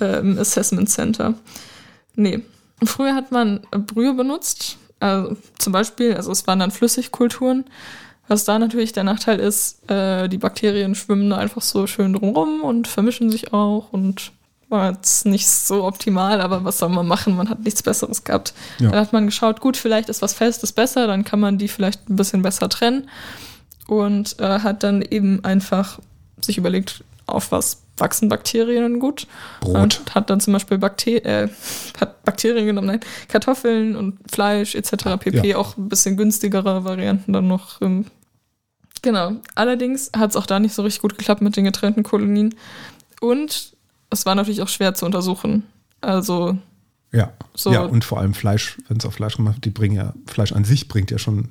äh, im Assessment Center? Nee. Früher hat man Brühe benutzt, also zum Beispiel, also es waren dann Flüssigkulturen. Was da natürlich der Nachteil ist, äh, die Bakterien schwimmen da einfach so schön drumrum und vermischen sich auch und war jetzt nicht so optimal, aber was soll man machen? Man hat nichts Besseres gehabt. Ja. Dann hat man geschaut, gut, vielleicht ist was Festes besser, dann kann man die vielleicht ein bisschen besser trennen und äh, hat dann eben einfach sich überlegt, auf was wachsen Bakterien gut. Brot. Und hat dann zum Beispiel Bakter äh, hat Bakterien genommen, nein, Kartoffeln und Fleisch etc. pp. Ja. Auch ein bisschen günstigere Varianten dann noch im Genau. Allerdings hat es auch da nicht so richtig gut geklappt mit den getrennten Kolonien. Und es war natürlich auch schwer zu untersuchen. Also. Ja. So ja, und vor allem Fleisch, wenn es auf Fleisch gemacht wird, die bringen ja, Fleisch an sich bringt ja schon.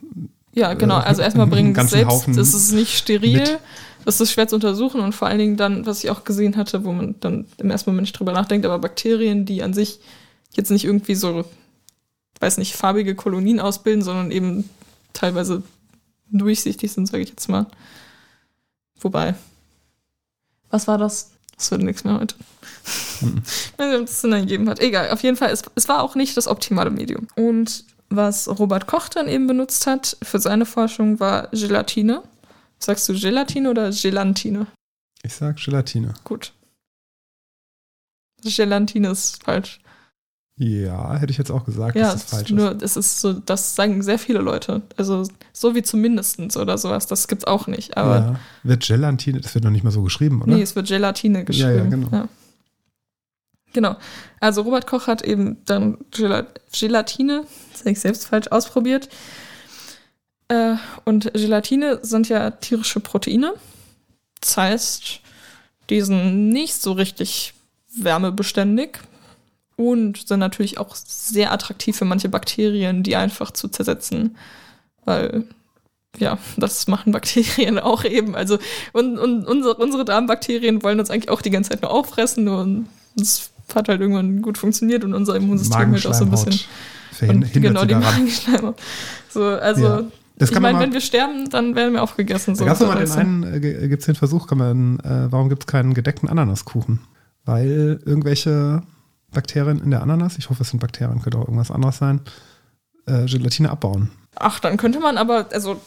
Ja, genau. Äh, also erstmal bringen es selbst, Haufen das ist nicht steril. Mit. Das ist schwer zu untersuchen und vor allen Dingen dann, was ich auch gesehen hatte, wo man dann im ersten Moment nicht drüber nachdenkt, aber Bakterien, die an sich jetzt nicht irgendwie so, weiß nicht, farbige Kolonien ausbilden, sondern eben teilweise durchsichtig sind, sage ich jetzt mal. Wobei, was war das? Das wird nichts mehr heute. Wenn es Sinn ergeben hat. Egal, auf jeden Fall, es, es war auch nicht das optimale Medium. Und was Robert Koch dann eben benutzt hat für seine Forschung war Gelatine. Sagst du Gelatine oder Gelantine? Ich sag Gelatine. Gut. Gelatine ist falsch. Ja, hätte ich jetzt auch gesagt, ja, dass das falsch nur, ist. Es ist so, das sagen sehr viele Leute. Also so wie zumindestens oder sowas, das gibt's auch nicht. Aber ja. Wird Gelatine, das wird noch nicht mal so geschrieben, oder? Nee, es wird Gelatine geschrieben. Ja, ja genau. Ja. Genau. Also Robert Koch hat eben dann Gelatine, das habe ich selbst falsch ausprobiert. Äh, und Gelatine sind ja tierische Proteine. Das heißt, die sind nicht so richtig wärmebeständig und sind natürlich auch sehr attraktiv für manche Bakterien, die einfach zu zersetzen. Weil, ja, das machen Bakterien auch eben. Also, und, und unsere, unsere Darmbakterien wollen uns eigentlich auch die ganze Zeit nur auffressen und es hat halt irgendwann gut funktioniert und unser Immunsystem halt auch so ein bisschen. Und genau, die Magenschleimhaut. So, also. Ja. Das ich meine, wenn wir sterben, dann werden wir aufgegessen. So, gab's mal den einen, äh, gibt es den Versuch, kann man, äh, warum gibt es keinen gedeckten Ananaskuchen? Weil irgendwelche Bakterien in der Ananas, ich hoffe, es sind Bakterien, könnte auch irgendwas anderes sein, äh, Gelatine abbauen. Ach, dann könnte man aber, also,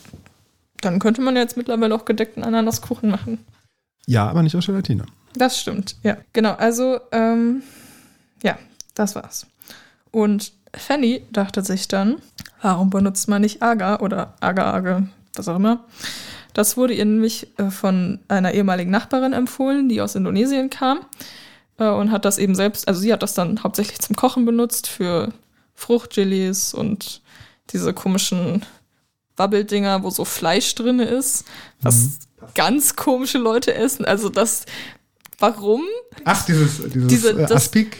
dann könnte man jetzt mittlerweile auch gedeckten Ananaskuchen machen. Ja, aber nicht aus Gelatine. Das stimmt, ja. Genau, also, ähm, ja, das war's. Und Fanny dachte sich dann, warum benutzt man nicht Agar oder Agar-Agar, was auch immer. Das wurde ihr nämlich äh, von einer ehemaligen Nachbarin empfohlen, die aus Indonesien kam äh, und hat das eben selbst, also sie hat das dann hauptsächlich zum Kochen benutzt für Fruchtgelees und diese komischen Wabbeldinger, wo so Fleisch drin ist, was mhm. ganz komische Leute essen. Also das, warum? Ach, dieses, dieses Diese, äh, das, Aspik.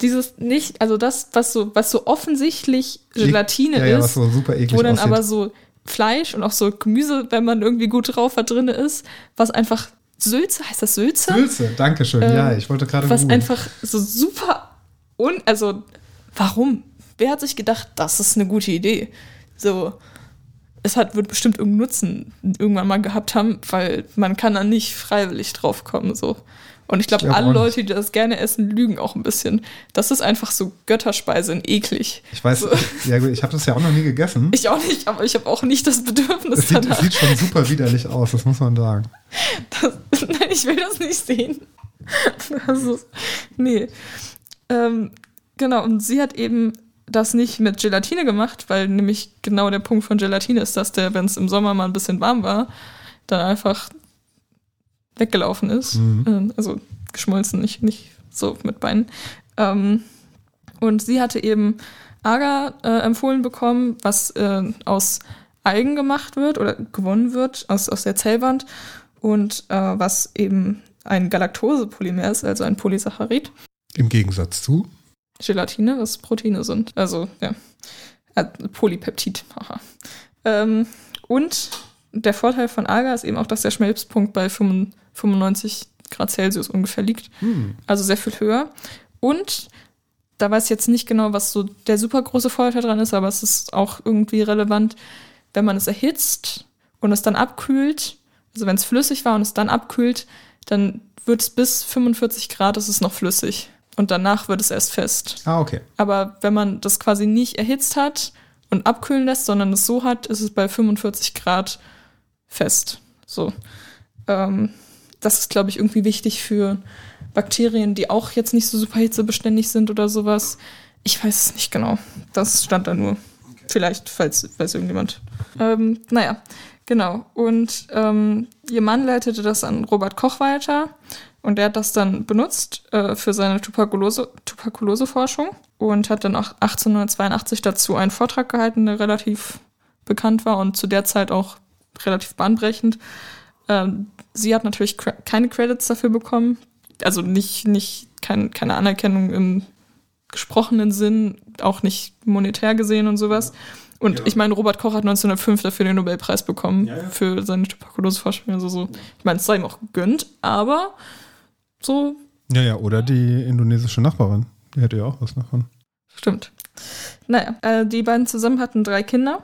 Dieses nicht, also das, was so, was so offensichtlich Gelatine ja, ja, ist, so wo dann aussieht. aber so Fleisch und auch so Gemüse, wenn man irgendwie gut drauf hat, drin ist, was einfach Sülze, heißt das Sülze? Sülze, danke schön. Ähm, ja, ich wollte gerade Was googlen. einfach so super un, also warum? Wer hat sich gedacht, das ist eine gute Idee? So, es hat, wird bestimmt irgendeinen Nutzen irgendwann mal gehabt haben, weil man kann da nicht freiwillig drauf kommen, so. Und ich glaube, glaub, alle Leute, die das gerne essen, lügen auch ein bisschen. Das ist einfach so Götterspeise und eklig. Ich weiß, so. ja gut, ich habe das ja auch noch nie gegessen. Ich auch nicht, aber ich habe auch nicht das Bedürfnis es sieht, danach. Es sieht schon super widerlich aus, das muss man sagen. Das, nein, ich will das nicht sehen. Ist, nee. Ähm, genau, und sie hat eben das nicht mit Gelatine gemacht, weil nämlich genau der Punkt von Gelatine ist, dass der, wenn es im Sommer mal ein bisschen warm war, dann einfach weggelaufen ist. Mhm. Ähm, also geschmolzen, nicht, nicht so mit Beinen. Ähm, und sie hatte eben Agar äh, empfohlen bekommen, was äh, aus Algen gemacht wird oder gewonnen wird, aus, aus der Zellwand und äh, was eben ein Galaktosepolymer ist, also ein Polysaccharid. Im Gegensatz zu? Gelatine, was Proteine sind. Also, ja. Äh, Polypeptid. Ähm, und der Vorteil von Agar ist eben auch, dass der Schmelzpunkt bei 95 Grad Celsius ungefähr liegt. Hm. Also sehr viel höher. Und da weiß ich jetzt nicht genau, was so der super große Vorteil dran ist, aber es ist auch irgendwie relevant, wenn man es erhitzt und es dann abkühlt, also wenn es flüssig war und es dann abkühlt, dann wird es bis 45 Grad, ist es noch flüssig. Und danach wird es erst fest. Ah, okay. Aber wenn man das quasi nicht erhitzt hat und abkühlen lässt, sondern es so hat, ist es bei 45 Grad fest. So. Ähm, das ist, glaube ich, irgendwie wichtig für Bakterien, die auch jetzt nicht so super hitzebeständig sind oder sowas. Ich weiß es nicht genau. Das stand da nur. Vielleicht, falls weiß irgendjemand. Ähm, naja, genau. Und ähm, ihr Mann leitete das an Robert Koch weiter und der hat das dann benutzt äh, für seine Tuberkulose, Tuberkuloseforschung und hat dann auch 1882 dazu einen Vortrag gehalten, der relativ bekannt war und zu der Zeit auch relativ bahnbrechend. Ähm, sie hat natürlich keine Credits dafür bekommen. Also nicht, nicht kein, keine Anerkennung im gesprochenen Sinn, auch nicht monetär gesehen und sowas. Und ja. ich meine, Robert Koch hat 1905 dafür den Nobelpreis bekommen ja, ja. für seine Tuberkuloseforschung. Also so, ich meine, es sei ihm auch gegönnt, aber so. Ja, ja, oder die indonesische Nachbarin. Die hätte ja auch was davon. Stimmt. Naja, äh, die beiden zusammen hatten drei Kinder.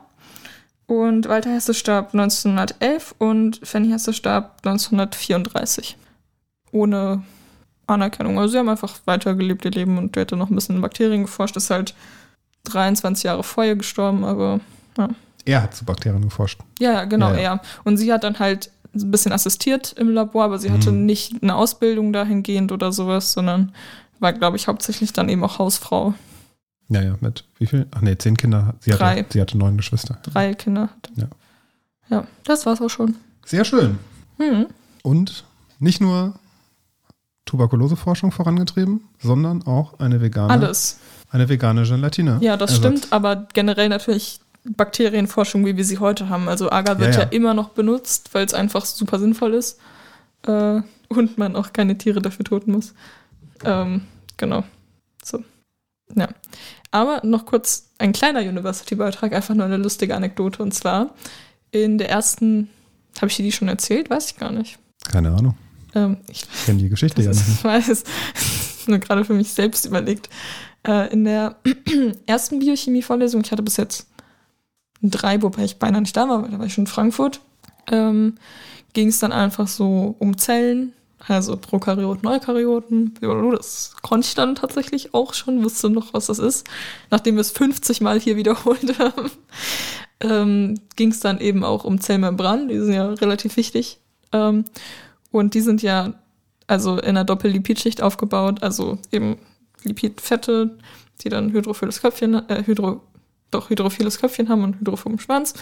Und Walter Hesse starb 1911 und Fanny Hesse starb 1934. Ohne Anerkennung. Also sie haben einfach weitergelebt ihr Leben und der hätte noch ein bisschen in Bakterien geforscht. Ist halt 23 Jahre vorher gestorben, aber ja. Er hat zu Bakterien geforscht. Ja, genau, ja, ja. er. Und sie hat dann halt ein bisschen assistiert im Labor, aber sie hatte hm. nicht eine Ausbildung dahingehend oder sowas, sondern war, glaube ich, hauptsächlich dann eben auch Hausfrau. Ja, ja, mit wie viel? Ach nee, zehn Kinder. Sie Drei. Hatte, sie hatte neun Geschwister. Drei Kinder. Ja. Ja, das war's auch schon. Sehr schön. Mhm. Und nicht nur Tuberkuloseforschung vorangetrieben, sondern auch eine vegane. Alles. Eine vegane Gelatine. Ja, das Ersatz. stimmt, aber generell natürlich Bakterienforschung, wie wir sie heute haben. Also Agar wird ja, ja. ja immer noch benutzt, weil es einfach super sinnvoll ist äh, und man auch keine Tiere dafür toten muss. Ähm, genau. So. Ja. Aber noch kurz ein kleiner University-Beitrag, einfach nur eine lustige Anekdote. Und zwar in der ersten, habe ich dir die schon erzählt? Weiß ich gar nicht. Keine Ahnung. Ähm, ich kenne die Geschichte ja nicht. Ich weiß, nur gerade für mich selbst überlegt. Äh, in der ersten Biochemie-Vorlesung, ich hatte bis jetzt drei, wobei ich beinahe nicht da war, weil da war ich schon in Frankfurt, ähm, ging es dann einfach so um Zellen, also Prokaryoten, Eukaryoten. Das konnte ich dann tatsächlich auch schon, wusste noch, was das ist. Nachdem wir es 50 Mal hier wiederholt haben, ähm, ging es dann eben auch um Zellmembranen. Die sind ja relativ wichtig. Ähm, und die sind ja also in einer Doppellipidschicht aufgebaut, also eben Lipidfette, die dann hydrophiles Köpfchen, äh, hydro, doch hydrophiles Köpfchen haben und hydrophoben Schwanz.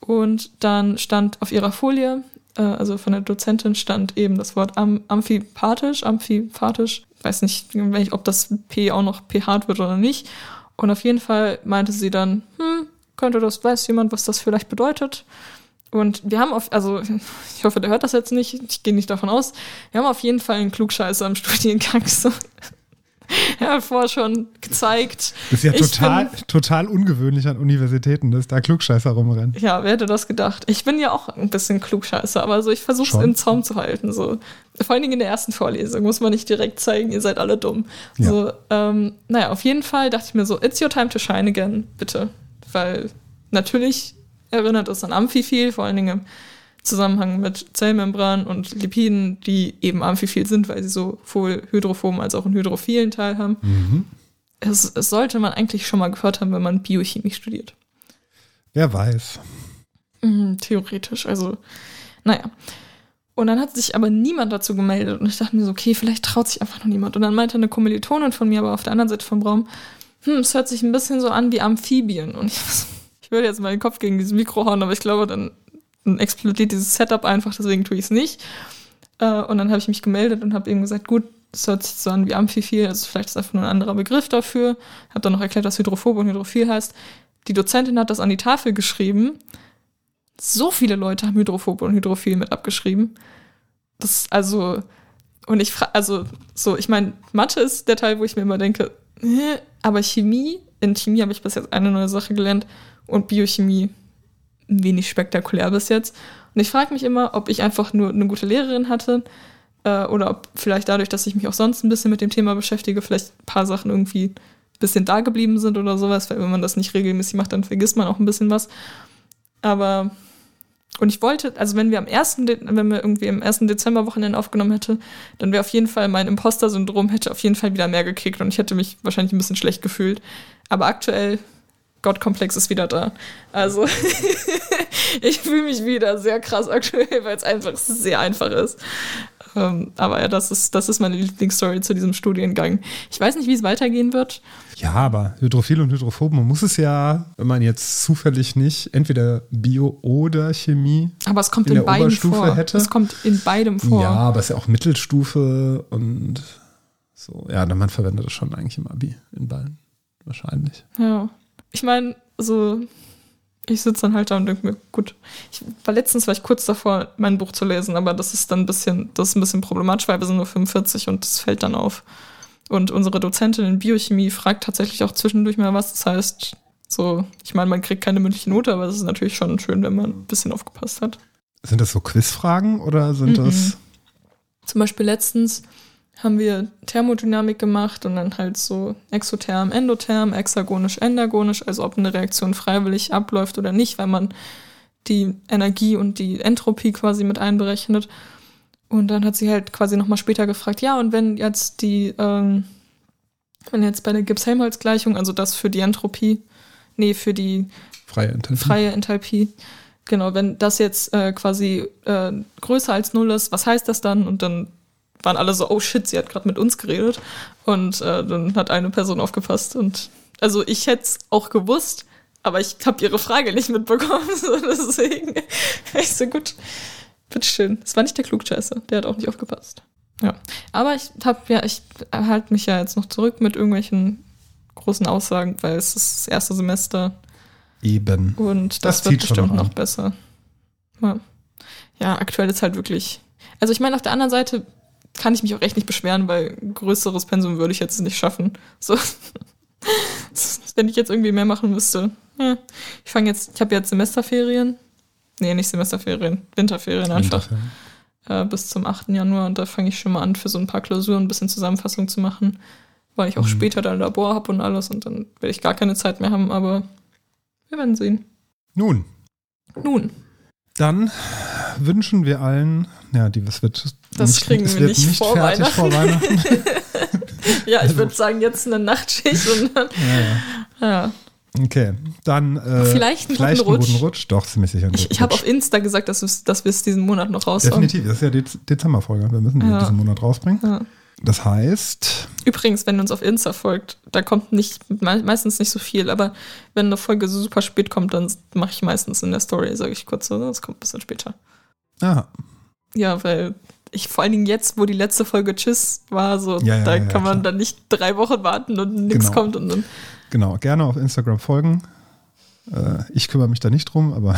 Und dann stand auf ihrer Folie äh, also von der Dozentin stand eben das Wort am, amphipathisch, amphipathisch. Weiß nicht, ob das P auch noch pH wird oder nicht. Und auf jeden Fall meinte sie dann, hm, könnte das, weiß jemand, was das vielleicht bedeutet? Und wir haben auf, also ich hoffe, der hört das jetzt nicht, ich gehe nicht davon aus. Wir haben auf jeden Fall einen Klugscheißer im Studiengang. So. er hat vorher schon gezeigt. Das ist ja total, bin, total ungewöhnlich an Universitäten, dass da Klugscheißer rumrennen. Ja, wer hätte das gedacht? Ich bin ja auch ein bisschen Klugscheißer, aber so, ich versuche es im Zaum zu halten. So. Vor allen Dingen in der ersten Vorlesung muss man nicht direkt zeigen, ihr seid alle dumm. Ja. So, ähm, naja, auf jeden Fall dachte ich mir so, it's your time to shine again, bitte. Weil natürlich erinnert es an Amphiphil, vor allen Dingen Zusammenhang mit Zellmembran und Lipiden, die eben amphiphil sind, weil sie sowohl hydrophoben als auch einen hydrophilen Teil haben. Mhm. Es, es, sollte man eigentlich schon mal gehört haben, wenn man Biochemie studiert. Wer weiß. Mhm, theoretisch, also, naja. Und dann hat sich aber niemand dazu gemeldet und ich dachte mir so, okay, vielleicht traut sich einfach noch niemand. Und dann meinte eine Kommilitonin von mir, aber auf der anderen Seite vom Raum, hm, es hört sich ein bisschen so an wie Amphibien. Und ich, ich würde jetzt meinen Kopf gegen dieses Mikro hauen, aber ich glaube, dann explodiert dieses Setup einfach, deswegen tue ich es nicht. Äh, und dann habe ich mich gemeldet und habe eben gesagt, gut, das hört sich so an wie Amphiphil, also vielleicht ist einfach nur ein anderer Begriff dafür. Habe dann noch erklärt, was Hydrophobe und Hydrophil heißt. Die Dozentin hat das an die Tafel geschrieben. So viele Leute haben Hydrophobe und Hydrophil mit abgeschrieben. Das, also, und ich frage, also, so, ich meine, Mathe ist der Teil, wo ich mir immer denke, aber Chemie, in Chemie habe ich bis jetzt eine neue Sache gelernt und Biochemie wenig spektakulär bis jetzt. Und ich frage mich immer, ob ich einfach nur eine gute Lehrerin hatte äh, oder ob vielleicht dadurch, dass ich mich auch sonst ein bisschen mit dem Thema beschäftige, vielleicht ein paar Sachen irgendwie ein bisschen da geblieben sind oder sowas, weil wenn man das nicht regelmäßig macht, dann vergisst man auch ein bisschen was. Aber und ich wollte, also wenn wir am 1. De wenn wir irgendwie im 1. Dezember Wochenende aufgenommen hätte, dann wäre auf jeden Fall mein Imposter-Syndrom hätte auf jeden Fall wieder mehr gekickt und ich hätte mich wahrscheinlich ein bisschen schlecht gefühlt. Aber aktuell Gottkomplex ist wieder da. Also ich fühle mich wieder sehr krass aktuell, weil es einfach sehr einfach ist. Ähm, aber ja, das ist, das ist meine Lieblingsstory zu diesem Studiengang. Ich weiß nicht, wie es weitergehen wird. Ja, aber Hydrophil und Hydrophob, man muss es ja, wenn man jetzt zufällig nicht entweder Bio oder Chemie aber es kommt in, in beiden vor. hätte. Es kommt in beidem vor. Ja, aber es ist ja auch Mittelstufe und so. Ja, man verwendet das schon eigentlich im Abi in beiden. Wahrscheinlich. Ja ich meine, so, ich sitze dann halt da und denke mir, gut, ich war letztens war ich kurz davor, mein Buch zu lesen, aber das ist dann ein bisschen, das ist ein bisschen problematisch, weil wir sind nur 45 und das fällt dann auf. Und unsere Dozentin in Biochemie fragt tatsächlich auch zwischendurch mal was. Das heißt, so, ich meine, man kriegt keine mündliche Note, aber es ist natürlich schon schön, wenn man ein bisschen aufgepasst hat. Sind das so Quizfragen oder sind mm -mm. das? Zum Beispiel letztens haben wir Thermodynamik gemacht und dann halt so exotherm, endotherm, hexagonisch, endergonisch, also ob eine Reaktion freiwillig abläuft oder nicht, weil man die Energie und die Entropie quasi mit einberechnet. Und dann hat sie halt quasi nochmal später gefragt, ja, und wenn jetzt die, ähm, wenn jetzt bei der Gibbs-Helmholtz-Gleichung, also das für die Entropie, nee, für die freie Enthalpie, freie Enthalpie genau, wenn das jetzt äh, quasi äh, größer als null ist, was heißt das dann? Und dann waren alle so, oh shit, sie hat gerade mit uns geredet. Und äh, dann hat eine Person aufgepasst. Und also ich hätte es auch gewusst, aber ich habe ihre Frage nicht mitbekommen. So, deswegen ich so gut. Bitteschön. Es war nicht der Klugscheißer, der hat auch nicht aufgepasst. Ja. Aber ich habe ja, ich halte mich ja jetzt noch zurück mit irgendwelchen großen Aussagen, weil es ist das erste Semester. Eben. Und das, das wird bestimmt noch besser. Ja. ja, aktuell ist halt wirklich. Also ich meine, auf der anderen Seite kann ich mich auch echt nicht beschweren, weil größeres Pensum würde ich jetzt nicht schaffen. So. Wenn ich jetzt irgendwie mehr machen müsste. Ich fange jetzt, ich habe jetzt Semesterferien. Nee, nicht Semesterferien, Winterferien einfach. Winterferien. Äh, bis zum 8. Januar und da fange ich schon mal an, für so ein paar Klausuren ein bisschen Zusammenfassung zu machen, weil ich auch mhm. später da ein Labor habe und alles und dann werde ich gar keine Zeit mehr haben, aber wir werden sehen. Nun. Nun. Dann wünschen wir allen, ja, die, es wird das nicht, kriegen wir nicht, nicht vor, Weihnachten. vor, Weihnachten. ja, ich also. würde sagen, jetzt eine Nachtschicht und dann. Ja, ja. Okay, dann äh, vielleicht einen, vielleicht guten, einen guten Rutsch. Doch, ziemlich sicher. Ich, ich habe auf Insta gesagt, dass, dass wir es diesen Monat noch rausbringen. Definitiv, das ist ja die Dezemberfolge. Wir müssen die ja. diesen Monat rausbringen. Ja. Das heißt. Übrigens, wenn ihr uns auf Insta folgt, da kommt nicht meistens nicht so viel, aber wenn eine Folge so super spät kommt, dann mache ich meistens in der Story, sage ich kurz so, das kommt ein bisschen später. Aha. Ja, weil ich vor allen Dingen jetzt, wo die letzte Folge Tschüss war, so, ja, ja, da ja, kann man dann nicht drei Wochen warten und nichts genau. kommt und dann. Genau, gerne auf Instagram folgen. Äh, ich kümmere mich da nicht drum, aber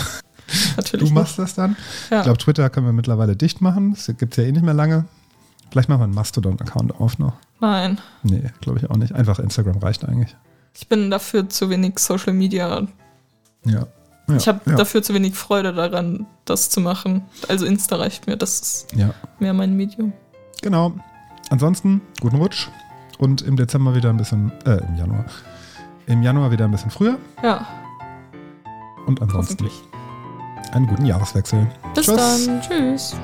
Natürlich du machst nicht. das dann. Ich glaube, Twitter können wir mittlerweile dicht machen. Das gibt es ja eh nicht mehr lange. Vielleicht machen wir einen Mastodon-Account auf noch. Nein. Nee, glaube ich auch nicht. Einfach Instagram reicht eigentlich. Ich bin dafür zu wenig Social Media. Ja. Ja ich habe ja. dafür zu wenig Freude daran, das zu machen. Also Insta reicht mir. Das ist ja. mehr mein Medium. Genau. Ansonsten, guten Rutsch. Und im Dezember wieder ein bisschen, äh, im Januar. Im Januar wieder ein bisschen früher. Ja. Und ansonsten einen guten Jahreswechsel. Bis Tschüss. dann. Tschüss.